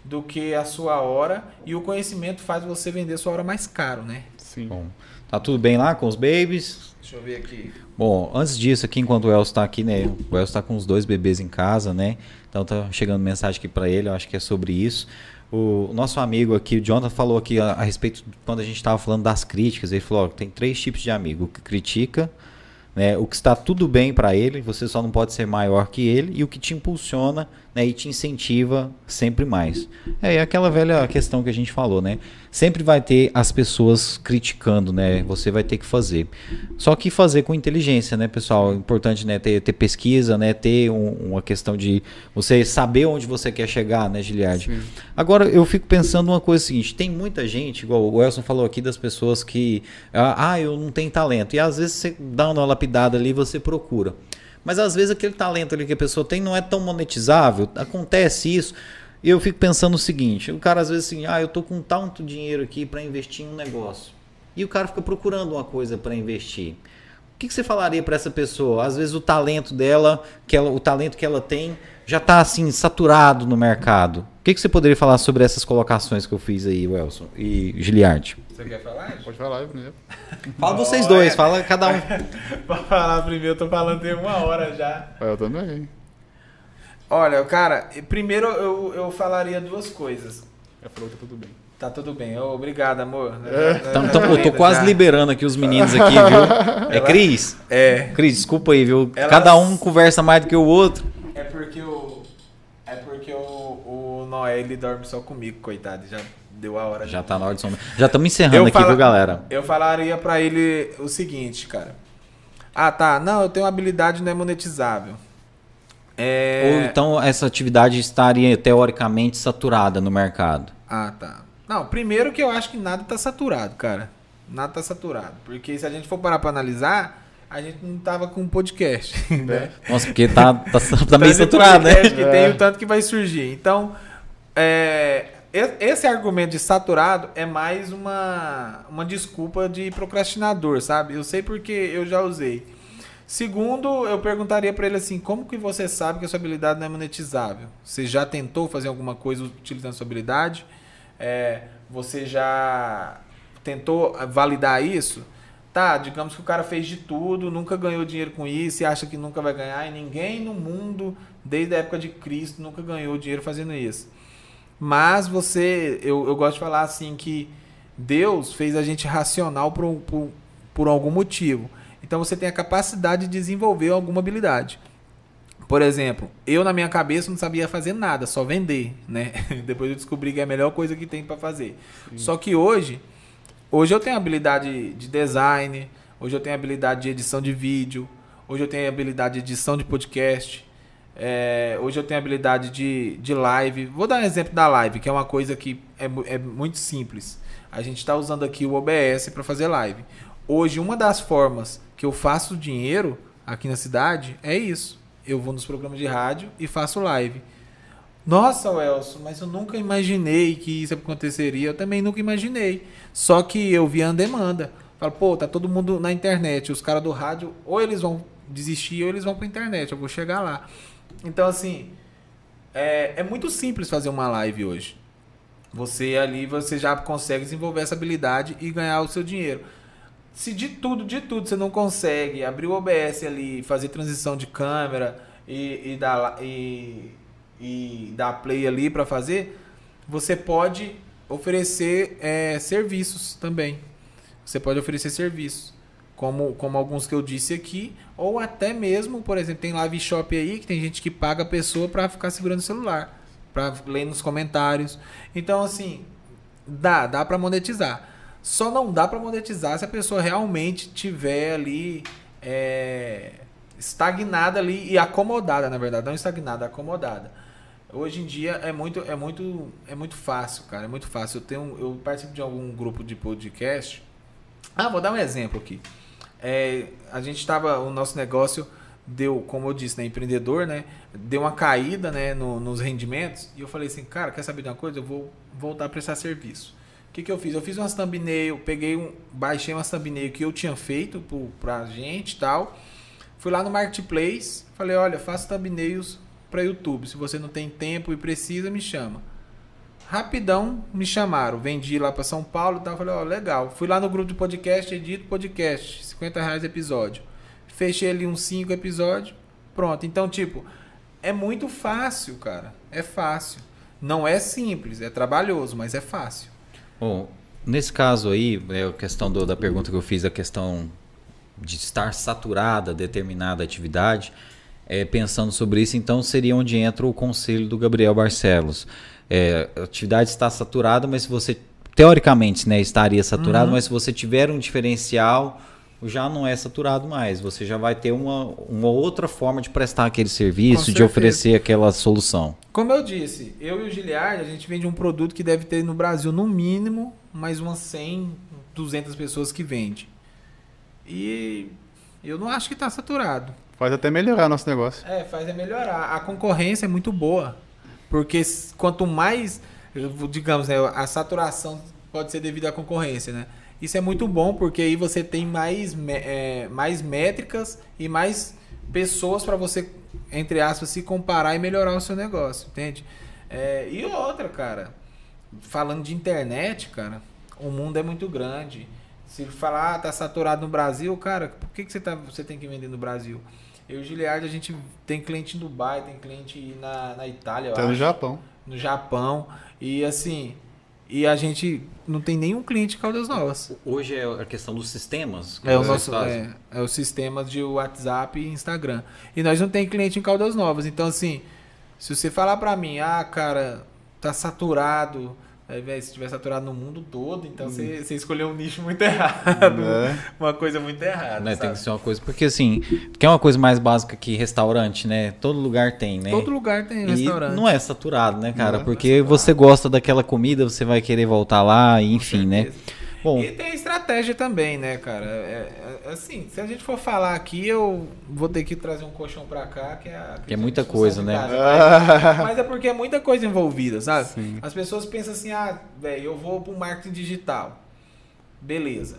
do que a sua hora e o conhecimento faz você vender sua hora mais caro, né? Sim. Bom, tá tudo bem lá com os babies? Deixa eu ver aqui. Bom, antes disso, aqui, enquanto o Elcio tá aqui, né? O Elcio tá com os dois bebês em casa, né? Então tá chegando mensagem aqui para ele, eu acho que é sobre isso. O nosso amigo aqui, o Jonathan, falou aqui a, a respeito, de quando a gente estava falando das críticas, ele falou: ó, tem três tipos de amigo: o que critica, né, o que está tudo bem para ele, você só não pode ser maior que ele, e o que te impulsiona né, e te incentiva sempre mais. É aquela velha questão que a gente falou, né? Sempre vai ter as pessoas criticando, né? Você vai ter que fazer. Só que fazer com inteligência, né, pessoal? É importante né, ter, ter pesquisa, né? Ter um, uma questão de você saber onde você quer chegar, né, Giliard? Sim. Agora, eu fico pensando uma coisa seguinte: tem muita gente, igual o Elson falou aqui, das pessoas que. Ah, eu não tenho talento. E às vezes você dá uma lapidada ali e você procura. Mas às vezes aquele talento ali que a pessoa tem não é tão monetizável. Acontece isso. E eu fico pensando o seguinte: o cara às vezes assim, ah, eu tô com tanto dinheiro aqui para investir em um negócio. E o cara fica procurando uma coisa para investir. O que, que você falaria para essa pessoa? Às vezes o talento dela, que ela, o talento que ela tem, já está assim saturado no mercado. O que, que você poderia falar sobre essas colocações que eu fiz aí, Welson e Giliard? Você quer falar? Pode falar aí primeiro. Fala vocês dois, fala cada um. Pra falar primeiro, eu tô falando tem uma hora já. Eu também. Olha, cara, primeiro eu, eu falaria duas coisas. Ela falou que tá tudo bem. Tá tudo bem. Ô, obrigado, amor. Então, então, eu tô quase liberando aqui os meninos aqui, viu? É Cris? É. Cris, desculpa aí, viu? Elas- Cada um conversa mais do que o outro. É porque o. É porque o, o Noé ele dorme só comigo, coitado. Já deu a hora. Já tá na hora de sombra. Já estamos encerrando Eu aqui, fala- viu, galera? Eu falaria pra ele o seguinte, cara. Ah, tá. Não, eu tenho uma habilidade não é monetizável. É... Ou então essa atividade estaria teoricamente saturada no mercado. Ah, tá. Não, primeiro que eu acho que nada tá saturado, cara. Nada tá saturado. Porque se a gente for parar pra analisar, a gente não tava com um podcast, né? Nossa, porque tá, tá, tá meio Tanto de saturado, né? que tem É. o tanto que vai surgir. Então, é, esse argumento de saturado é mais uma, uma desculpa de procrastinador, sabe? Eu sei porque eu já usei. Segundo, eu perguntaria pra ele assim: como que você sabe que a sua habilidade não é monetizável? Você já tentou fazer alguma coisa utilizando a sua habilidade? É, você já tentou validar isso? Tá, digamos que o cara fez de tudo, nunca ganhou dinheiro com isso e acha que nunca vai ganhar, e ninguém no mundo, desde a época de Cristo, nunca ganhou dinheiro fazendo isso. Mas você, eu, eu gosto de falar assim que Deus fez a gente racional por, um- por, por algum motivo. Então você tem a capacidade de desenvolver alguma habilidade. Por exemplo, eu na minha cabeça não sabia fazer nada, só vender, né? Depois eu descobri que é a melhor coisa que tem para fazer. Só que hoje, hoje eu tenho habilidade de design, hoje eu tenho habilidade de edição de vídeo, hoje eu tenho habilidade de edição de podcast, é, hoje eu tenho habilidade de, de live. Vou dar um exemplo da live, que é uma coisa que é, é muito simples. A gente está usando aqui o OBS para fazer live. Hoje, uma das formas que eu faço dinheiro aqui na cidade é isso. Eu vou nos programas de rádio e faço live. Nossa, Welson, mas eu nunca imaginei que isso aconteceria. Eu também nunca imaginei. Só que eu vi a demanda. Falo, pô, tá todo mundo na internet. Os caras do rádio, ou eles vão desistir ou eles vão pra internet. Eu vou chegar lá. Então, assim, é, é muito simples fazer uma live hoje. Você ali, você já consegue desenvolver essa habilidade e ganhar o seu dinheiro. Se de tudo, de tudo, você não consegue abrir o OBS ali, fazer transição de câmera e, e, dar, e, e dar play ali para fazer, você pode oferecer é, serviços também. Você pode oferecer serviços, como, como alguns que eu disse aqui, ou até mesmo, por exemplo, tem live shop aí que tem gente que paga a pessoa para ficar segurando o celular, para ler nos comentários. Então, assim, dá, dá para monetizar. Só não dá para monetizar se a pessoa realmente tiver ali é, estagnada ali e acomodada, na verdade, não estagnada, acomodada. Hoje em dia é muito é muito é muito fácil, cara, é muito fácil. Eu tenho eu participo de algum grupo de podcast. Ah, vou dar um exemplo aqui. É, a gente estava o nosso negócio deu, como eu disse, né, empreendedor, né, deu uma caída, né, no- nos rendimentos e eu falei assim, cara, quer saber de uma coisa? Eu vou voltar a prestar serviço. O que, que eu fiz? Eu fiz umas thumbnail, peguei um, baixei umas thumbnail que eu tinha feito pro, pra gente tal. Fui lá no Marketplace, falei, olha, faço thumbnails para YouTube. Se você não tem tempo e precisa, me chama. Rapidão me chamaram, vendi lá para São Paulo e tal. Falei, ó, legal. Fui lá no grupo de podcast, edito podcast, 50 reais episódio. Fechei ali uns 5 episódios, pronto. Então, tipo, é muito fácil, cara. É fácil. Não é simples, é trabalhoso, mas é fácil. Bom, nesse caso aí, é a questão do, da pergunta que eu fiz, a questão de estar saturada determinada atividade, é, pensando sobre isso, então seria onde entra o conselho do Gabriel Barcelos. É, a atividade está saturada, mas se você, teoricamente, né, estaria saturado, uhum. mas se você tiver um diferencial, já não é saturado mais. Você já vai ter uma, uma outra forma de prestar aquele serviço, de oferecer aquela solução. Como eu disse, eu e o Giliard, a gente vende um produto que deve ter no Brasil, no mínimo, mais umas 100, 200 pessoas que vende. E eu não acho que está saturado. Faz até melhorar nosso negócio. É, faz é melhorar. A concorrência é muito boa. Porque quanto mais, digamos, né, a saturação pode ser devido à concorrência, né? Isso é muito bom porque aí você tem mais, é, mais métricas e mais pessoas para você, entre aspas, se comparar e melhorar o seu negócio, entende? É, e outra, cara, falando de internet, cara, o mundo é muito grande. Se falar, ah, tá saturado no Brasil, cara, por que, que você, tá, você tem que vender no Brasil? Eu e o Giliard, a gente tem cliente em Dubai, tem cliente na, na Itália, Até no Japão. No Japão. E assim, e a gente não tem nenhum cliente em Caldas Novas. Hoje é a questão dos sistemas. É o nosso, é, é o sistema de WhatsApp e Instagram. E nós não tem cliente em Caldas Novas. Então assim, se você falar para mim, ah, cara, tá saturado, Aí, se tiver saturado no mundo todo, então você, hum. escolheu um nicho muito errado. É. Uma coisa muito errada. Né, tem que ser uma coisa. Porque assim, que é uma coisa mais básica que restaurante, né? Todo lugar tem, né? Todo lugar tem e restaurante. Não é saturado, né, cara? É porque você gosta daquela comida, você vai querer voltar lá, enfim, né? Bom, e tem estratégia também, né, cara? É, é, assim, se a gente for falar aqui, eu vou ter que trazer um colchão pra cá, que é, que é muita coisa, né? mas, mas, é porque é muita coisa envolvida, sabe? Sim. As pessoas pensam assim, ah, velho, eu vou pro marketing digital. Beleza.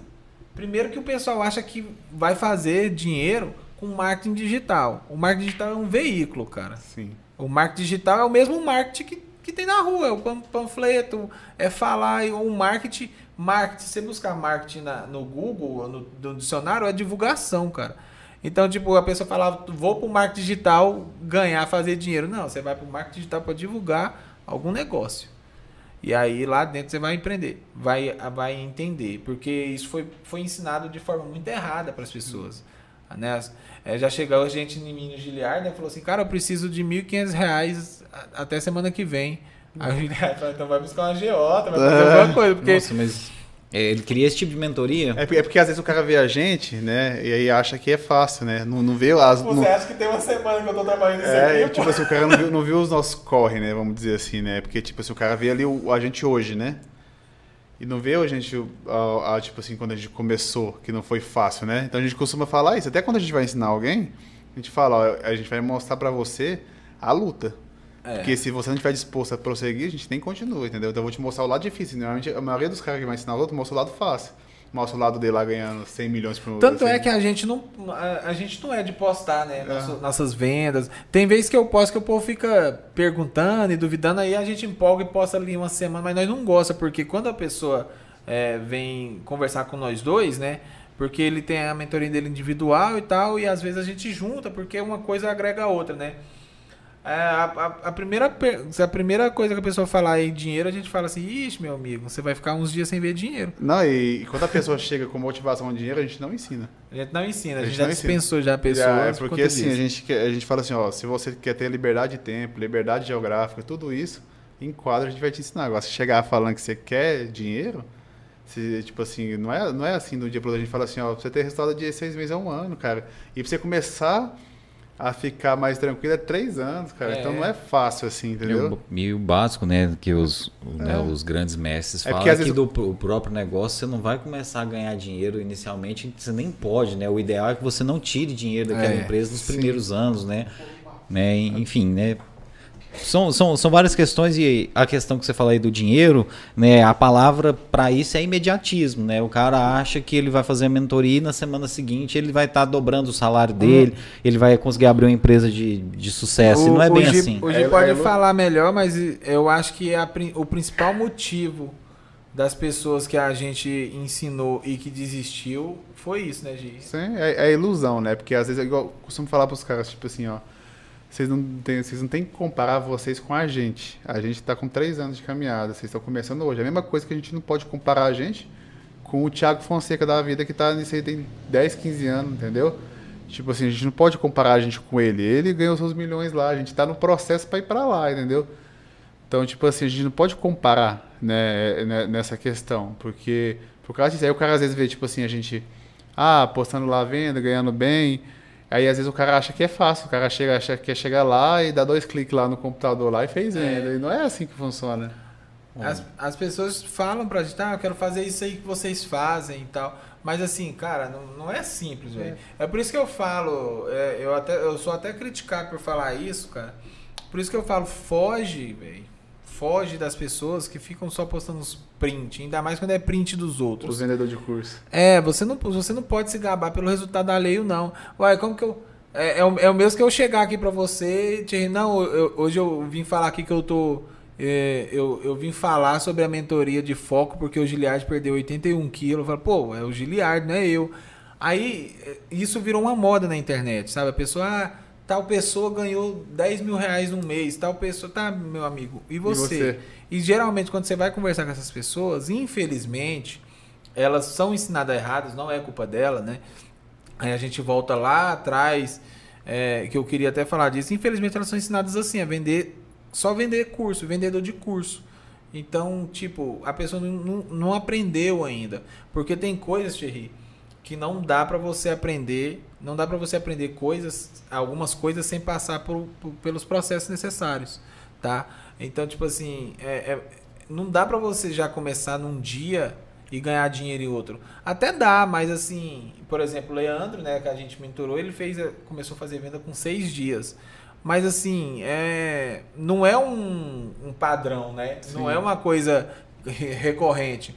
Primeiro que o pessoal acha que vai fazer dinheiro com marketing digital. O marketing digital é um veículo, cara. Sim. O marketing digital é o mesmo marketing que, que tem na rua, é o panfleto, é falar, o marketing Marketing, se você buscar marketing na, no Google, no, no, dicionário, é divulgação, cara. Então, tipo, a pessoa falava, vou pro marketing digital ganhar, fazer dinheiro. Não, você vai pro marketing digital para divulgar algum negócio. E aí lá dentro você vai empreender, vai, vai entender, porque isso foi, foi ensinado de forma muito errada para as pessoas. Né? É, já chegou gente em Giliard e né? falou assim, cara, eu preciso de R$ 1.500 até semana que vem. Aí o falou, então vai buscar uma geota, vai fazer alguma coisa. Porque... Nossa, mas é, ele queria esse tipo de mentoria? É, é porque às vezes o cara vê a gente, né? E aí acha que é fácil, né? Não, não vê as. Você não... acha que tem uma semana que eu tô trabalhando nisso é, aqui? Tipo assim, o cara não viu, não viu os nossos corre, né? Vamos dizer assim, né? Porque, tipo assim, o cara vê ali o, a gente hoje, né? E não vê a gente, a, a, tipo assim, quando a gente começou, que não foi fácil, né? Então a gente costuma falar isso. Até quando a gente vai ensinar alguém, a gente fala, ó, a gente vai mostrar para você a luta. É. Porque se você não estiver disposto a prosseguir, a gente nem continua, entendeu? Então eu vou te mostrar o lado difícil. Normalmente a maioria dos caras que vai ensinar o outro mostra o lado fácil. Mostra o lado dele lá ganhando 100 milhões por Tanto é que a gente não a, a, gente não é de postar, né? É. nossas vendas. Tem vezes que eu posto que o povo fica perguntando e duvidando, aí a gente empolga e posta ali uma semana, mas nós não gosta, porque quando a pessoa é, vem conversar com nós dois, né? Porque ele tem a mentoria dele individual e tal, e às vezes a gente junta, porque uma coisa agrega a outra, né? É, a, a, a, primeira, a primeira coisa que a pessoa falar em dinheiro, a gente fala assim, ixi, meu amigo, você vai ficar uns dias sem ver dinheiro. Não, e, e quando a pessoa chega com motivação de dinheiro, a gente não ensina. A gente não ensina, a, a gente, já dispensou ensina. já a pessoa. É, porque assim, a gente, a gente fala assim, ó, se você quer ter liberdade de tempo, liberdade geográfica, tudo isso, em quadro a gente vai te ensinar. Agora, se chegar falando que você quer dinheiro, se, tipo assim, não é, não é assim do dia pro outro, a gente fala assim, ó, pra você ter resultado de seis meses a um ano, cara. E pra você começar a ficar mais tranquilo é três anos, cara. É. Então não é fácil assim, entendeu? Meio básico, né? Que os, é. né, os grandes mestres é falam que vezes... do próprio negócio você não vai começar a ganhar dinheiro inicialmente, você nem pode, né? O ideal é que você não tire dinheiro daquela é, empresa nos sim. primeiros anos, né? né? Enfim, né? São, são, são várias questões e a questão que você fala aí do dinheiro, né? A palavra para isso é imediatismo, né? O cara acha que ele vai fazer a mentoria e na semana seguinte ele vai estar tá dobrando o salário hum. dele, hum. ele vai conseguir abrir uma empresa de, de sucesso. O, e não é bem G, assim. O G é, pode é, falar melhor, mas eu acho que é a, o principal motivo das pessoas que a gente ensinou e que desistiu foi isso, né, Gi? Sim, é, é ilusão, né? Porque às vezes, igual eu costumo falar para os caras, tipo assim, ó vocês não, têm, vocês não têm que comparar vocês com a gente. A gente está com três anos de caminhada, vocês estão começando hoje. É a mesma coisa que a gente não pode comparar a gente com o Thiago Fonseca da vida, que está nisso aí tem 10, 15 anos, entendeu? Tipo assim, a gente não pode comparar a gente com ele. Ele ganhou seus milhões lá, a gente está no processo para ir para lá, entendeu? Então, tipo assim, a gente não pode comparar né, né, nessa questão, porque por causa disso, aí o cara às vezes vê, tipo assim, a gente, ah, postando lá venda, ganhando bem, Aí às vezes o cara acha que é fácil, o cara chega, acha, quer chegar lá e dá dois cliques lá no computador lá e fez é. venda. É. E não é assim que funciona. As, as pessoas falam pra gente, ah, eu quero fazer isso aí que vocês fazem e tal. Mas assim, cara, não, não é simples, velho. É. é. por isso que eu falo, é, eu, até, eu sou até criticado por falar isso, cara. Por isso que eu falo, foge, velho foge das pessoas que ficam só postando os print, ainda mais quando é print dos outros. Os vendedores de curso. É, você não, você não pode se gabar pelo resultado alheio, não. Uai, como que eu. É, é, o, é o mesmo que eu chegar aqui pra você e não, eu, hoje eu vim falar aqui que eu tô. É, eu, eu vim falar sobre a mentoria de foco porque o Giliard perdeu 81 quilos. Eu falo, pô, é o Giliard, não é eu. Aí isso virou uma moda na internet, sabe? A pessoa. Ah, tal pessoa ganhou 10 mil reais num mês, tal pessoa, tá, meu amigo, e você? E, você? e geralmente quando você vai conversar com essas pessoas, infelizmente, elas são ensinadas erradas, não é culpa dela, né? Aí a gente volta lá atrás, é, que eu queria até falar disso, infelizmente elas são ensinadas assim, a vender, só vender curso, vendedor de curso. Então, tipo, a pessoa não, não, não aprendeu ainda. Porque tem coisas, Thierry, que não dá para você aprender, não dá para você aprender coisas, algumas coisas sem passar por, por, pelos processos necessários, tá? Então, tipo assim, é, é, não dá para você já começar num dia e ganhar dinheiro em outro. Até dá, mas assim, por exemplo, o Leandro, né, que a gente mentorou, ele fez, começou a fazer venda com seis dias. Mas assim, é, não é um, um padrão, né? Sim. Não é uma coisa recorrente.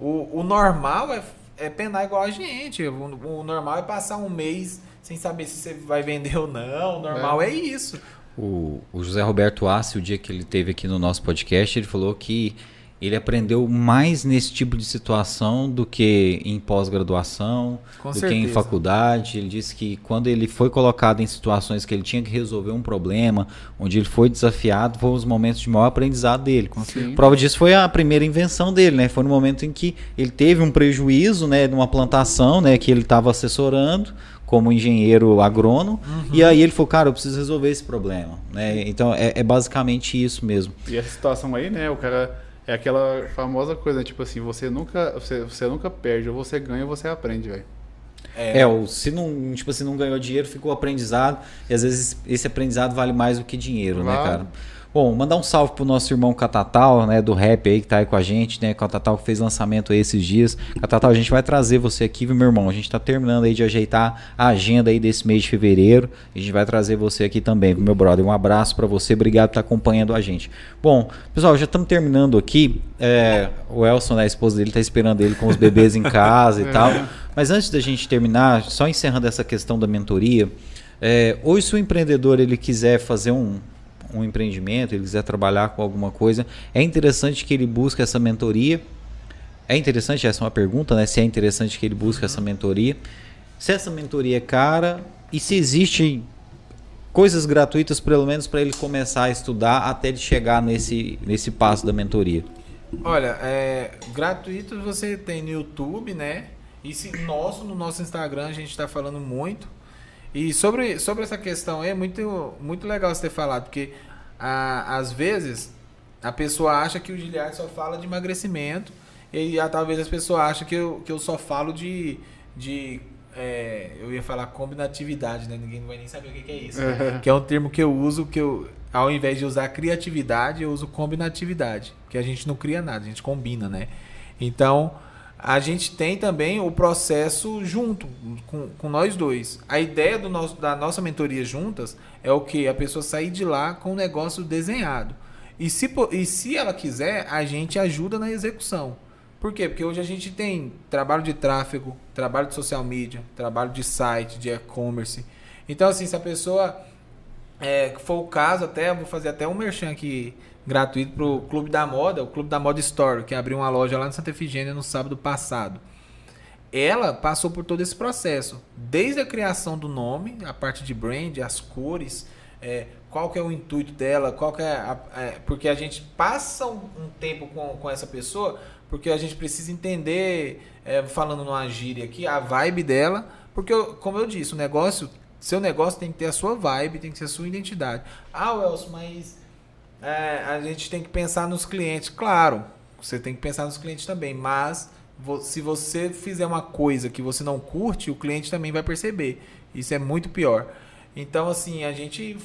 O, o normal é é penar igual a gente. O, o, normal é passar um mês sem saber se você vai vender ou não. O normal é, é isso. O, o José Roberto Assi, o dia que ele teve aqui no nosso podcast, ele falou que ele aprendeu mais nesse tipo de situação do que em pós-graduação, do certeza. que em faculdade. Ele disse que quando ele foi colocado em situações que ele tinha que resolver um problema, onde ele foi desafiado, foram os momentos de maior aprendizado dele. Sim. Prova disso foi a primeira invenção dele, né? Foi no momento em que ele teve um prejuízo, né, numa plantação, né, que ele estava assessorando como engenheiro agrônomo. Uhum. E aí ele falou, cara, eu preciso resolver esse problema. Né? Então é, é basicamente isso mesmo. E essa situação aí, né, o cara é aquela famosa coisa, tipo assim, você nunca, você, você nunca perde, ou você ganha ou você aprende, velho. É, é se não, tipo assim, não ganhou dinheiro, ficou aprendizado, e às vezes esse aprendizado vale mais do que dinheiro, né, cara? Bom, mandar um salve pro nosso irmão Catatal, né, do rap aí que tá aí com a gente, né, Catatal que fez lançamento aí esses dias. Catatal, a gente vai trazer você aqui, viu, meu irmão? A gente tá terminando aí de ajeitar a agenda aí desse mês de fevereiro. A gente vai trazer você aqui também, meu brother. Um abraço para você, obrigado por estar tá acompanhando a gente. Bom, pessoal, já estamos terminando aqui. É, o Elson, né, a esposa dele, tá esperando ele com os bebês em casa e tal. Mas antes da gente terminar, só encerrando essa questão da mentoria, é, hoje se o empreendedor ele quiser fazer um, um empreendimento, ele quiser trabalhar com alguma coisa, é interessante que ele busque essa mentoria. É interessante, essa é uma pergunta, né? Se é interessante que ele busque essa mentoria. Se essa mentoria é cara e se existem coisas gratuitas, pelo menos para ele começar a estudar até ele chegar nesse, nesse passo da mentoria. Olha, é, gratuito você tem no YouTube, né? E se nosso, no nosso Instagram a gente está falando muito. E sobre, sobre essa questão é muito, muito legal você ter falado, porque a, às vezes a pessoa acha que o Giliard só fala de emagrecimento e a, talvez as pessoas acham que eu, que eu só falo de. de é, eu ia falar combinatividade, né? Ninguém vai nem saber o que, que é isso. Né? que é um termo que eu uso que eu, ao invés de usar criatividade, eu uso combinatividade. Que a gente não cria nada, a gente combina, né? Então, a gente tem também o processo junto com, com nós dois. A ideia do nosso, da nossa mentoria juntas é o que? A pessoa sair de lá com o negócio desenhado. E se, e se ela quiser, a gente ajuda na execução. Por quê? Porque hoje a gente tem trabalho de tráfego, trabalho de social media, trabalho de site, de e-commerce. Então, assim, se a pessoa é, for o caso, até vou fazer até um merchan aqui gratuito para o Clube da Moda, o Clube da Moda Store, que abriu uma loja lá em Santa Efigênia no sábado passado. Ela passou por todo esse processo, desde a criação do nome, a parte de brand, as cores, é, qual que é o intuito dela, qual que é, a, é, porque a gente passa um, um, tempo com, com essa pessoa, porque a gente precisa entender, é, falando numa gíria aqui, a vibe dela, porque como eu disse, o negócio, seu negócio tem que ter a sua vibe, tem que ser a sua identidade. Ah, Welson, mas é, a gente tem que pensar nos clientes. Claro, você tem que pensar nos clientes também, mas se você fizer uma coisa que você não curte, o cliente também vai perceber. Isso é muito pior. Então, assim, a gente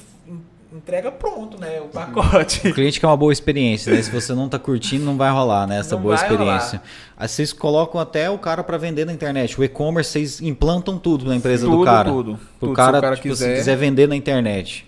entrega pronto, né? O pacote. O cliente quer uma boa experiência, né? Se você não tá curtindo, não vai rolar, né? Essa não boa experiência. Aí vocês colocam até o cara para vender na internet. O e-commerce, vocês implantam tudo na empresa tudo, do cara. Tudo, Pro tudo. cara, se o cara tipo, quiser... se quiser vender na internet.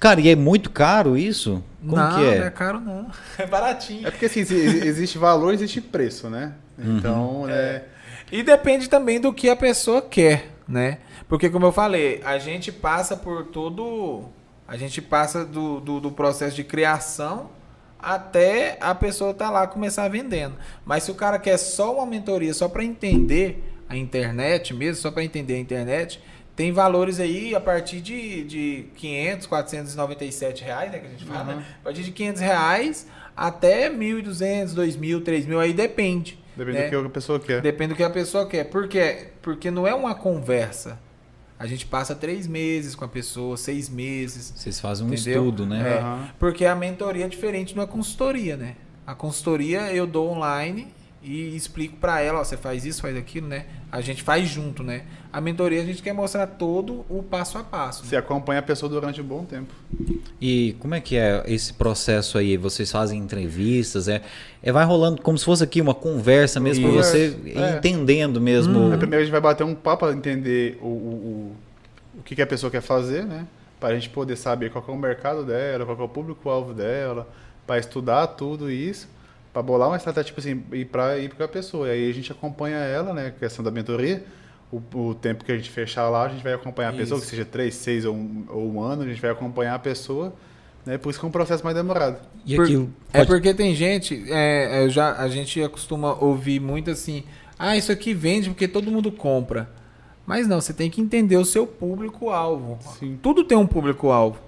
Cara, e é muito caro isso? Como não, que é? não é caro não. É baratinho. É porque assim, existe valor, existe preço, né? Então, uhum. é... é... E depende também do que a pessoa quer, né? Porque como eu falei, a gente passa por todo... A gente passa do, do, do processo de criação até a pessoa estar tá lá começar vendendo. Mas se o cara quer só uma mentoria, só para entender a internet mesmo, só para entender a internet, tem valores aí a partir de, de 500, 497 reais, né, que a gente fala, uhum. né? A partir de 500 reais até 1.200, 2.000, 3.000, aí depende. Depende né? do que a pessoa quer. Depende do que a pessoa quer. Por quê? Porque não é uma conversa. A gente passa três meses com a pessoa, seis meses. Vocês fazem um entendeu? estudo, né? É, uhum. Porque a mentoria é diferente de uma consultoria, né? A consultoria eu dou online e explico para ela, ó, você faz isso, faz aquilo, né? A gente faz junto, né? A mentoria a gente quer mostrar todo o passo a passo. Você né? acompanha a pessoa durante um bom tempo. E como é que é esse processo aí? Vocês fazem entrevistas, é, é vai rolando como se fosse aqui uma conversa mesmo para você é. entendendo mesmo. Hum. Primeiro a gente vai bater um papo para entender o, o, o que, que a pessoa quer fazer, né? Para a gente poder saber qual é o mercado dela, qual é o público-alvo dela, para estudar tudo isso para bolar uma estratégia, tipo assim, ir para ir para a pessoa. E aí a gente acompanha ela, né, questão da mentoria. O, o, tempo que a gente fechar lá, a gente vai acompanhar a pessoa, Isso. que seja três, seis ou um, ou um ano, a gente vai acompanhar a pessoa. Né, por isso que é um processo mais demorado. E por, aquilo, é pode... É porque tem gente, é, é já, a gente costuma ouvir muito assim, ah, isso aqui vende porque todo mundo compra. Mas não, você tem que entender o seu público-alvo. Tudo tem um público-alvo.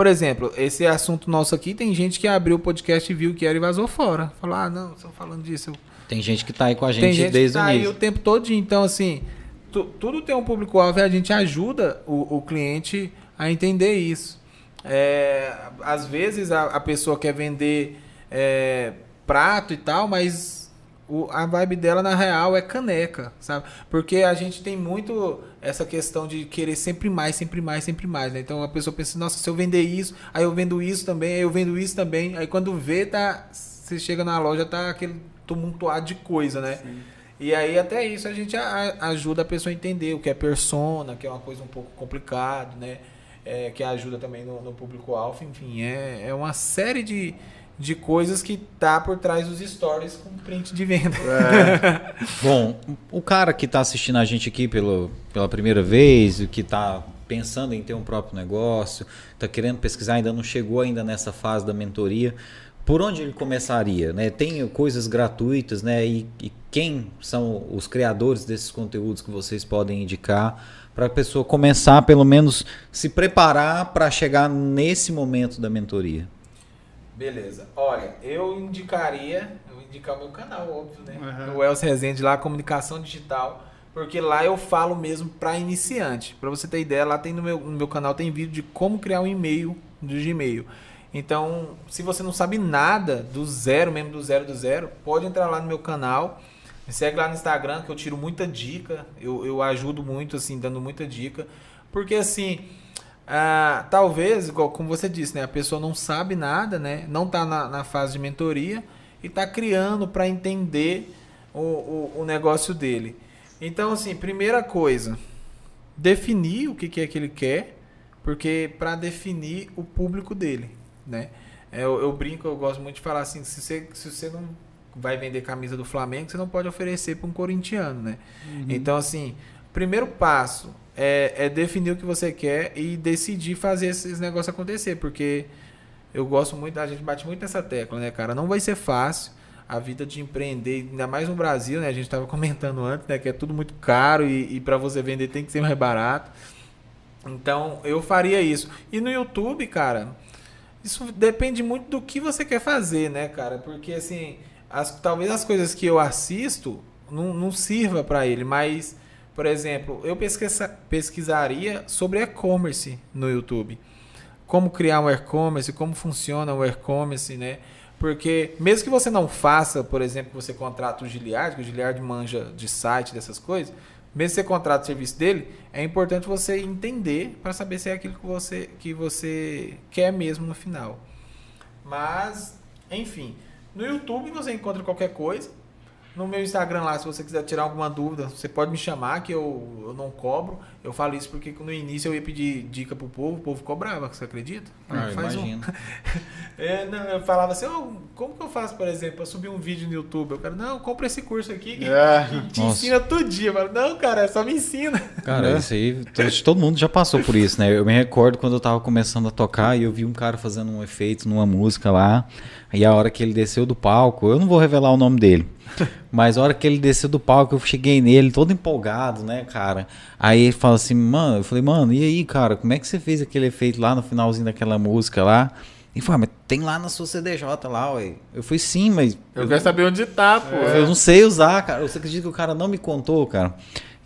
Por exemplo, esse assunto nosso aqui, tem gente que abriu o podcast e viu que era e vazou fora. Falou, ah, não, estão falando disso. Tem gente que está aí com a gente, gente desde tá o início. aí o tempo todo. Então, assim, tu, tudo tem um público-alvo e a gente ajuda o, o cliente a entender isso. É, às vezes a, a, pessoa quer vender é, prato e tal, mas o, a vibe dela, na real, é caneca, sabe? Porque a gente tem muito essa questão de querer sempre mais, sempre mais, sempre mais, né? Então a pessoa pensa, nossa, se eu vender isso, aí eu vendo isso também, aí eu vendo isso também. Aí quando vê, tá. Você chega na loja, tá aquele tumultuado de coisa, né? Sim. E aí até isso a gente ajuda a pessoa a entender o que é persona, que é uma coisa um pouco complicado, né? É, que ajuda também no, no público-alvo, enfim, é, é uma série de de coisas que tá por trás dos stories com print de venda. É. Bom, o cara que está assistindo a gente aqui pelo, pela primeira vez, que está pensando em ter um próprio negócio, está querendo pesquisar, ainda não chegou ainda nessa fase da mentoria, por onde ele começaria? Né? Tem coisas gratuitas, né? E, e quem são os criadores desses conteúdos que vocês podem indicar para a pessoa começar, pelo menos, se preparar para chegar nesse momento da mentoria? Beleza. Olha, eu indicaria, eu vou indicar o meu canal, óbvio, né? Uhum. O Elcio Rezende lá, Comunicação Digital, porque lá eu falo mesmo para iniciante. Para você ter ideia, lá tem no meu, no meu canal tem vídeo de como criar um e-mail do Gmail. Então, se você não sabe nada do zero, mesmo do zero do zero, pode entrar lá no meu canal. Me segue lá no Instagram que eu tiro muita dica. Eu, eu ajudo muito, assim, dando muita dica. Porque assim, ah, talvez, igual como você disse, né, a pessoa não sabe nada, né, não está na, na, fase de mentoria e está criando para entender o, o, o negócio dele. Então, assim, primeira coisa, definir o que, que é que ele quer, porque para definir o público dele, né? É, Eu, eu brinco, eu gosto muito de falar assim, se você, se você não vai vender camisa do Flamengo, você não pode oferecer para um corintiano, né? Então, assim, primeiro passo é, é definir o que você quer e decidir fazer esses negócios acontecer, porque eu gosto muito, a gente bate muito nessa tecla, né, cara? Não vai ser fácil a vida de empreender, ainda mais no Brasil, né? A gente estava comentando antes, né, que é tudo muito caro e, e para você vender tem que ser mais barato. Então, eu faria isso. E no YouTube, cara, isso depende muito do que você quer fazer, né, cara? Porque, assim, as, talvez as coisas que eu assisto não, não sirva para ele, mas, por exemplo, eu pesquisa, pesquisaria sobre e-commerce no YouTube. Como criar um e-commerce, como funciona o e-commerce, né? Porque mesmo que você não faça, por exemplo, você contrata o Giliard, que o Giliard manja de site, dessas coisas, mesmo que você contrata o serviço dele, é importante você entender para saber se é aquilo que você, que você quer mesmo no final. Mas, enfim, no YouTube você encontra qualquer coisa. No meu Instagram lá, se você quiser tirar alguma dúvida, você pode me chamar que eu, eu não cobro. Eu falo isso porque no início eu ia pedir dica pro povo, o povo cobrava, você acredita? Ah, Faz um- imagino. É, não, eu falava assim, "Ô, como que eu faço, por exemplo, pra subir um vídeo no YouTube? Eu quero, não, compra esse curso aqui que, É. que te Nossa. ensina tudo dia. Eu falo, não, cara, só me ensina. Cara, isso aí, todo mundo já passou por isso, né? Eu me recordo quando eu tava começando a tocar e eu vi um cara fazendo um efeito numa música lá. E a hora que ele desceu do palco, eu não vou revelar o nome dele. Mas a hora que ele desceu do palco, eu cheguei nele todo empolgado, né, cara? Aí ele fala assim, mano, eu falei, mano, e aí, cara, como é que você fez aquele efeito lá no finalzinho daquela música lá? E falou, ah, mas tem lá na sua CDJ lá, ué. Eu fui sim, mas Eu quero saber onde tá, pô. eu não sei usar, cara. Você acredita que o cara não me contou, cara?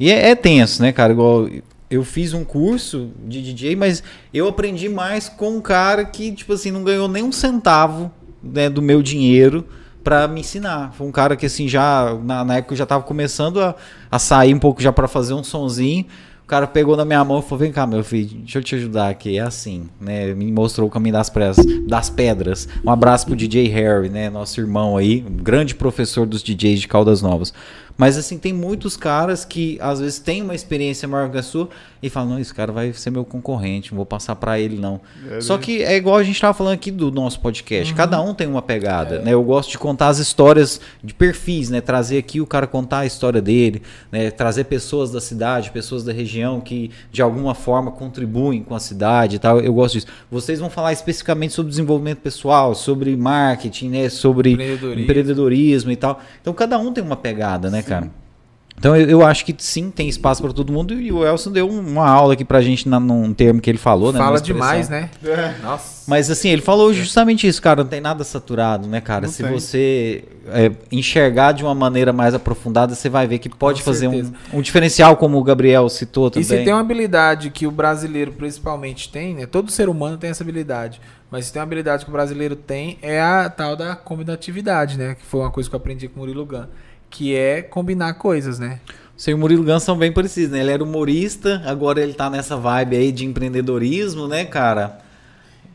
E é, é tenso, né, cara? Igual eu fiz um curso de DJ, mas eu aprendi mais com um cara que, tipo assim, não ganhou nem um centavo né, do meu dinheiro pra me ensinar. Foi um cara que, assim, já, na, na época eu já tava começando a, a sair um pouco já pra fazer um sonzinho. O cara pegou na minha mão e falou: Vem cá, meu filho, deixa eu te ajudar aqui. É assim, né? Me mostrou o caminho das, pres- das pedras. Um abraço pro DJ Harry, né? Nosso irmão aí, um grande professor dos DJs de Caldas Novas. Mas assim, tem muitos caras que às vezes têm uma experiência maior que a sua e falam: Não, esse cara vai ser meu concorrente, não vou passar pra ele, não. É, Só né? que é igual a gente tava falando aqui do nosso podcast. Uhum. Cada um tem uma É. pegada, né? Eu gosto de contar as histórias de perfis, né? Trazer aqui o cara contar a história dele, né? Trazer pessoas da cidade, pessoas da região que de alguma forma contribuem com a cidade e tal. Eu gosto disso. Vocês vão falar especificamente sobre desenvolvimento pessoal, sobre marketing, né? Sobre Empreendedorismo. empreendedorismo e tal. Então cada um tem uma pegada, né, cara? Então eu, eu acho que sim, tem espaço para todo mundo e o Elson deu um- uma aula aqui pra gente na, num termo que ele falou, né? Fala demais, né? É. Nossa. Mas assim, ele falou justamente isso, cara, não tem nada saturado, né, cara? Não Se tem. você é, enxergar de uma maneira mais aprofundada, você vai ver que pode Com fazer um, um diferencial, como o Gabriel citou E também. se tem uma habilidade que o brasileiro principalmente tem, né? Todo ser humano tem essa habilidade. Mas se tem uma habilidade que o brasileiro tem, é a tal da combinatividade, né? Que foi uma coisa que eu aprendi com o Murilo Gun. Que é combinar coisas, né? Você e o Murilo Gans são bem parecidos, né? Ele era humorista, agora ele tá nessa vibe aí de empreendedorismo, né, cara?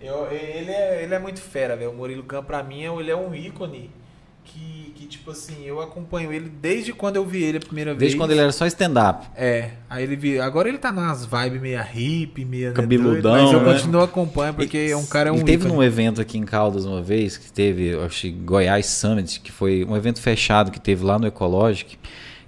Eu- ele, é, ele é muito fera, velho. O Murilo Gun, pra mim, é- ele é um ícone tipo assim, eu acompanho ele desde quando eu vi ele a primeira vez. Desde quando ele era só stand-up. É, aí ele vi, agora ele tá nas vibes meia hippie, meia né, Cabeludão, doido, mas eu né? continuo acompanhando porque é um cara é um Ele teve num evento aqui em Caldas uma vez, que teve, eu acho que Goiás Summit, que foi um evento fechado que teve lá no Ecologic.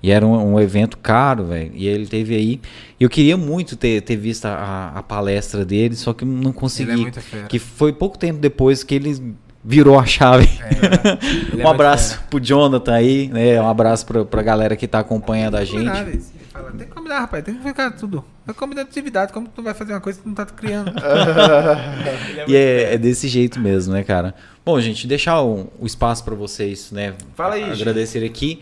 E era um, um evento caro, velho. E ele teve aí. E eu queria muito ter, ter visto a, a palestra dele, só que não consegui. Ele é muito fera. Que foi pouco tempo depois que ele virou a chave. É, é um abraço fera. pro Jonathan aí, né? Um abraço pra, pra galera que tá acompanhando a gente. Fala, tem que combinar, rapaz, tem que ficar tudo. É combinar atividade, como que tu vai fazer uma coisa que tu não tá criando? É E é, é desse jeito mesmo, né, cara? Bom, gente, deixar o, o espaço pra vocês, né? Fala aí, gente. Agradecer aqui.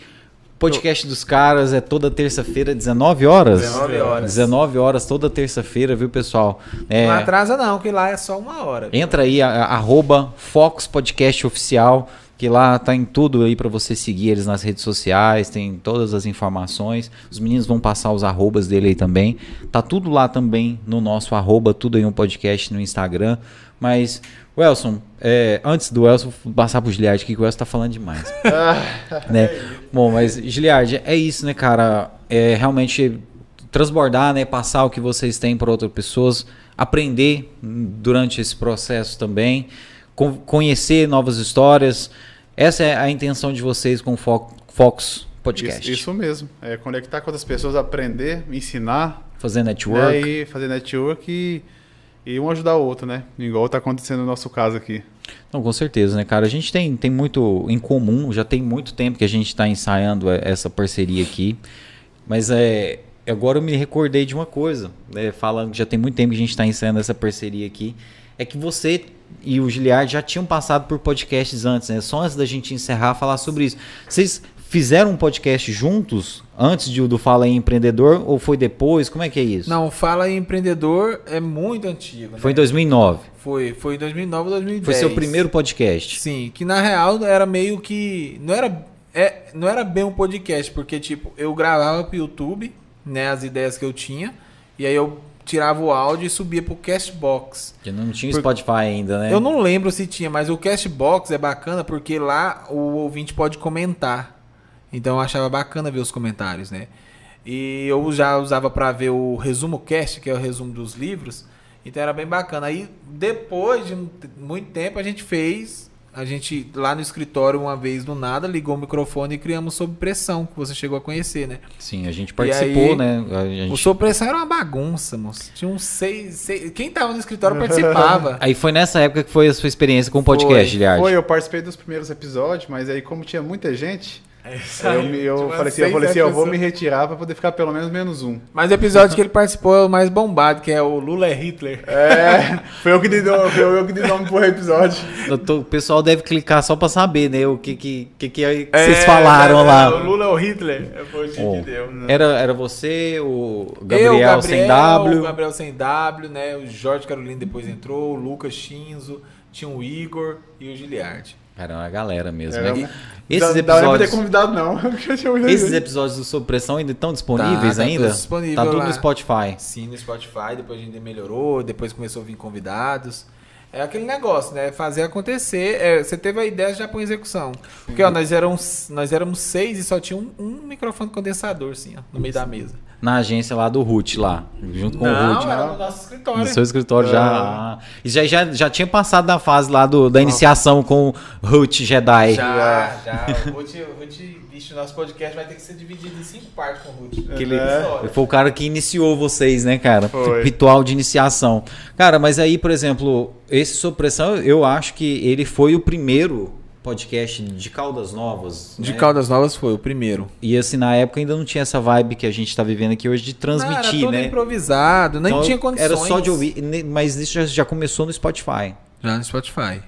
Podcast dos caras é toda terça-feira, 19 horas. 19 horas. 19 horas toda terça-feira, viu, pessoal? É, Não atrasa não, que lá é só uma hora. entra aí, a, a- arroba Fox Podcast Oficial. que lá tá em tudo aí para você seguir eles nas redes sociais, tem todas as informações. Os meninos vão passar os arrobas dele aí também. Tá tudo lá também no nosso arroba, tudo aí um podcast no Instagram. Mas, Welson, é, antes do Welson passar pro Giliard aqui, que o Welson tá falando demais. né? Bom, mas Giliard, é isso, né, cara? É realmente transbordar, né? Passar o que vocês têm para outras pessoas, aprender durante esse processo também, conhecer novas histórias. Essa é a intenção de vocês com o Fo Fox Podcast. Isso, isso, mesmo. É conectar com outras pessoas, aprender, ensinar. Fazer network. Né, e fazer network e, e um ajudar o outro, né? Igual está acontecendo no nosso caso aqui. Não, com certeza, né, cara? A gente tem, tem muito em comum, já tem muito tempo que a gente está ensaiando essa parceria aqui. Mas é, agora eu me recordei de uma coisa, né? Falando que já tem muito tempo que a gente está ensaiando essa parceria aqui. É que você e o Giliard já tinham passado por podcasts antes, né? Só antes da gente encerrar, falar sobre isso. Vocês fizeram um podcast juntos antes de, do Fala em Empreendedor ou foi depois? Como é que é isso? Não, Fala em Empreendedor é muito antigo. Né? Foi em 2009. Foi, foi em 2009 2010. Foi seu primeiro podcast. Sim, que na real era meio que não era é, não era bem um podcast, porque tipo, eu gravava pro YouTube, né, as ideias que eu tinha, e aí eu tirava o áudio e subia pro Castbox. Que não tinha Spotify ainda, né? Eu não lembro se tinha, mas o Castbox é bacana porque lá o ouvinte pode comentar. Então eu achava bacana ver os comentários, né? E eu já usava para ver o resumo cast, que é o resumo dos livros. Então era bem bacana. Aí depois de muito tempo a gente fez a gente lá no escritório uma vez do nada ligou o microfone e criamos sob pressão que você chegou a conhecer né sim a gente participou aí, né gente... o sob pressão era uma bagunça moço tinha uns seis, seis... quem tava no escritório participava aí foi nessa época que foi a sua experiência com o podcast Giliard foi eu participei dos primeiros episódios mas aí como tinha muita gente é eu, eu falei assim, eu falei assim, eu vou me retirar para poder ficar pelo menos menos um. Mas o episódio que ele participou é o mais bombado, que é o Lula é Hitler. É, foi eu que dei nome, foi eu que dei nome pro episódio. O pessoal deve clicar só para saber, né, o que que, que, que é, vocês falaram é, lá. O Lula é o Hitler, foi o que deu. Né? Era, era você, o Gabriel, eu, Gabriel sem W. O Gabriel sem W, né, o Jorge Carolina depois entrou, o Lucas Chinzo, tinha o Igor e o Giliard. Era uma galera mesmo. Era, né? Esses da, episódios. Não ter convidado, não. esses episódios do Sob Pressão ainda estão disponíveis tá, tá ainda? Disponível tá tudo lá. no Spotify. Sim, no Spotify. Depois a gente melhorou, depois começou a vir convidados. É aquele negócio, né? Fazer acontecer. É, você teve a ideia, já põe execução. Porque, ó, nós éramos, nós éramos seis e só tinha um, um microfone condensador, assim, ó, no meio da mesa na agência lá do Ruth lá, junto com não, o Ruth. Era no nosso escritório. No seu escritório é. já. E já, já, já tinha passado da fase lá do, da iniciação com o Ruth Jedi. Já, já. O Ruth, o Ruth, bicho, nosso podcast vai ter que ser dividido em cinco partes com o Ruth. Que ele, é. foi o cara que iniciou vocês, né, cara? Foi. Ritual de iniciação. Cara, mas aí, por exemplo, esse Supressão, eu acho que ele foi o primeiro podcast de Caldas Novas. De né? Caldas Novas foi o primeiro. E assim, na época ainda não tinha essa vibe que a gente está vivendo aqui hoje de transmitir, não, era né? improvisado, nem então, tinha condições. Era só de ouvir, mas isso já, já começou no Spotify. Já no Spotify.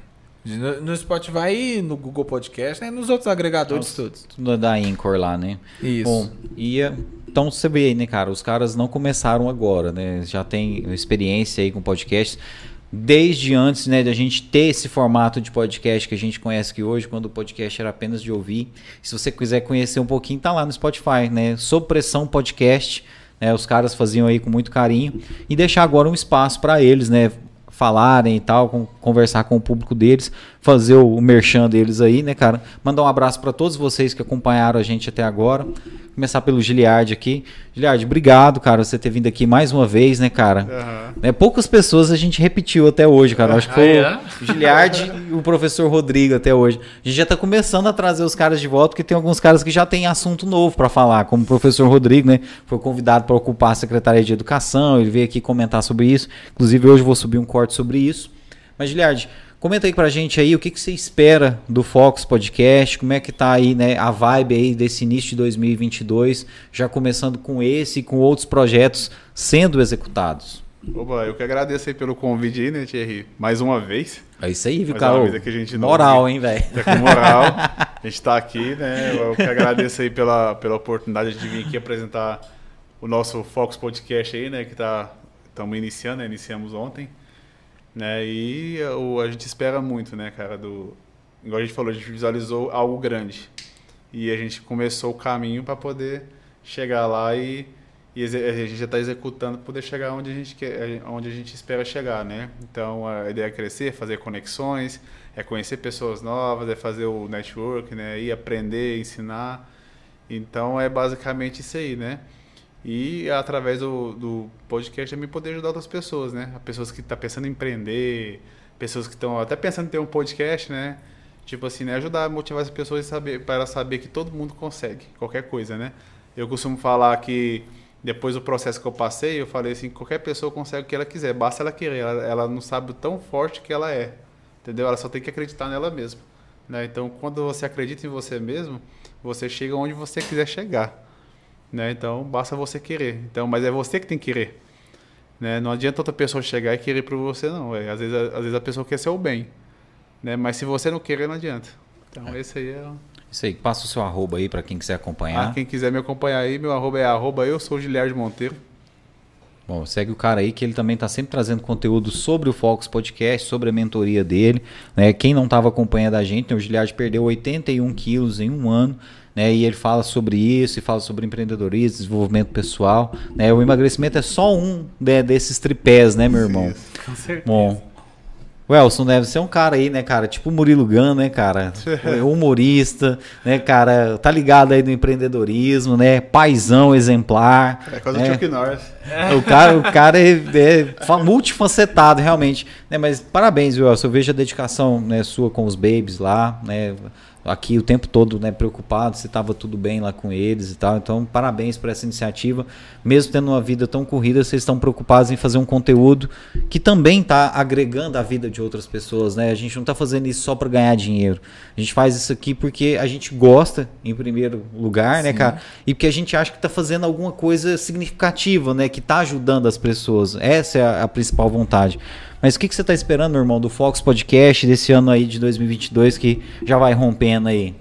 No, Spotify e no Google Podcast, né? Nos outros agregadores Nossa, todos. Tudo da Anchor lá, né? Isso. Bom, ia... Então você vê aí, né, cara? Os caras não começaram agora, né? Já tem experiência aí com podcast desde antes né, da gente ter esse formato de podcast que a gente conhece aqui hoje, quando o podcast era apenas de ouvir. Se você quiser conhecer um pouquinho, tá lá no Spotify, né? Sob Pressão Podcast. Né, os caras faziam aí com muito carinho. E deixar agora um espaço para eles, né? Falarem e tal, com, conversar com o público deles, fazer o, o merchan deles aí, né, cara? Mandar um abraço para todos vocês que acompanharam a gente até agora. Começar pelo Giliard aqui. Giliard, obrigado, cara, você ter vindo aqui mais uma vez, né, cara? Uhum. Né, poucas pessoas a gente repetiu até hoje, cara. Acho que foi ah, é? o Giliard e o professor Rodrigo até hoje. A gente já tá começando a trazer os caras de volta, porque tem alguns caras que já têm assunto novo para falar, como o professor Rodrigo, né? Foi convidado para ocupar a Secretaria de Educação, ele veio aqui comentar sobre isso. Inclusive, hoje eu vou subir um corte sobre isso. Mas, Giliard, Comenta aí pra gente aí o que, que você espera do Fox Podcast, como é que tá aí, né, a vibe aí desse início de 2022, já começando com esse e com outros projetos sendo executados. Oba, eu que agradeço aí pelo convite aí, né, Thierry? Mais uma vez. É isso aí, viu, cara? Moral, hein, velho? É com moral. a gente tá aqui, né? Eu que agradeço aí pela, pela oportunidade de vir aqui apresentar o nosso Fox Podcast aí, né? Que tá estamos iniciando, né? Iniciamos ontem. Né? E o, a gente espera muito, né, cara, do, igual a gente falou, a gente visualizou algo grande. E a gente começou o caminho para poder chegar lá e, e a gente já está executando para poder chegar onde a gente quer, onde a gente espera chegar, né? Então a ideia é crescer, fazer conexões, é conhecer pessoas novas, é fazer o network, né? E aprender, ensinar. Então é basicamente isso aí, né? E através do, do podcast também poder ajudar outras pessoas, né? Pessoas que estão tá pensando em empreender, pessoas que estão até pensando em ter um podcast, né? Tipo assim, né? Ajudar a motivar as pessoas para saber que todo mundo consegue, qualquer coisa, né? Eu costumo falar que depois do processo que eu passei, eu falei assim, qualquer pessoa consegue o que ela quiser, basta ela querer. Ela, ela não sabe o tão forte que ela é, entendeu? Ela só tem que acreditar nela mesma. Né? Então, quando você acredita em você mesmo, você chega onde você quiser chegar. Né? Então, basta você querer. Então, mas é você que tem que querer. Né? Não adianta outra pessoa chegar e querer por você, não. É, às, vezes, às vezes a pessoa quer ser o bem. Né? Mas se você não querer, não adianta. Então, é. esse aí é. Isso aí, passa o seu arroba aí para quem quiser acompanhar. Ah, quem quiser me acompanhar aí, meu arroba é arroba eu sou Giliard Monteiro. Bom, segue o cara aí que ele também está sempre trazendo conteúdo sobre o Focus Podcast, sobre a mentoria dele. Né? Quem não estava acompanhando a gente, né? o Giliard perdeu 81 quilos em um ano né? E ele fala sobre isso, e fala sobre empreendedorismo, desenvolvimento pessoal, né? O emagrecimento é só um né, desses tripés, né, meu irmão? Isso, com certeza. Bom, o Elson deve ser um cara aí, né, cara? Tipo o Murilo Gun, né, cara? Humorista, né, cara? Tá ligado aí no empreendedorismo, né? Paizão exemplar. É quase né? o Chuck Norris. O cara, o cara é, é multifacetado, realmente. Né? Mas parabéns, Elson. Eu vejo a dedicação né, sua com os babies lá, né? Aqui o tempo todo né, preocupado se estava tudo bem lá com eles e tal. Então, parabéns por essa iniciativa. Mesmo tendo uma vida tão corrida, vocês estão preocupados em fazer um conteúdo que também está agregando a vida de outras pessoas. Né? A gente não está fazendo isso só para ganhar dinheiro. A gente faz isso aqui porque a gente gosta, em primeiro lugar, né, Sim. né, cara? E porque a gente acha que está fazendo alguma coisa significativa, né? Que está ajudando as pessoas. Essa é a, a principal vontade. Mas o que, que você está esperando, meu irmão, do Fox Podcast desse ano aí de 2022 que já vai rompendo aí?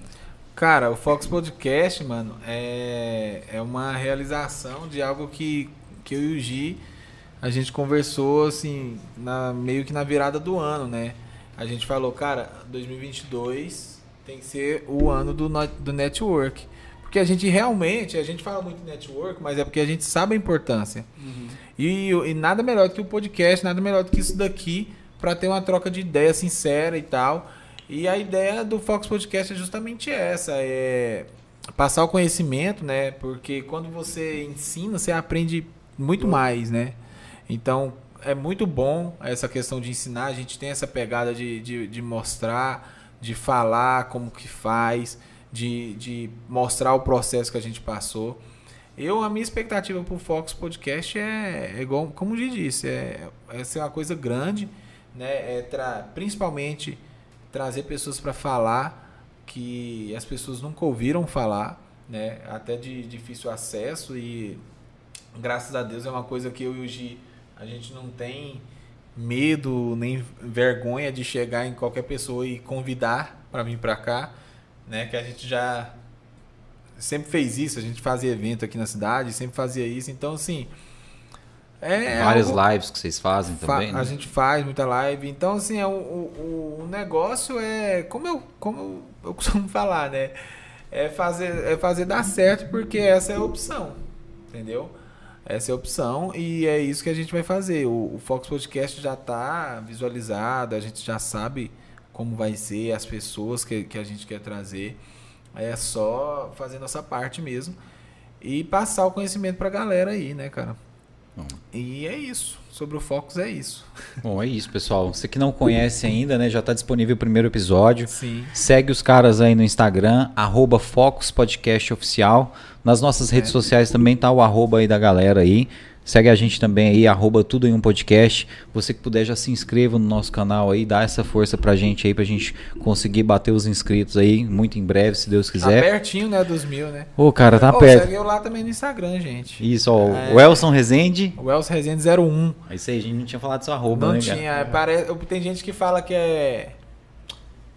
Cara, o Fox Podcast, mano, é, é uma realização de algo que, que eu e o Gi, a gente conversou, assim, na, meio que na virada do ano, né? A gente falou, cara, 2022 tem que ser o ano do, do network. Porque a gente realmente, a gente fala muito de network, mas é porque a gente sabe a importância. Uhum. E, e, nada melhor do que o podcast, nada melhor do que isso daqui para ter uma troca de ideia sincera e tal. E a ideia do Fox Podcast é justamente essa, é passar o conhecimento, né? Porque quando você ensina, você aprende muito mais, né? Então, é muito bom essa questão de ensinar. A gente tem essa pegada de, de, de mostrar, de falar como que faz de, de mostrar o processo que a gente passou. Eu, a minha expectativa para o Fox Podcast é, é, igual, como o Gi disse, é, é ser uma coisa grande, né? É tra principalmente trazer pessoas para falar que as pessoas nunca ouviram falar, né? Até de difícil acesso e graças a Deus é uma coisa que eu e o Gi, a gente não tem medo nem vergonha de chegar em qualquer pessoa e convidar para vir para cá né? Que a gente já sempre fez isso, a gente fazia evento aqui na cidade, sempre fazia isso. Então, assim. É Várias algo... lives que vocês fazem também. Fa né? A gente faz muita live. Então, assim, é, o, o, o negócio é. Como eu, como eu costumo falar, né? É fazer, é fazer dar certo, porque essa é a opção. Entendeu? Essa é a opção e é isso que a gente vai fazer. O, o Fox Podcast já está visualizado, a gente já sabe como vai ser, as pessoas que, que a gente quer trazer. É só fazer nossa parte mesmo e passar o conhecimento para a galera aí, né, cara? Bom. E é isso. Sobre o Focus é isso. Bom, é isso, pessoal. Você que não conhece ainda, né? Já está disponível o primeiro episódio. Sim. Segue os caras aí no Instagram, arroba Focus Podcast Oficial. Nas nossas é. redes sociais também tá o arroba aí da galera aí. Segue a gente também aí, arroba tudo em um podcast. Você que puder já se inscreva no nosso canal aí, dá essa força pra gente aí, pra gente conseguir bater os inscritos aí, muito em breve, se Deus quiser. Tá pertinho, né, dos mil, né? Ô, cara, tá perto. Segue eu lá também no Instagram, gente. Isso, ó, é... o Elson Rezende. O Elson Rezende 01. É isso aí, a gente não tinha falado do seu arroba, não né, tinha, é, parece, tem gente que fala que é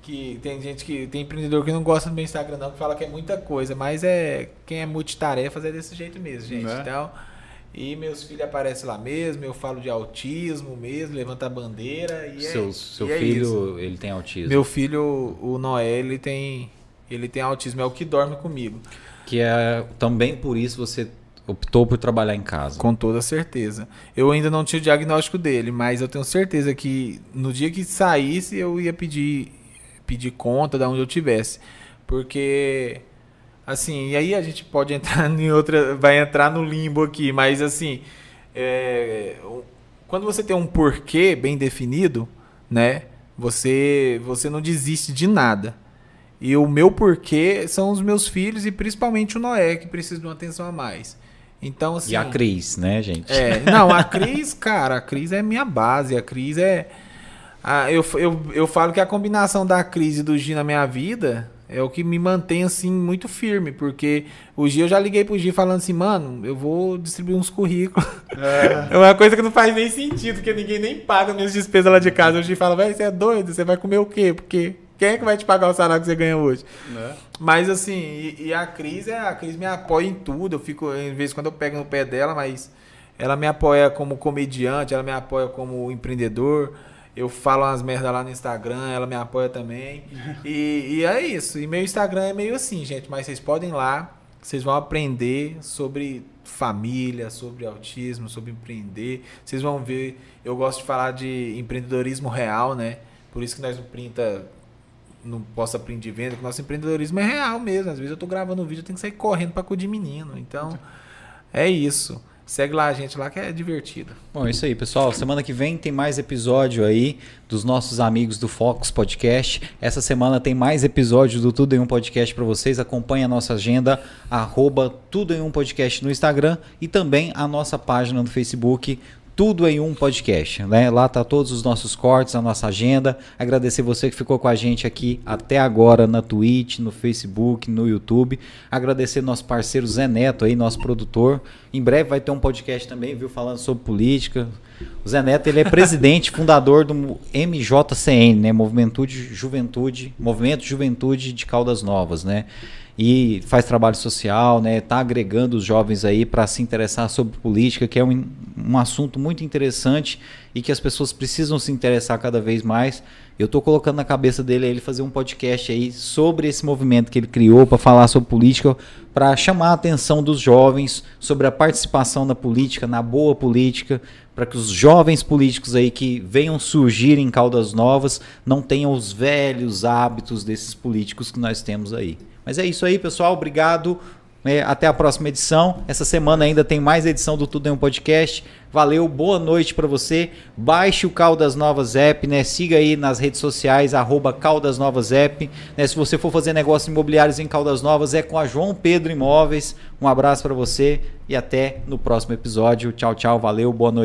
que tem gente que tem empreendedor que não gosta do meu Instagram não, que fala que é muita coisa, mas é quem é multitarefas é desse jeito mesmo, gente. Né? Então, E meus filhos aparecem lá mesmo, eu falo de autismo mesmo, levanta a bandeira e seu é, seu e é filho, isso. ele tem autismo. Meu filho, o Noé, ele tem ele tem autismo, é o que dorme comigo. Que é também por isso você optou por trabalhar em casa. Com toda certeza. Eu ainda não tinha o diagnóstico dele, mas eu tenho certeza que no dia que saísse eu ia pedir pedir conta da onde eu tivesse, porque assim, e aí a gente pode entrar em outra, vai entrar no limbo aqui, mas assim, é, quando você tem um porquê bem definido, né? Você você não desiste de nada. E o meu porquê são os meus filhos e principalmente o Noé, que precisa de uma atenção a mais. Então, assim. E a Cris, né, gente? É, não, a Cris, cara, a Cris é minha base. A Cris é. A, eu, eu, eu falo que a combinação da Cris e do Gi na minha vida é o que me mantém, assim, muito firme. Porque o Gi, eu já liguei pro Gi falando assim, mano, eu vou distribuir uns currículos. É, uma coisa que não faz nem sentido, porque ninguém nem paga minhas despesas lá de casa. O Gi fala, velho, você é doido? Você vai comer o quê? Porque quem é que vai te pagar o salário que você ganha hoje? Né? Mas assim, e, e a Cris, é, a Cris me apoia em tudo. Eu fico, em vez quando eu pego no pé dela, mas ela me apoia como comediante, ela me apoia como empreendedor. Eu falo umas merdas lá no Instagram, ela me apoia também. E, e é isso. E meu Instagram é meio assim, gente. Mas vocês podem ir lá, vocês vão aprender sobre família, sobre autismo, sobre empreender. Vocês vão ver. Eu gosto de falar de empreendedorismo real, né? Por isso que nós no Printa não possa print de venda, que nosso empreendedorismo é real mesmo. Às vezes eu tô gravando um vídeo, eu tenho que sair correndo para acudir menino. Então, é isso. Segue lá a gente lá que é divertido. Bom, é isso aí, pessoal. Semana que vem tem mais episódio aí dos nossos amigos do Focus Podcast. Essa semana tem mais episódios do Tudo em Um Podcast para vocês. Acompanhe a nossa agenda, arroba Tudo em Um Podcast no Instagram e também a nossa página no Facebook, tudo em um podcast, né? Lá tá todos os nossos cortes, a nossa agenda. Agradecer você que ficou com a gente aqui até agora na Twitch, no Facebook, no YouTube. Agradecer nosso parceiro Zé Neto aí, nosso produtor. Em breve vai ter um podcast também, viu, falando sobre política. O Zé Neto, ele é presidente, fundador do MJCN, né? Movimento Juventude, Movimento Juventude de Caldas Novas, né? E faz trabalho social, né? Tá agregando os jovens aí para se interessar sobre política, que é um, um assunto muito interessante e que as pessoas precisam se interessar cada vez mais. Eu estou colocando na cabeça dele ele fazer um podcast aí sobre esse movimento que ele criou para falar sobre política, para chamar a atenção dos jovens sobre a participação na política, na boa política, para que os jovens políticos aí que venham surgir em Caldas Novas não tenham os velhos hábitos desses políticos que nós temos aí. Mas é isso aí, pessoal. Obrigado. É, até a próxima edição. Essa semana ainda tem mais edição do Tudo em um Podcast. Valeu, boa noite para você. Baixe o Caldas Novas App, né? Siga aí nas redes sociais, arroba Caldas Novas App. Né? Se você for fazer negócios imobiliários em Caldas Novas, é com a João Pedro Imóveis. Um abraço para você e até no próximo episódio. Tchau, tchau. Valeu, boa noite.